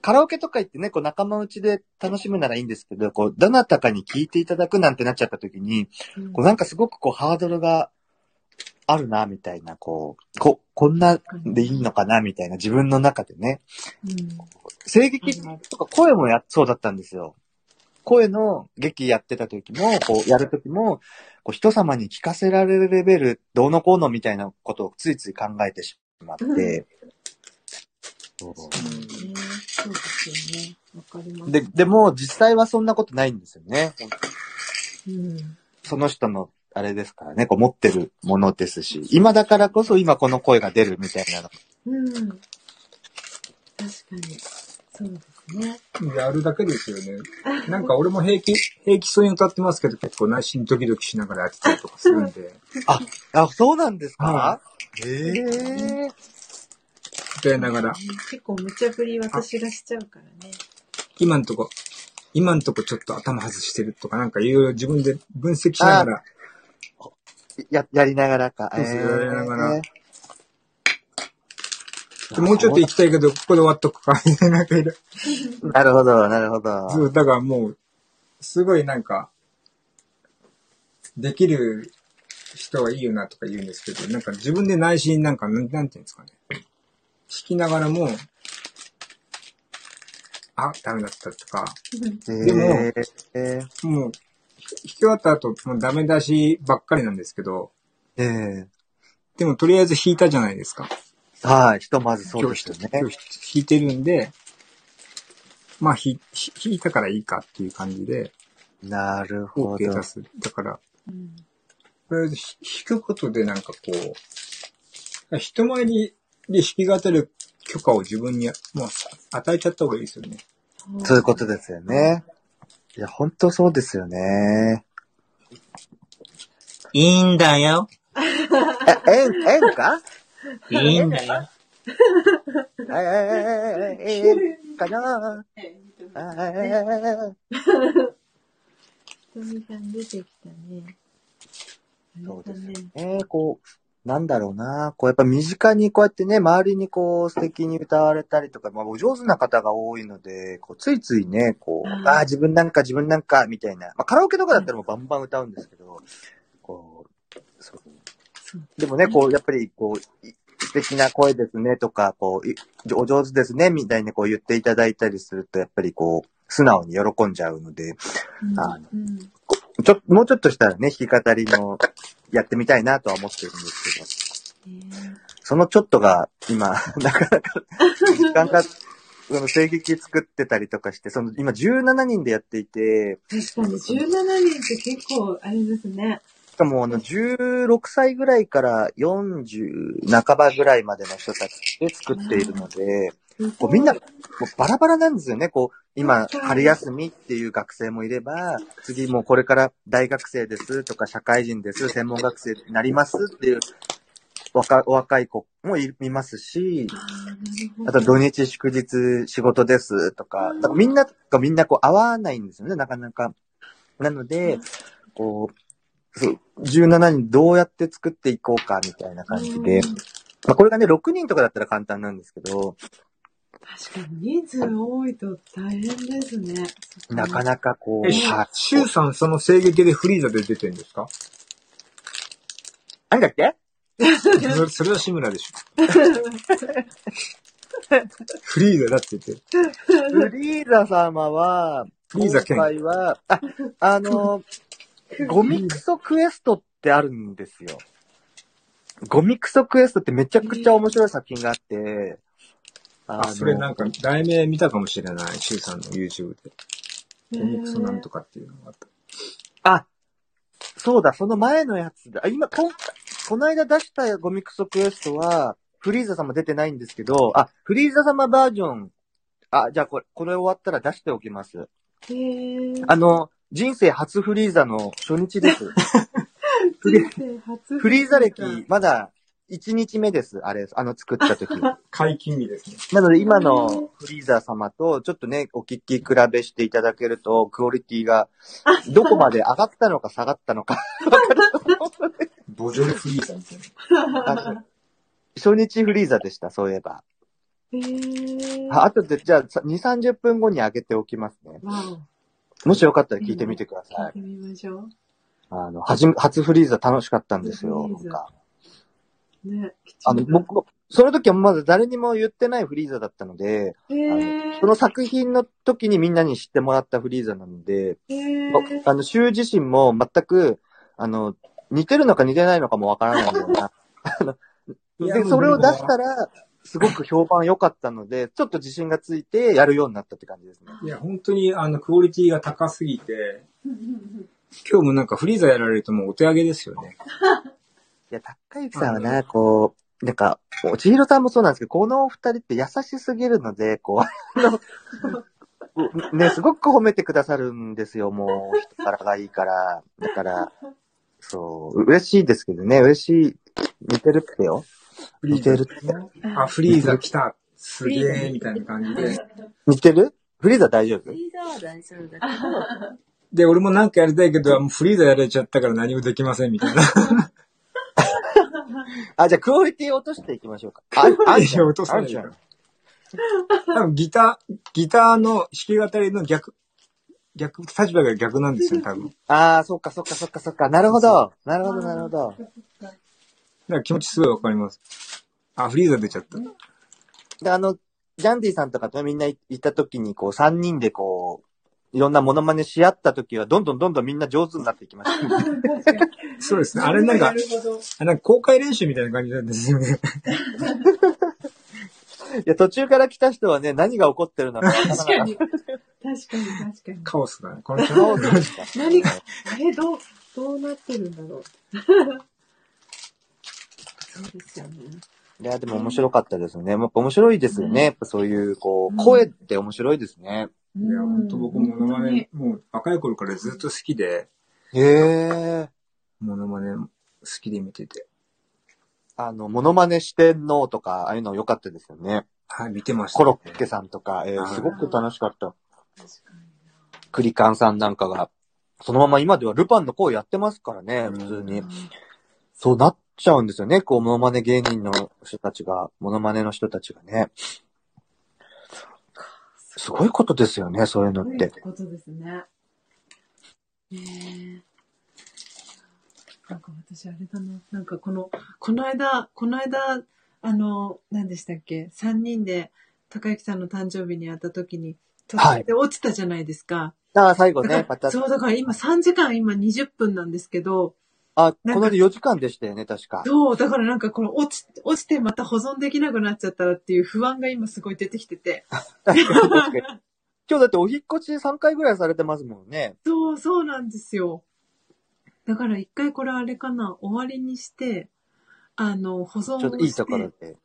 カラオケとか行ってね、こう仲間内で楽しむならいいんですけど、こう、どなたかに聴いていただくなんてなっちゃった時に、こうなんかすごくこうハードルがあるな、みたいな、こう、こ、こんなでいいのかな、みたいな自分の中でね。声劇とか声もや、そうだったんですよ。声の劇やってた時も、こう、やる時も、こう、人様に聞かせられるレベル、どうのこうのみたいなことをついつい考えてしまって、そうそうですよね。わかります。で、でも、実際はそんなことないんですよね。うん。その人の、あれですからね、こう持ってるものですし、今だからこそ今この声が出るみたいなの。うん。確かに。そうですね。やるだけですよね。なんか俺も平気、平気そうに歌ってますけど、結構内心ドキドキしながらやってたりとかするんで、あ、そうなんですか？はへえ。歌いながら、結構無茶ぶり私がしちゃうからね。今んとこ、今んとこちょっと頭外してるとか、なんかいろいろ自分で分析しながら、や、やりながらか。そうそうえーやりながらでもうちょっと行きたいけど、ここで終わっとくか、みたいな、なるほど、なるほど。ろそう、だからもう、すごいなんか、できる人はいいよなとか言うんですけど、なんか自分で内心なんか、なんなんていうんですかね。弾きながらも、あ、ダメだったとか、でもえーえーもう、弾き終わった後、もうダメ出しばっかりなんですけど、えーでもとりあえず弾いたじゃないですか。はい、ひとまずそうですよね。今日弾いてるんで、まあ、ひひ弾いたからいいかっていう感じで、なるほ OK ど出。す。だから、うん。とりあえずひ弾くことでなんかこう、人前にで弾き語る許可を自分に、もう与えちゃった方がいいですよね。そういうことですよね。いや、本当そうですよね。いいんだよ。え、えん、えんか？いいんだよ。えー、えんかなえーひとみさん出てきたね。そうですね。えー、こう、なんだろうな。こう、やっぱ身近にこうやってね、周りにこう、素敵に歌われたりとか、まあ、お上手な方が多いので、こう、ついついね、こう、あーあ自分なんか自分なんか、みたいな。まあ、カラオケとかだったらもうバンバン歌うんですけど、こう、そう。でもね、こう、やっぱり、こう、い素敵な声ですねとか、こう、いお上手ですね、みたいにこう言っていただいたりすると、やっぱりこう、素直に喜んじゃうので、あのうん。ちょ、もうちょっとしたらね、弾き語りの、やってみたいなとは思ってるんですけど、ねそのちょっとが今、なかなか、時間が、その声劇作ってたりとかして、その今17人でやっていて、確かに17人って結構あれですね。しかもあの16歳ぐらいから40半ばぐらいまでの人たちで作っているので、こうみんな、バラバラなんですよね。こう、今、春休みっていう学生もいれば、次もうこれから大学生ですとか、社会人です、専門学生になりますっていう若お若い子もいいますし、あと土日祝日仕事ですとか、だからみんながみんなこう合わないんですよね、なかなか。なので、こう、そう、17人どうやって作っていこうかみたいな感じで、まあこれがね、6人とかだったら簡単なんですけど、確かに人数多いと大変ですね。なかなかこう、え、はいシュウさんその声劇でフリーザで出てるんですか？なんだっけ？それそれは志村でしょ。フリーザだって言って。フリーザ様は、フリーザ今回は、あ、あの、ゴミクソクエストってあるんですよ。ゴミクソクエストってめちゃくちゃ面白い作品があって、ああ、それなんか、題名見たかもしれない。シュウさんの YouTube で。コミクソなんとかっていうのがあった。あ、そうだ、その前のやつだ。あ今、こんこの間出したゴミクソクエストは、フリーザ様出てないんですけど、あ、フリーザ様バージョン、あ、じゃあこれ、これ終わったら出しておきます。へーあの、人生初フリーザの初日です。フリーザ歴、まだ1日目です。あれ、あの作った時。解禁日ですね。なので今のフリーザ様とちょっとね、お聞き比べしていただけると、クオリティがどこまで上がったのか下がったのか。ボジョレフリーザみたいな。初日フリーザでした、そういえば。へーああとで、じゃあ、さ2、30分後に上げておきますね。わもしよかったら聞いてみてくだおさい。聞いてみましょあの、はじめ、初フリーザ楽しかったんですよ。初フリーザなんかう。ね。あの、僕も、その時はまだ誰にも言ってないフリーザだったので、へあーのその作品の時にみんなに知ってもらったフリーザなので、へーまあの、シュウ自身も全く、あの、似てるのか似てないのかもわからないような。あので、それを出したら、すごく評判良かったので、ちょっと自信がついてやるようになったって感じですね。いや、本当にあの、クオリティが高すぎて、今日もなんかフリーザやられるともうお手上げですよね。いや、高之さんはな、こう、なんか、千尋さんもそうなんですけど、このお二人って優しすぎるので、こう、あの ね、すごく褒めてくださるんですよ、もう、人からがいいから。だから、そう、嬉しいですけどね、嬉しい。似てるってよ。似てるって。あ、フリーザ来た。すげえ、みたいな感じで。似てる？フリーザ大丈夫？フリーザは大丈夫だけど、で、俺もなんかやりたいけど、もうフリーザやられちゃったから何もできません、みたいな。あ、じゃあ、クオリティ落としていきましょうか。あ、あんいやちゃん落とさないよあんちゃん多分ギター、ギターの弾き語りの逆、逆、立場が逆なんですよ、多分。だかああ、そっかそっかそっかそっか。なるほど。なるほど、なるほど。ら気持ちすごいわかります。あ、フリーザ出ちゃった。で、あの、ジャンディさんとかとみんないいた時に、こう、三人でこう、いろんなモノマネし合った時は、どんどんどんどんみんな上手になっていきました。そうですね。あれなんか、あなんか公開練習みたいな感じなんですよね。いや、途中から来た人はね、何が起こってるのか。確かに。確かに、確かに。カオスだね。この人そうですか何か、え、どう、どうなってるんだろう。そうですよね。いや、でも面白かったですね。やっぱ面白いですよね。やっぱそういう、こう、声って面白いですね。いや、ほんと僕モノマネ、もう若い頃からずっと好きで、へえ。モノマネ好きで見てて。あの、モノマネ四天王とか、ああいうの良かったですよね。はい、見てました、コロッケさんとか、えーはいすごく楽しかった。クリカンさんなんかが、そのまま今ではルパンの声やってますからね、普通に。そうなっちゃうんですよね、こう、モノマネ芸人の人たちが、モノマネの人たちがね。すごいことですよね、そういうのって。そういうことですね。ねえ。なんか私あれだな。なんかこの、この間、この間、あの、何でしたっけ ?3 人で高之さんの誕生日に会った時に、途中で落ちたじゃないですか。だから最後ね、また、そう、だから今3時間、今20分なんですけど、あ、この間4時間でしたよね、確か。そう、だからなんかこの落ち、落ちてまた保存できなくなっちゃったらっていう不安が今すごい出てきてて。確かに確かに今日だってお引っ越し3回ぐらいされてますもんね。そう、そうなんですよ。だから一回これあれかな、終わりにして、あの、保存をして。ちょっといいところで。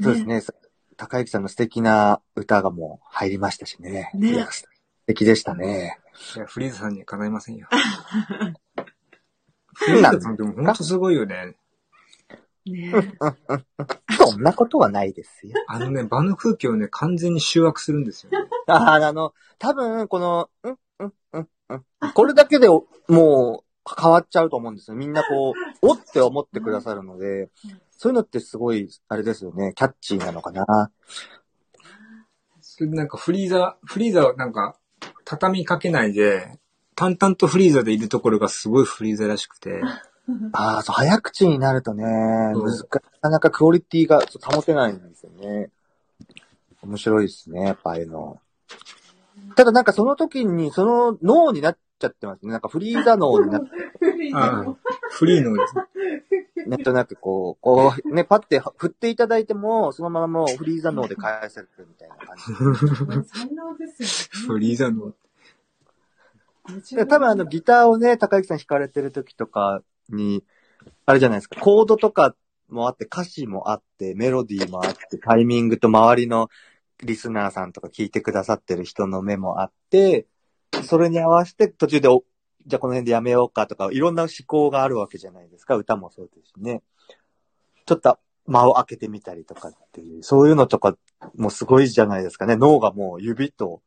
そうですね。高之さんの素敵な歌がもう入りましたしね。ね素敵でしたね。いや、フリーザさんにはかないませんよ。フリーザさんでも本当すごいよね。ね そんなことはないですよ。あのね、場の空気をね、完全に集約するんですよ、ね。ああの、多分、この、うん、うん、うん、うん。これだけでもう変わっちゃうと思うんですよ。みんなこう、おって思ってくださるので、そういうのってすごい、あれですよね。キャッチーなのかな。なんかフリーザ、フリーザはなんか、畳みかけないで、淡々とフリーザでいるところがすごいフリーザらしくて、ああ、そう、早口になるとね、難しい。なかなかクオリティが保てないんですよね。面白いですね、やっぱああいうの。ただなんかその時に、その脳になっちゃってますね。なんかフリーザ脳になって、ああフリーのですね。なんとなくこう、こう、ね、パッて振っていただいても、そのままもうフリーザ脳で返されるみたいな感じ。才能ですフリーザの。多分あのギターをね、高木さん弾かれてる時とかに、あれじゃないですか、コードとかもあって、歌詞もあって、メロディーもあって、タイミングと周りのリスナーさんとか聞いてくださってる人の目もあって、それに合わせて途中でお、じゃあこの辺でやめようかとか、いろんな思考があるわけじゃないですか、歌もそうですしね。ちょっと間を空けてみたりとかっていう、そういうのとかもすごいじゃないですかね。脳がもう指と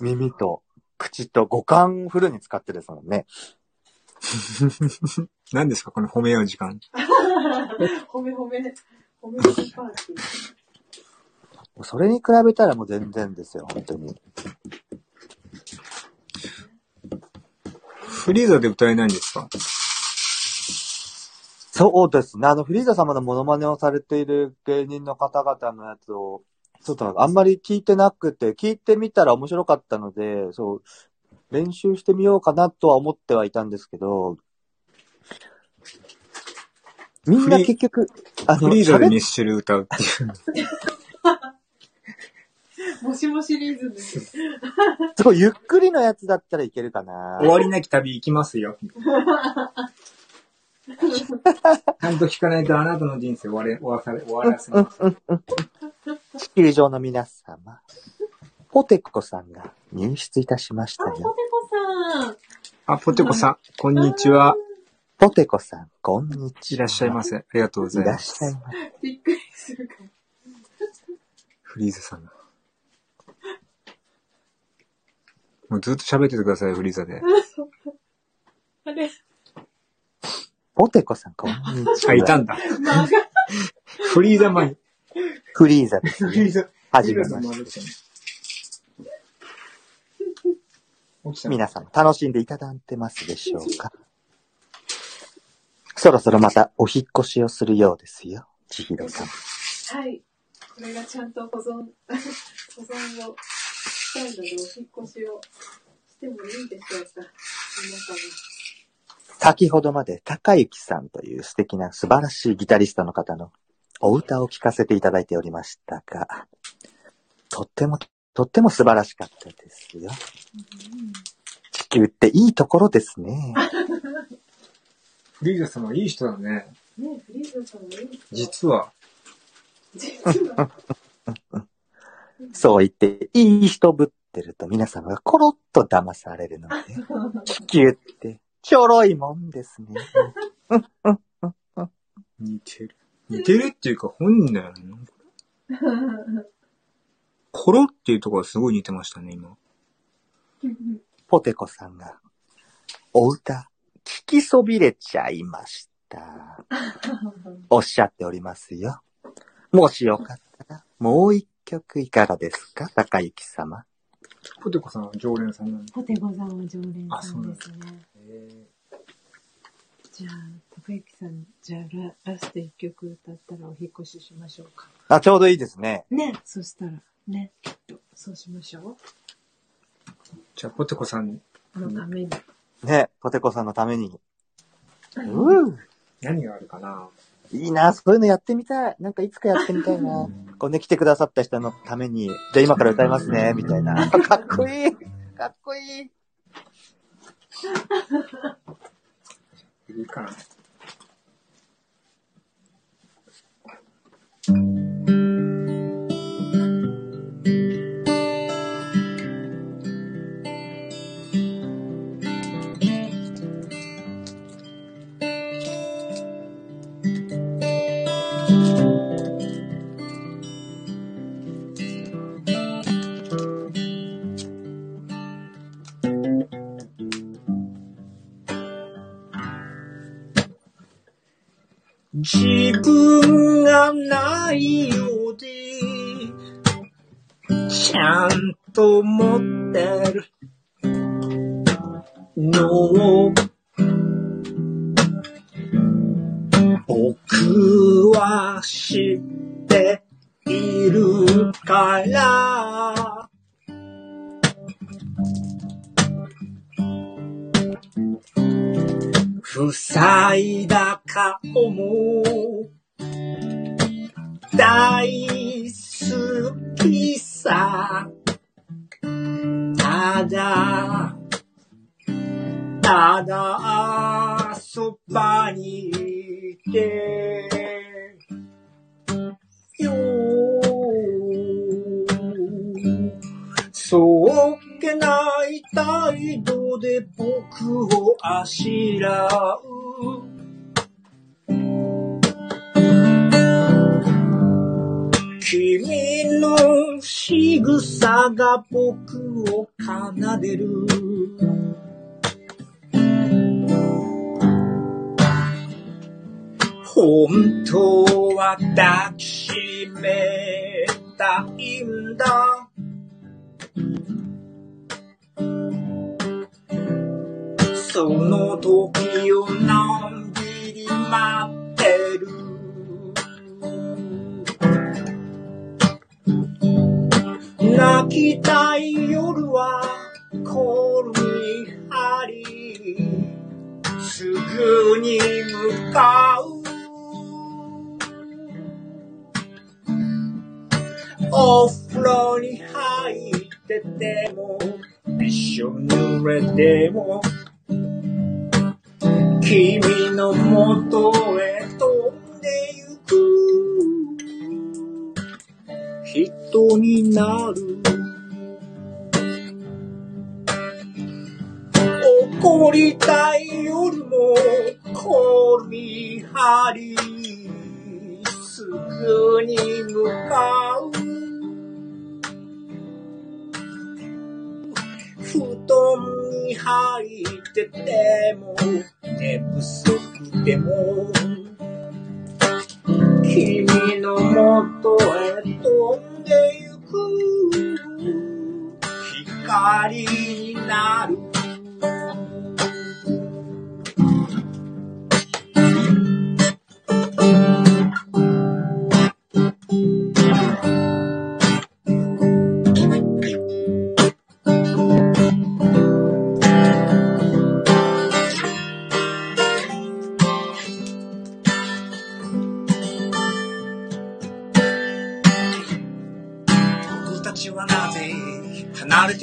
耳と口と五感フルに使ってるですもんね。何ですかこの褒め合う時間。褒め褒め、褒め褒めパーティー。それに比べたらもう全然ですよ、本当に。フリーザで歌えないんですか？そうですね。あの、フリーザ様のモノマネをされている芸人の方々のやつを、ちょっとあんまり聞いてなくて、聞いてみたら面白かったので、そう、練習してみようかなとは思ってはいたんですけど、みんな結局、あフリーザでミッシュル歌うっていう。もしもシリーズです。すごいゆっくりのやつだったらいけるかな。終わりなき旅行きますよ。ちゃんと聞かないとあなたの人生終われ、終わらされ、終わらせます。地球上の皆様、ポテコさんが入室いたしましたあ、ポテよ。コさん。あ、ポテコさん、こんにちは。ポテコさん、こんにちは。いらっしゃいませ。ありがとうございまいらっしゃいす。ませ。びっくりするかも。フリーザさんが。もうずっと喋っててください、フリーザで。あれ、ポテコさん、こんにちは。あ、いたんだ。フリーザ前に。フリーザですね。フリーザ。はじめまして。皆さん、楽しんでいただいてますでしょうか？そろそろまたお引っ越しをするようですよ、千尋さん。はい。これがちゃんと保存、保存をしたいので、お引っ越しをしてもいいでしょうか？皆様。先ほどまで高幸さんという素敵な素晴らしいギタリストの方のお歌を聴かせていただいておりましたが、とっても、とっても素晴らしかったですよ。地球っていいところですね。フリーザさんはいい人だね。ねフリーザさんもいい人実は。実は、そう言って、いい人ぶってると皆様がコロッと騙されるので、地球ってちょろいもんですね。似てる。似てるっていうか本人だよね。コロっていうところがすごい似てましたね、今。ポテコさんが、お歌、聞きそびれちゃいました。おっしゃっておりますよ。もしよかったら、もう一曲いかがですか？高幸様。ポテコさんは常連さんなんで。ポテコさんは常連あそうなんださんですね。じゃあ、高之さん、じゃあラ、ラスト一曲歌ったらお引っ越ししましょうか。あ、ちょうどいいですね。ね、そしたら、ね、きっと、そうしましょじゃあ、ポテコさん、う。のために。ね、ポテコさんのために。うー何があるかな？いいな、そういうのやってみたい。なんかいつかやってみたいな。こうね、来てくださった人のために、じゃあ今から歌いますね、みたいな。かっこいいかっこいいいいかな。Thank you. 自分がないようで、ちゃんと持ってるのを、僕は知っているから。塞いだ顔も大好きさ。ただ、ただ、そばにいて、よそっけない態度で僕をあしらう。君の仕草が僕を奏でる。本当は抱きしめたいんだ。その時をのんびり待ってる？泣きたい夜はコールに張り、すぐに向かう。お風呂に入ってても、びしょ濡れても、君の元へ飛んでゆく。人になる。怒りたい夜もコール張り、すぐに向かう。布団に入ってても、寝不足でも、君の元へ飛んでゆく。光になる。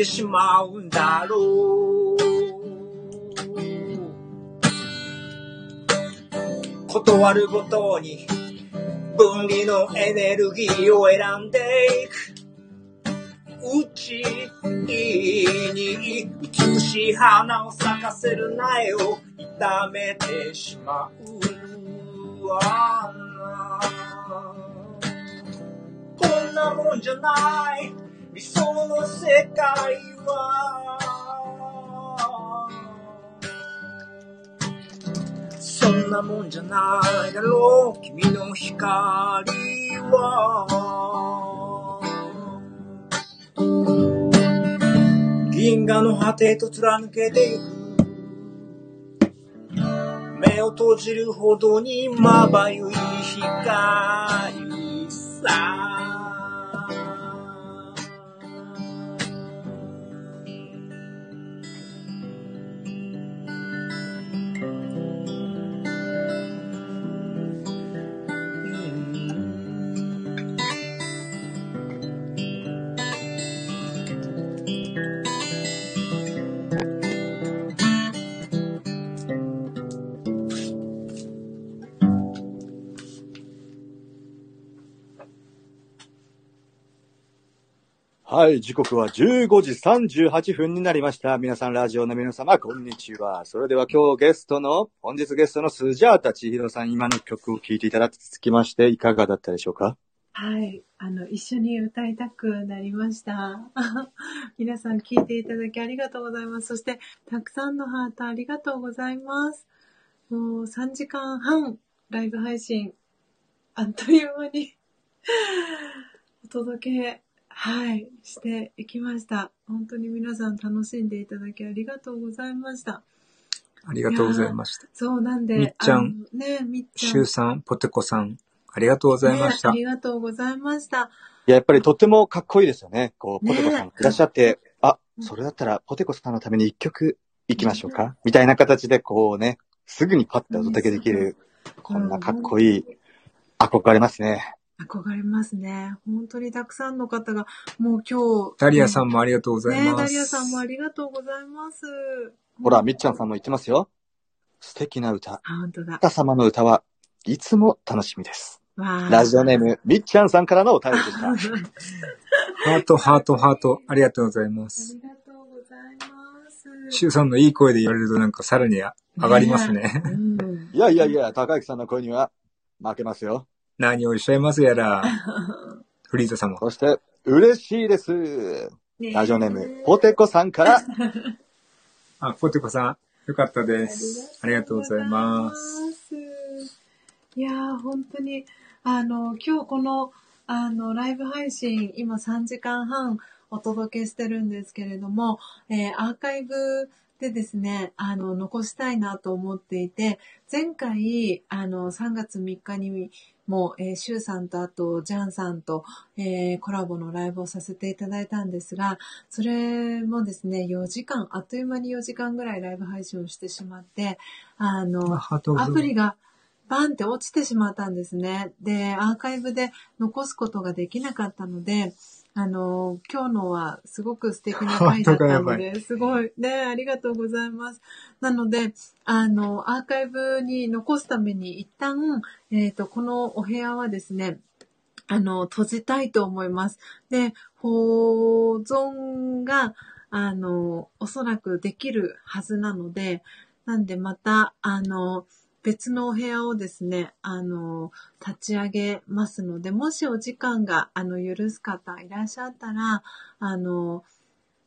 てしまうんだろう。断るごとに分離のエネルギーを選んでいく。うちに美しい花を咲かせる苗を痛めてしまうわ。こんなもんじゃない。理想の世界は。そんなもんじゃないだろう君の光は。銀河の果てと貫けてゆく。目を閉じるほどにまばゆい光さ。はい、時刻は15時38分になりました。皆さん、ラジオの皆様、こんにちは。それでは今日ゲストの、本日ゲストのスジャータ千尋さん、今の曲を聴いていただきまして、いかがだったでしょうか？はい。あの、一緒に歌いたくなりました。皆さん聞いていただきありがとうございます。そして、たくさんのハートありがとうございます。もう3時間半ライブ配信、あっという間に お届け、はい、していきました。本当に皆さん楽しんでいただきありがとうございました。ありがとうございました。そうなんで。みっちゃんねみっちゃん。シュウさん、ポテコさん、ありがとうございました。ねありがとうございました。いや、やっぱりとってもかっこいいですよね。こう、ポテコさんねいらっしゃって、あ、それだったらポテコさんのために一曲行きましょうかみたいな形でこうね、すぐにパッてお届けできる、こんなかっこいい、憧れますね。憧れますね。本当にたくさんの方が、もう今日。ダリアさんもありがとうございねます。ダリアさんもありがとうございます。ほら、みっちゃんさんも言ってますよ。素敵な歌。あ、本当だ。歌様の歌はいつも楽しみです。わあラジオネーム、みっちゃんさんからのお便りでした。ハート、ハート、ハート、ありがとうございまあす。りがとうございます。シュウさんのいい声で言われるとなんかさらに上がりますね。うんいやいやいや、高木さんの声には負けますよ。何をおっしゃいますやら。フリーザ様。そして、嬉しいです。ラジオネーム、ポテコさんから、あ、ポテコさん、よかったです。ありがとうございます。す。いやー、本当に、あの、今日この、あの、ライブ配信、今3時間半お届けしてるんですけれども、えーアーカイブでですね、あの、残したいなと思っていて、前回、あの、3月3日にも、えー、シュウさんとあと、ジャンさんと、えーコラボのライブをさせていただいたんですが、それもですね、4時間、あっという間に4時間ぐらいライブ配信をしてしまって、あの、アプリがバンって落ちてしまったんですね。で、アーカイブで残すことができなかったので、あの、今日のはすごく素敵な回だったので、すごい、ね、ありがとうございます。なので、あの、アーカイブに残すために一旦、えっ、と、このお部屋はですね、あの、閉じたいと思います。で、保存が、あの、おそらくできるはずなので、なんでまた、あの、別のお部屋をですね、あの、立ち上げますので、もしお時間が、あの、許す方いらっしゃったら、あの、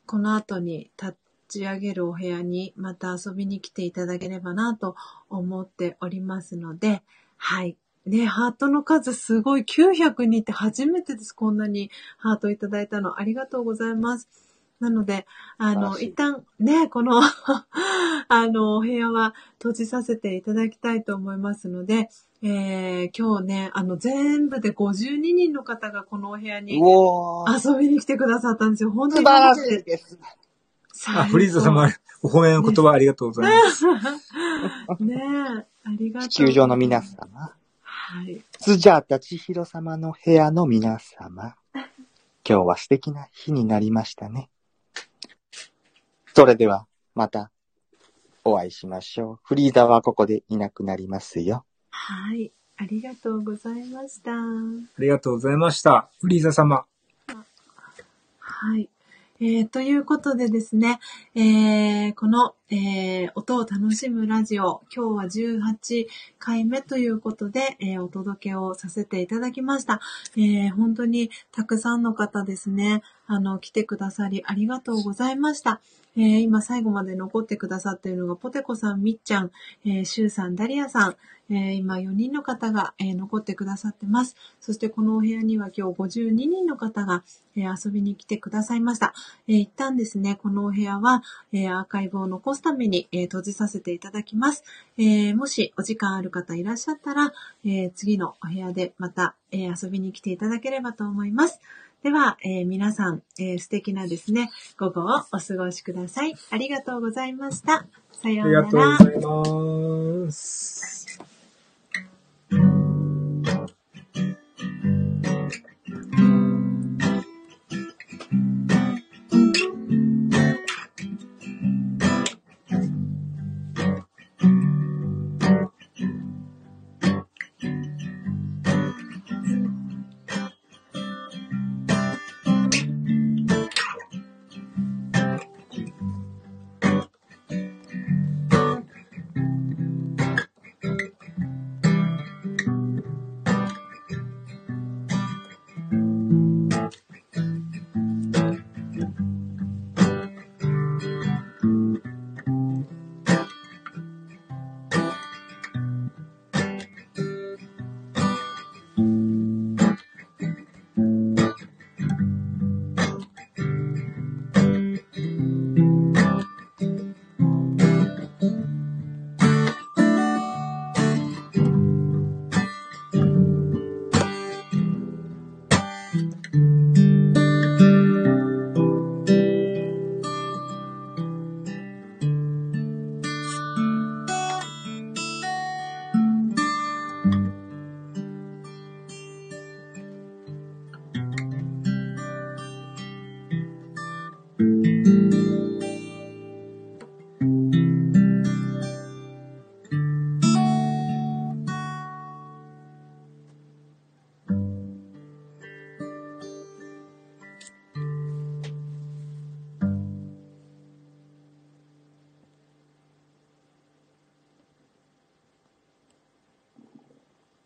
この後に立ち上げるお部屋にまた遊びに来ていただければなと思っておりますので、はい。ね、ハートの数すごい902って初めてです。こんなにハートいただいたの。ありがとうございます。なので、あの、一旦ね、この、あの、お部屋は閉じさせていただきたいと思いますので、えー、今日ね、あの、全部で52人の方がこのお部屋に遊びに来てくださったんですよ。本当に素晴らしいです。あ、フリーザ様、お褒めの言葉ありがとうございます。ねえ、ありがとう。地球上の皆様、はい。スジャータ千尋様の部屋の皆様、今日は素敵な日になりましたね。それでは、また、お会いしましょう。フリーザはここでいなくなりますよ。はい。ありがとうございました。ありがとうございました。フリーザ様。はい。えー、ということでですね、えー、この、えー、音を楽しむラジオ、今日は18回目ということで、えー、お届けをさせていただきました。えー、本当にたくさんの方ですね、あの、来てくださりありがとうございました。えー、今最後まで残ってくださっているのが、ポテコさん、みっちゃん、えー、シュウさん、ダリアさん、えー今4人の方が、えー残ってくださってます。そしてこのお部屋には今日52人の方が、えー遊びに来てくださいました。えー一旦ですね、このお部屋は、えーアーカイブを残すために、えー閉じさせていただきます。えーもしお時間ある方いらっしゃったら、えー次のお部屋でまた、えー遊びに来ていただければと思います。では、えー皆さん、えー素敵なですね、午後をお過ごしください。ありがとうございました。さようなら。がとうございます。「